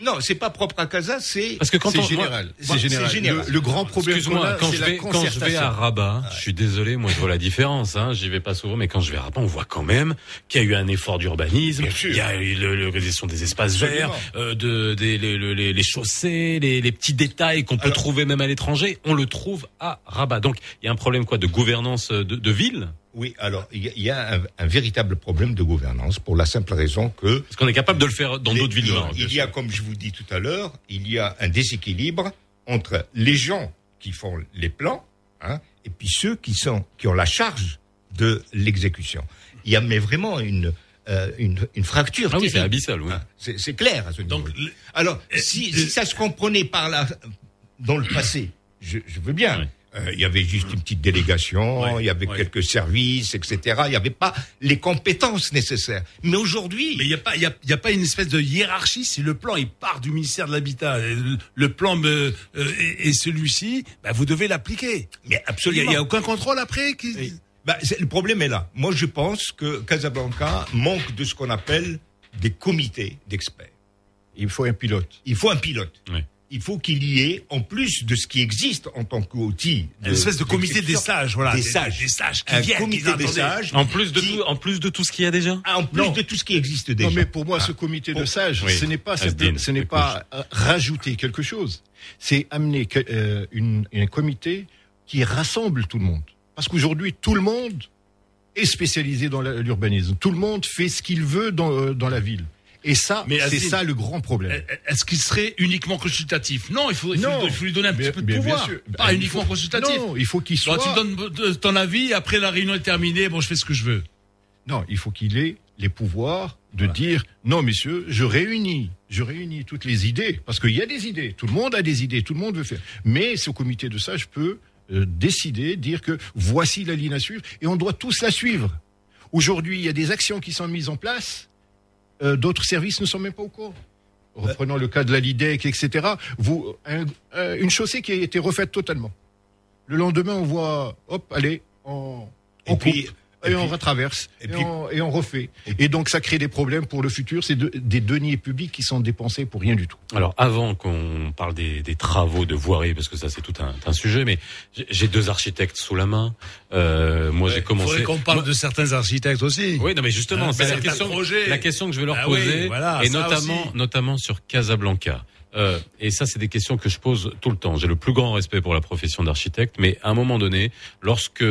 Non, c'est pas propre à Casa, c'est. Parce que quand c'est on- général. C'est général. Le, le grand problème qu'on a, quand je vais quand je vais à Rabat, je suis désolé, moi je vois la différence. Hein, J'y vais pas souvent, mais quand je vais à Rabat, on voit quand même qu'il y a eu un effort d'urbanisme. Il y a eu l'organisation des espaces Absolument. verts, euh, de des, les, les- les- chaussées, les, les petits détails qu'on peut trouver même à l'étranger. On le trouve à Rabat. Donc il y a un problème quoi de gouvernance de, de ville? Oui, alors il y a, il y a un, un véritable problème de gouvernance pour la simple raison que parce qu'on est capable de le faire dans d'autres villes du il- y a, comme je vous dis tout à l'heure, il y a un déséquilibre entre les gens qui font les plans hein, et puis ceux qui sont qui ont la charge de l'exécution. Il y a mais vraiment une euh, une, une fracture. Ah oui, c'est abyssal, oui. Hein, c'est clair à ce niveau. Alors, si, si ça se comprenait par là dans le passé, je, je veux bien. Euh, il y avait juste une petite délégation, il y avait quelques services, etc. Il n'y avait pas les compétences nécessaires. Mais aujourd'hui, Mais il n'y a pas, il y a, il y a pas une espèce de hiérarchie. Si le plan il part du ministère de l'Habitat, et le, plan me, euh, et, et celui-ci, bah, vous devez l'appliquer. Mais absolument. Il n'y a, aucun contrôle après. Qui... Bah, c'est- le problème est là. Moi, je pense que Casablanca manque de ce qu'on appelle des comités d'experts. Il faut un pilote. Il faut un pilote. Il faut qu'il y ait, en plus de ce qui existe en tant qu'outil, Une espèce de comité des sages, voilà, des sages, des sages qui un viennent, comité qui des sages, En plus de tout, en plus de tout ce qu'il y a déjà. Ah, en plus de tout ce qui existe déjà. Non, mais pour moi, ce Ah. comité de sages, Oui. ce n'est pas, simple- ce n'est pas euh, rajouter quelque chose. C'est amener que- euh, une, un comité qui rassemble tout le monde. Parce qu'aujourd'hui, tout le monde est spécialisé dans l'urbanisme. Tout le monde fait ce qu'il veut dans, euh, dans la ville. Et ça, Mais c'est ça le grand problème. Est-ce qu'il serait uniquement consultatif? Non, il faut, il faut, Non. il faut lui donner un petit peu de pouvoir. sûr. Pas Ben, uniquement faut- consultatif. Non, il faut qu'il soit- tu donnes ton avis, après la réunion est terminée, bon, je fais ce que je veux. Non, il faut qu'il ait les pouvoirs de dire non, messieurs, je réunis, je réunis toutes les idées parce qu'il y a des idées. Tout le monde a des idées, tout le monde veut faire. Mais ce comité de sages peut euh, décider, dire que voici la ligne à suivre et on doit tous la suivre. Aujourd'hui, il y a des actions qui sont mises en place. Euh, D'autres services ne sont même pas au courant. Reprenons le cas de la LIDEC, etc. Vous, un- euh, une chaussée qui a été refaite totalement. Le lendemain, on voit, hop, allez, on, on coupe, puis- et, et on retraverse, et, et puis- on, et on refait. Et donc, ça crée des problèmes pour le futur. C'est de- des deniers publics qui sont dépensés pour rien du tout. Alors avant qu'on parle des, des travaux de voirie, parce que ça c'est tout un, un sujet, mais j'ai- deux architectes sous la main. Euh, moi j'ai commencé. faudrait qu'on parle de certains architectes aussi. Oui, non, mais justement, Hein, c'est la question, la question que je vais leur Ah oui, poser, voilà, et notamment, aussi. notamment sur Casablanca. Euh, et ça, c'est des questions que je pose tout le temps. J'ai le plus grand respect pour la profession d'architecte, mais à un moment donné, lorsque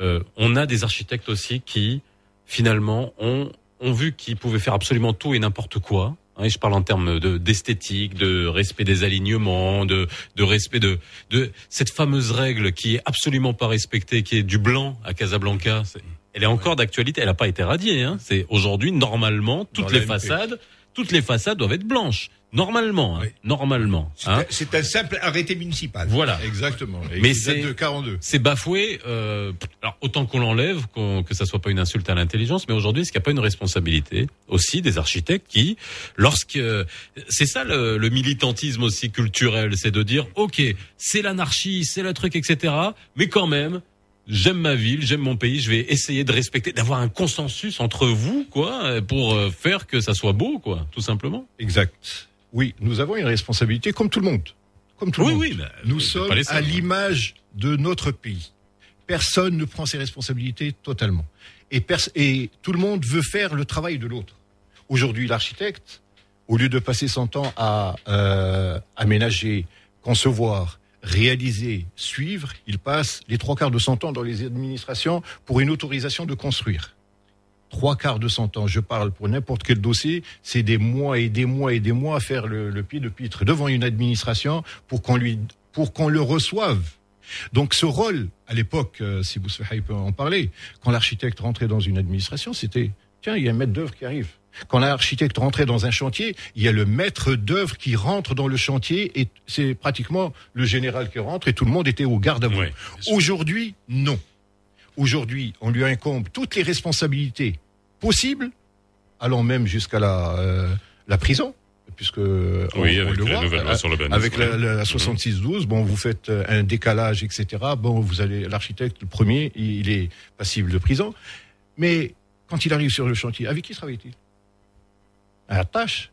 euh, on a des architectes aussi qui, finalement, ont, ont vu qu'ils pouvaient faire absolument tout et n'importe quoi. hein, et je parle en termes de d'esthétique, de respect des alignements, de, de respect de, de cette fameuse règle qui est absolument pas respectée, qui est du blanc à Casablanca. Elle est encore d'actualité. Elle n'a pas été radiée. Hein. C'est aujourd'hui normalement toutes Dans les façades, toutes les façades doivent être blanches. Normalement, hein. normalement. hein. C'est un simple arrêté municipal. Voilà. Exactement. Et Mais c'est de 42. C'est bafoué. Euh, alors autant qu'on l'enlève, qu'on- que ça soit pas une insulte à l'intelligence, mais aujourd'hui, est-ce qu'il n'y a pas une responsabilité aussi des architectes qui, lorsque c'est ça le, le militantisme aussi culturel, c'est de dire ok, c'est l'anarchie, c'est le truc, etc. Mais quand même. J'aime ma ville, j'aime mon pays, je vais essayer de respecter, d'avoir un consensus entre vous, quoi, pour euh, faire que ça soit beau, quoi, tout simplement. Exact. Oui, nous avons une responsabilité comme tout le monde. Comme tout Oui, le monde. oui, bah, nous sommes à hein. l'image de notre pays. Personne ne prend ses responsabilités totalement. Et tout le monde veut faire le travail de l'autre. Aujourd'hui, l'architecte, au lieu de passer son temps à euh, aménager, concevoir, réaliser, suivre, il passe les trois quarts de son temps dans les administrations pour une autorisation de construire trois quarts de son temps, je parle pour n'importe quel dossier, c'est des mois et des mois et des mois à faire le, le pied de pitre devant une administration pour qu'on lui, pour qu'on le reçoive. Donc ce rôle, à l'époque, euh, si Bousfehaï peut en parler, quand l'architecte rentrait dans une administration, c'était, tiens, il y a un maître d'œuvre qui arrive. Quand l'architecte rentrait dans un chantier, il y a le maître d'œuvre qui rentre dans le chantier et c'est pratiquement le général qui rentre et tout le monde était au garde à vous. Aujourd'hui, non. Aujourd'hui, on lui incombe toutes les responsabilités possibles, allant même jusqu'à la, euh, la prison, puisque Oui, on avec le la voit, euh, sur l'urbanisme, avec la, oui. la. 66-12, bon, vous faites euh, un décalage, etc. Bon, vous allez, l'architecte, le premier, il il est passible de prison. Mais quand il arrive sur le chantier, avec qui travaille-t-il? À la tâche.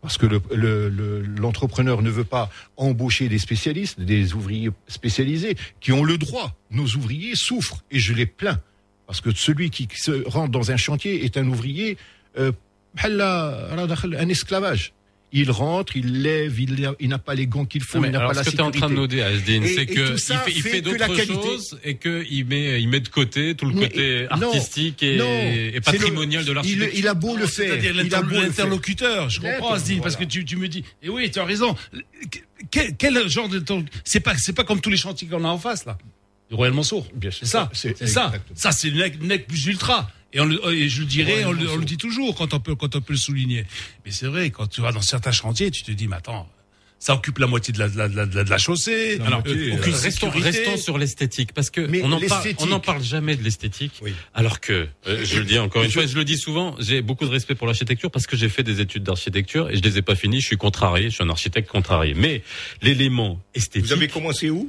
Parce que le- le- le- l'entrepreneur ne veut pas embaucher des spécialistes, des ouvriers spécialisés, qui ont le droit. Nos ouvriers souffrent, et je les plains. Parce que celui qui se rentre dans un chantier est un ouvrier, euh, un esclavage. Il rentre, il lève, il, il n'a pas les gants qu'il faut, mais il n'a pas la ce que tu es en sécurité. train de nous dire, Asdine, c'est que tout il ça fait, il fait la d'autres qualité- choses et qu'il met, il met de côté tout le Mais- côté non, artistique et, non, et patrimonial le- de l'architecture. il- il a beau le faire, C'est-à-dire l'interlocuteur, je comprends, Asdine, parce que tu, tu me dis, et oui, tu as raison. Quel, quel genre de temps C'est pas, c'est pas comme tous les chantiers qu'on a en face là. Du Royal Mansour. Bien sûr. C'est ça, C'est ça. Ça, c'est le nec plus ultra. Et, on le- et je le dirais, on le, on Mansour. le dit toujours quand on peut, quand on peut le souligner. Mais c'est vrai, quand tu vas dans certains chantiers, tu te dis, mais attends, ça occupe la moitié de la, de la, de la, de la chaussée. Alors, euh, euh, restons, sur l'esthétique parce que Mais on parle, n'en parle jamais de l'esthétique. Alors que, euh, je le dis encore une fois, je le dis souvent, j'ai beaucoup de respect pour l'architecture parce que j'ai fait des études d'architecture et je les ai pas finies. Je suis contrarié, je suis un architecte contrarié. Mais l'élément esthétique. Vous avez commencé où?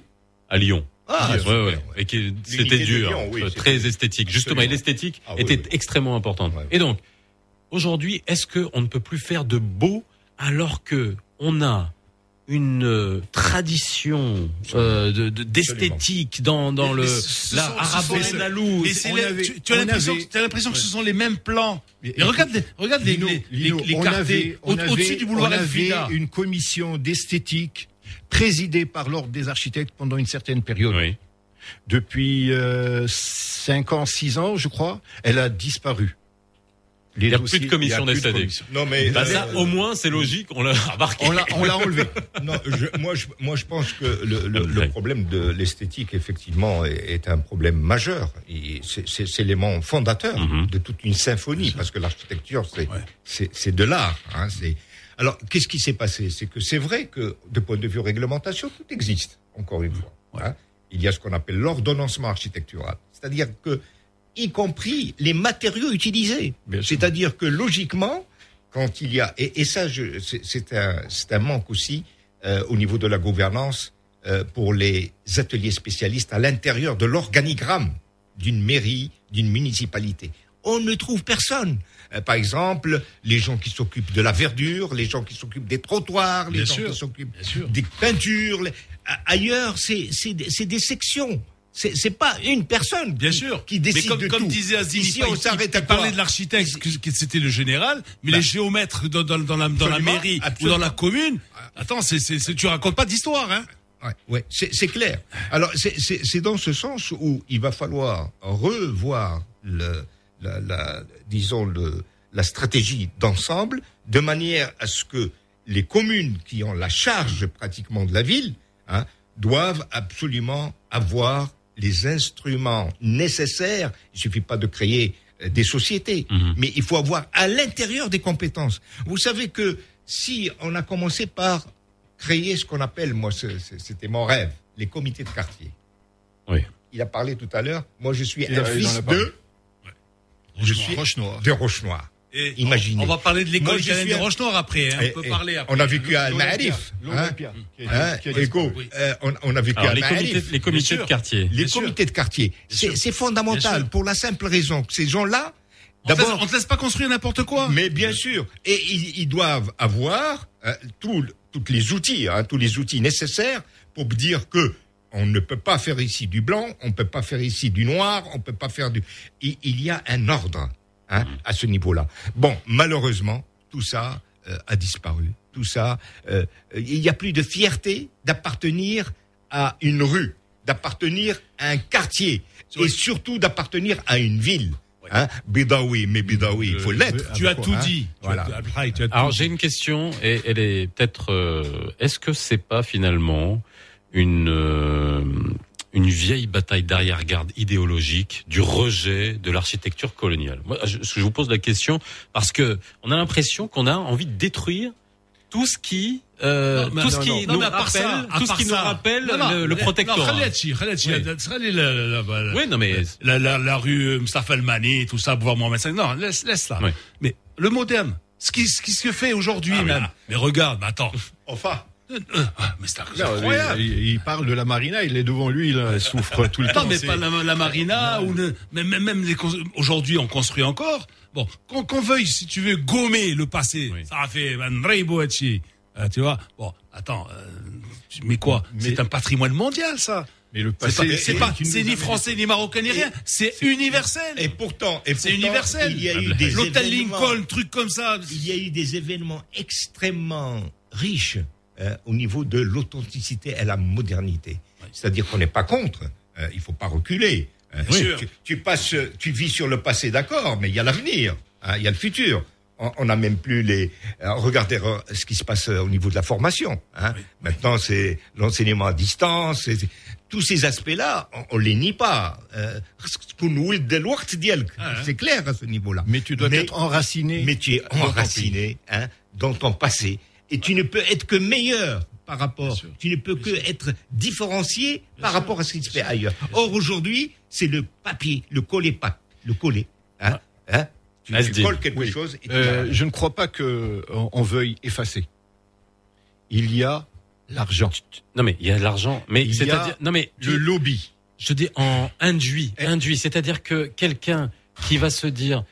À Lyon. Ah, ouais, ouais. Et qui- c'était dur, oui, c'était- très esthétique. Justement, et l'esthétique Ah, oui, était oui. extrêmement importante. Et donc, aujourd'hui, est-ce que on ne peut plus faire de beau alors que on a une euh, tradition euh, de- de- d'esthétique dans dans le Mais la tu, tu as on l'impression, avait- que ce sont les mêmes plans. Mais regarde, les, regarde les, Lino, les, Lino, les, les on quartiers avait- on au-dessus avait- du boulevard on avait une commission d'esthétique présidée par l'ordre des architectes pendant une certaine période. Depuis euh, 5 ans, 6 ans, je crois, elle a disparu. Les Il n'y a dossiers- plus de commission il y a plus de d'esthétique. commission. Non, mais- Bah, ça, euh, au moins, c'est logique, on l'a remarqué. On l'a- on l'a enlevé. Non, je- moi, je, moi, je pense que le, le- le problème de l'esthétique, effectivement, est, est un problème majeur. Et C'est c'est- c'est l'élément fondateur de toute une symphonie, parce que l'architecture, c'est c'est- c'est de l'art. Hein, c'est- Alors, qu'est-ce qui s'est passé? C'est que c'est vrai que, de point de vue réglementation, tout existe, encore une fois. hein. Il y a ce qu'on appelle l'ordonnancement architectural. C'est-à-dire que, y compris les matériaux utilisés. C'est-à-dire que, logiquement, quand il y a et, et ça c'est un manque aussi euh, au niveau de la gouvernance euh, pour les ateliers spécialistes à l'intérieur de l'organigramme d'une mairie d'une municipalité on ne trouve personne par exemple les gens qui s'occupent de la verdure les gens qui s'occupent des trottoirs les Bien gens sûr, qui s'occupent des peintures les- ailleurs c'est des- sections c'est pas une personne Bien qui, sûr. qui décide mais comme, de comme tout. disait Azim, Ici, on s'arrête à parlait de l'architecte, que, c'était le général, mais Bah. les géomètres dans, dans, dans la, dans la Absolument, mairie ou dans la commune, attends, c'est, tu racontes pas d'histoire, hein Ouais, ouais, c'est clair. Alors, c'est dans ce sens où il va falloir revoir le, la, la- disons le, la stratégie d'ensemble, de manière à ce que les communes qui ont la charge pratiquement de la ville hein, doivent absolument avoir les instruments nécessaires. Il suffit pas de créer euh, des sociétés, mais il faut avoir à l'intérieur des compétences. Vous savez que si on a commencé par créer ce qu'on appelle, moi, c'était mon rêve, les comités de quartier. Oui. Il a parlé tout à l'heure. Moi, je suis un fils de. Je suis Roche-Noire. de Roche-Noire. Et Imaginez. On va parler de l'école italienne suis de Roche-Noire après. hein, Et- on peut et parler après. On a vécu à euh, on, a vécu Alors, à les comités- les comités de quartier. Les comités de quartier. C'est fondamental pour la simple raison que ces gens-là, On d'abord. on te laisse pas construire n'importe quoi. Mais bien sûr. Et ils, ils doivent avoir euh, tous les outils, hein, tous les outils nécessaires pour dire que on ne peut pas faire ici du blanc, on ne peut pas faire ici du noir, on ne peut pas faire du. Il, il y a un ordre hein, à ce niveau-là. Bon, malheureusement, tout ça euh, a disparu. Tout ça, euh, il n'y a plus de fierté d'appartenir à une rue, d'appartenir à un quartier, et surtout d'appartenir à une ville. Hein, Bidawi, mais Bidawi, il faut l'être. Tu as tout Hein, dit. Voilà. Alors j'ai une question et elle est peut-être euh, est-ce que c'est pas finalement une euh, une vieille bataille d'arrière-garde idéologique du rejet de l'architecture coloniale Moi je, je vous pose la question parce que on a l'impression qu'on a envie de détruire tout ce qui euh, Non, mais- tout ce qui non, nous mais rappelle ça, tout ce qui nous ça. rappelle Non, le, le mais- protectorat. Oui. Oui, non, mais- la, la, la rue Mustafa Al-Mani, tout ça, pouvoir Mohamed V. Non, laisse, laisse là. Mais le moderne, ce qui, ce qui se fait aujourd'hui Ah, mais même. là. Mais regarde, mais attends. Enfin. Mais c'est Non, incroyable. il, il parle de la marina, il est devant lui, il souffre tout le Non, temps. mais c'est- pas la, la marina ou le, mais même, même les aujourd'hui on construit encore. Bon, qu'on qu'on veuille, si tu veux, gommer le passé, ça a fait man reibo hachi. Euh, tu vois? Bon, attends, euh, mais quoi? C'est un patrimoine mondial, ça. Mais le C'est passé pas, c'est est pas- c'est ni français ni marocain ni rien. C'est universel. Et pourtant, et c'est universel. Il y a eu des L'hôtel Lincoln, truc comme ça. Il y a eu des événements extrêmement riches euh, au niveau de l'authenticité et la modernité. C'est-à-dire qu'on n'est pas contre. euh, il faut pas reculer. Euh, sûr. tu, tu passes, tu vis sur le passé, d'accord, mais il y a l'avenir, hein, il y a le futur. On n'a même plus les. euh, regardez ce qui se passe euh, au niveau de la formation. Hein. Maintenant, c'est l'enseignement à distance. c'est- c'est- tous ces aspects-là, on, on les nie pas. Euh, c'est clair à ce niveau-là. Mais tu dois être enraciné. Mais tu es enraciné hein, dans ton passé. Et tu ne peux être que meilleur par rapport. Tu ne peux que être différencié par rapport à ce qui se fait ailleurs. Or, aujourd'hui, c'est le papier, le coller pas, le coller. Hein, hein, tu, tu colles quelque Oui. chose et Euh, je ne crois pas que on, on veuille effacer. Il y a l'argent. Non mais il y a de l'argent, mais Il y c'est-à-dire a non mais le lobby. Je dis en induit, induit, c'est-à-dire que quelqu'un qui va se dire,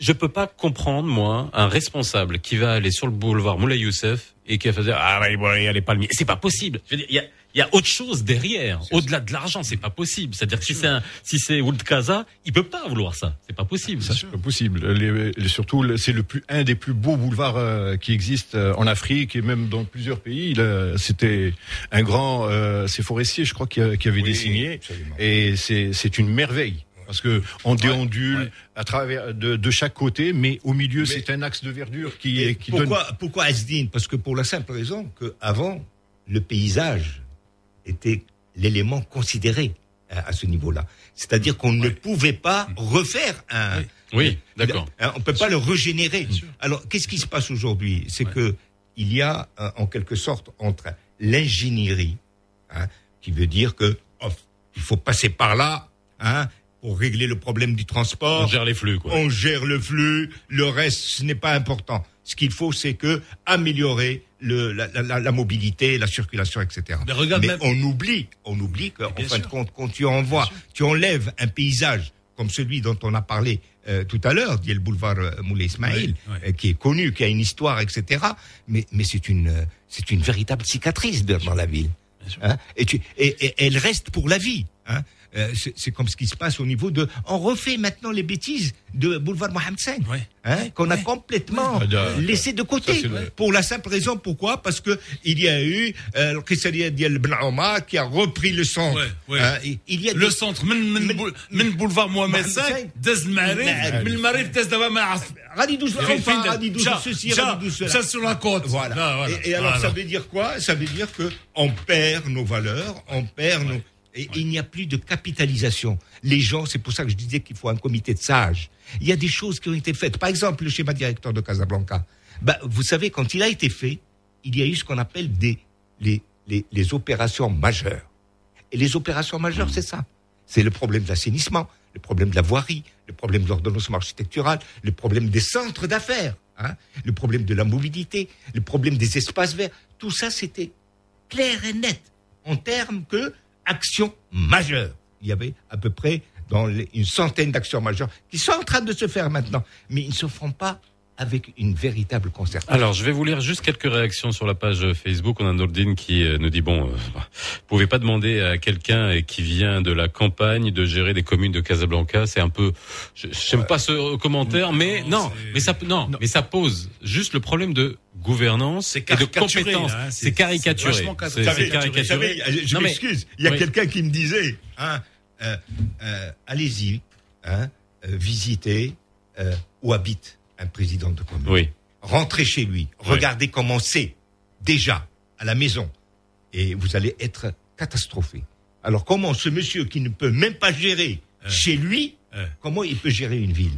je peux pas comprendre moi un responsable qui va aller sur le boulevard Moulay Youssef et qui va dire ah ouais, ouais, elle est pas le mien. C'est pas possible. Je veux dire, il y a il y a autre chose derrière, au-delà de l'argent, c'est pas possible. C'est-à-dire que si c'est un, si c'est Ould Kaza, il peut pas vouloir ça. C'est pas possible. Ça, c'est pas possible. Les- les- surtout, c'est le plus un des plus beaux boulevards euh, qui existent euh, en Afrique et même dans plusieurs pays. C'était un grand, euh, c'est Forestier, je crois, qui, a- qui avait dessiné, et c'est c'est une merveille. Parce que on déondule à travers de, de chaque côté, mais au milieu c'est un axe de verdure qui, Et est- qui donne. pourquoi, pourquoi Asdine Parce que pour la simple raison que avant le paysage était l'élément considéré à, à ce niveau-là. C'est-à-dire qu'on ne pouvait pas refaire un. Oui, d'accord. Hein, On peut pas le régénérer. Alors, qu'est-ce qui se passe aujourd'hui? C'est que il y a euh, en quelque sorte entre l'ingénierie, hein, qui veut dire que oh, il faut passer par là, hein, pour régler le problème du transport. On gère les flux, quoi. On gère le flux. Le reste, ce n'est pas important. Ce qu'il faut, c'est que améliorer le, la, la- la mobilité, la circulation, etc. Mais regarde même- on oublie, on oublie qu'en fin de compte, quand tu envoies, tu enlèves un paysage comme celui dont on a parlé euh, tout à l'heure, dit le boulevard euh, Moulay Ismail, euh, qui est connu, qui a une histoire, etc. Mais, mais c'est une, euh, c'est une véritable cicatrice dans la ville. Hein et, tu, et, et elle reste pour la vie. Hein Euh, c'est c'est comme ce qui se passe au niveau de. On refait maintenant les bêtises de boulevard Mohamed V, hein, qu'on a complètement Ouais. Ah, laissé de côté. Ça, c'est le- Pour la simple raison, pourquoi Parce que il y a eu euh, le Qissaria Dial Ben Omar qui a repris le centre. ouais. Hein, il- il y a Le des- centre, من من بول- من boulevard Mohamed V, داز المعارف, المعارف. من المعارف داز دابا ما عرف. غادي يدوز فين- الأوفا، فين غادي يدوز جا- ceci, جا- غادي يدوز cela. جا sur la côte. Voilà. Là, voilà. Et, et alors, Voilà. ça veut dire quoi Ça veut dire que on perd nos valeurs, on perd nos. et il n'y a plus de capitalisation. Les gens, c'est pour ça que je disais qu'il faut un comité de sages. Il y a des choses qui ont été faites. Par exemple, le schéma directeur de Casablanca. Bah, vous savez, quand il a été fait, il y a eu ce qu'on appelle des, les, les, les opérations majeures. Et les opérations majeures, c'est ça. C'est le problème de l'assainissement, le problème de la voirie, le problème de l'ordonnancement architectural, le problème des centres d'affaires, hein, le problème de la mobilité, le problème des espaces verts. Tout ça, c'était clair et net en termes que actions majeures. Il y avait à peu près dans une centaine d'actions majeures qui sont en train de se faire maintenant, mais ils ne se font pas avec une véritable concertation. Alors, je vais vous lire juste quelques réactions sur la page Facebook. On a Nordine qui euh, nous dit bon, euh, vous pouvez pas demander à quelqu'un euh, qui vient de la campagne de gérer des communes de Casablanca. C'est un peu, je j'aime pas ce euh, commentaire, mais non, mais ça, non, mais ça pose juste le problème de gouvernance et de compétence. hein, c'est- c'est caricaturé. c'est caricaturé. savez, je Non, m'excuse. Il y a Oui. quelqu'un qui me disait, hein, euh, euh, allez-y, hein, euh, visitez euh, où habite un président de commune. Oui. Rentrez chez lui, regardez comment c'est déjà à la maison, et vous allez être catastrophé. Alors comment ce monsieur qui ne peut même pas gérer chez lui, comment il peut gérer une ville?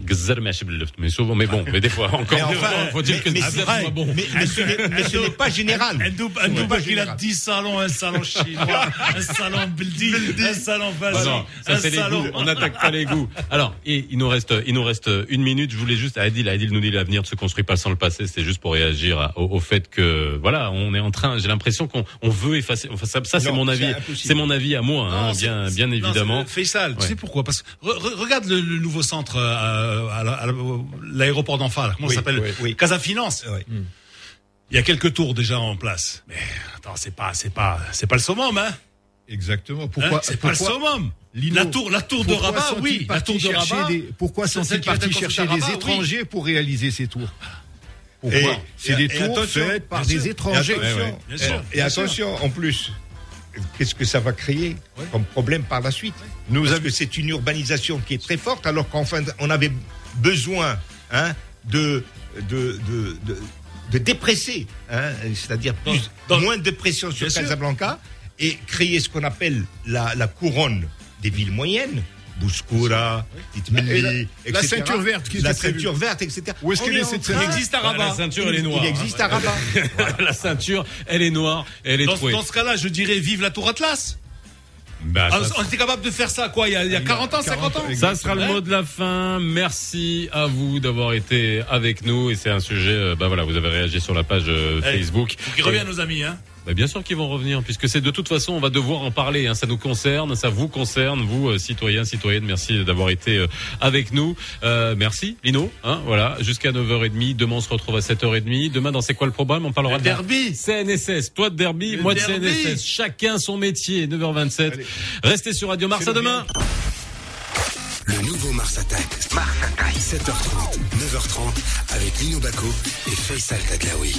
Mais souvent, mais bon, mais des fois, encore, Mais des enfin, fois, faut dire mais- que c'est pas bon. Mais- mais ce n'est- mais ce n'est pas général. Un double, un Ce n'est double pas qu'il a général. 10 salons, un salon chinois, un salon Bildi, un salon Bah Vazi, non, ça un c'est les goûts. On n'attaque pas les goûts. Alors, et il nous reste, il nous reste une minute. Je voulais juste Adil. Adil nous dit l'avenir ne se construit pas sans le passé. C'est juste pour réagir à- au, au fait que, voilà, on est en train. J'ai l'impression qu'on on veut effacer. Enfin, ça, ça, c'est mon avis. C'est mon avis à moi, hein, bien, bien évidemment. Faisal, tu sais pourquoi? Parce que re- re- regarde le, le nouveau centre euh, à, la- à la- l'aéroport d'Enfant, là, comment Oui, ça s'appelle? oui, Casa Finance. Il y a quelques tours déjà en place. Mais attends, c'est pas, c'est pas, c'est pas le summum, hein? Exactement. Pourquoi Pourquoi C'est pas le summum. Lino, la tour, la tour de Rabat, oui, la tour de Rabat. des- pourquoi sont-ils partis chercher des Rabat, oui. étrangers pour réaliser ces tours Pourquoi C'est des et tours attention, faites par des sûr, étrangers. Et attention, Bien sûr, et bien attention, en plus, qu'est-ce que ça va créer comme problème par la suite Nous Parce que c'est une urbanisation qui est très forte, alors qu'enfin, on avait besoin hein, de, de, de, de, de dépresser, hein, c'est-à-dire plus, moins de pression sur Bien sûr. Casablanca, et créer ce qu'on appelle la, la couronne des villes moyennes. Bouskoura, Titmili, Et la- etc. la ceinture verte qui La ceinture verte, etc. Où est-ce qu'elle est, cette ceinture Il existe à Bah, Rabat. la ceinture, elle est noire. Il existe à Rabat. la ceinture, elle est noire, elle est Dans, trouée. dans ce cas-là, je dirais vive la tour Atlas. Bah, Ah, ça- on était capable de faire ça, quoi, il y a, il y a 40 ans, 50 ans Ça sera le mot de la fin. Merci à vous d'avoir été avec nous et c'est un sujet. euh, Bah voilà, vous avez réagi sur la page euh, Hey, Facebook. faut qu'ils reviennent, nos amis, hein. Bien sûr qu'ils vont revenir, puisque c'est de toute façon, on va devoir en parler. Hein, ça nous concerne, ça vous concerne, vous euh, citoyens, citoyennes. Merci d'avoir été euh, avec nous. Euh, merci, Lino. Hein, voilà, jusqu'à 9h30. Demain, on se retrouve à 7h30. Demain, dans C'est quoi le programme On parlera Le de derby. CNSS. Toi de derby, Le moi de derby. CNSS. Chacun son métier. 9h27. Restez sur Radio Mars. À demain. Le nouveau Mars Attack. Mars Attack. 7h30, 9h30 avec Lino Baco et Faisal Tadlaoui.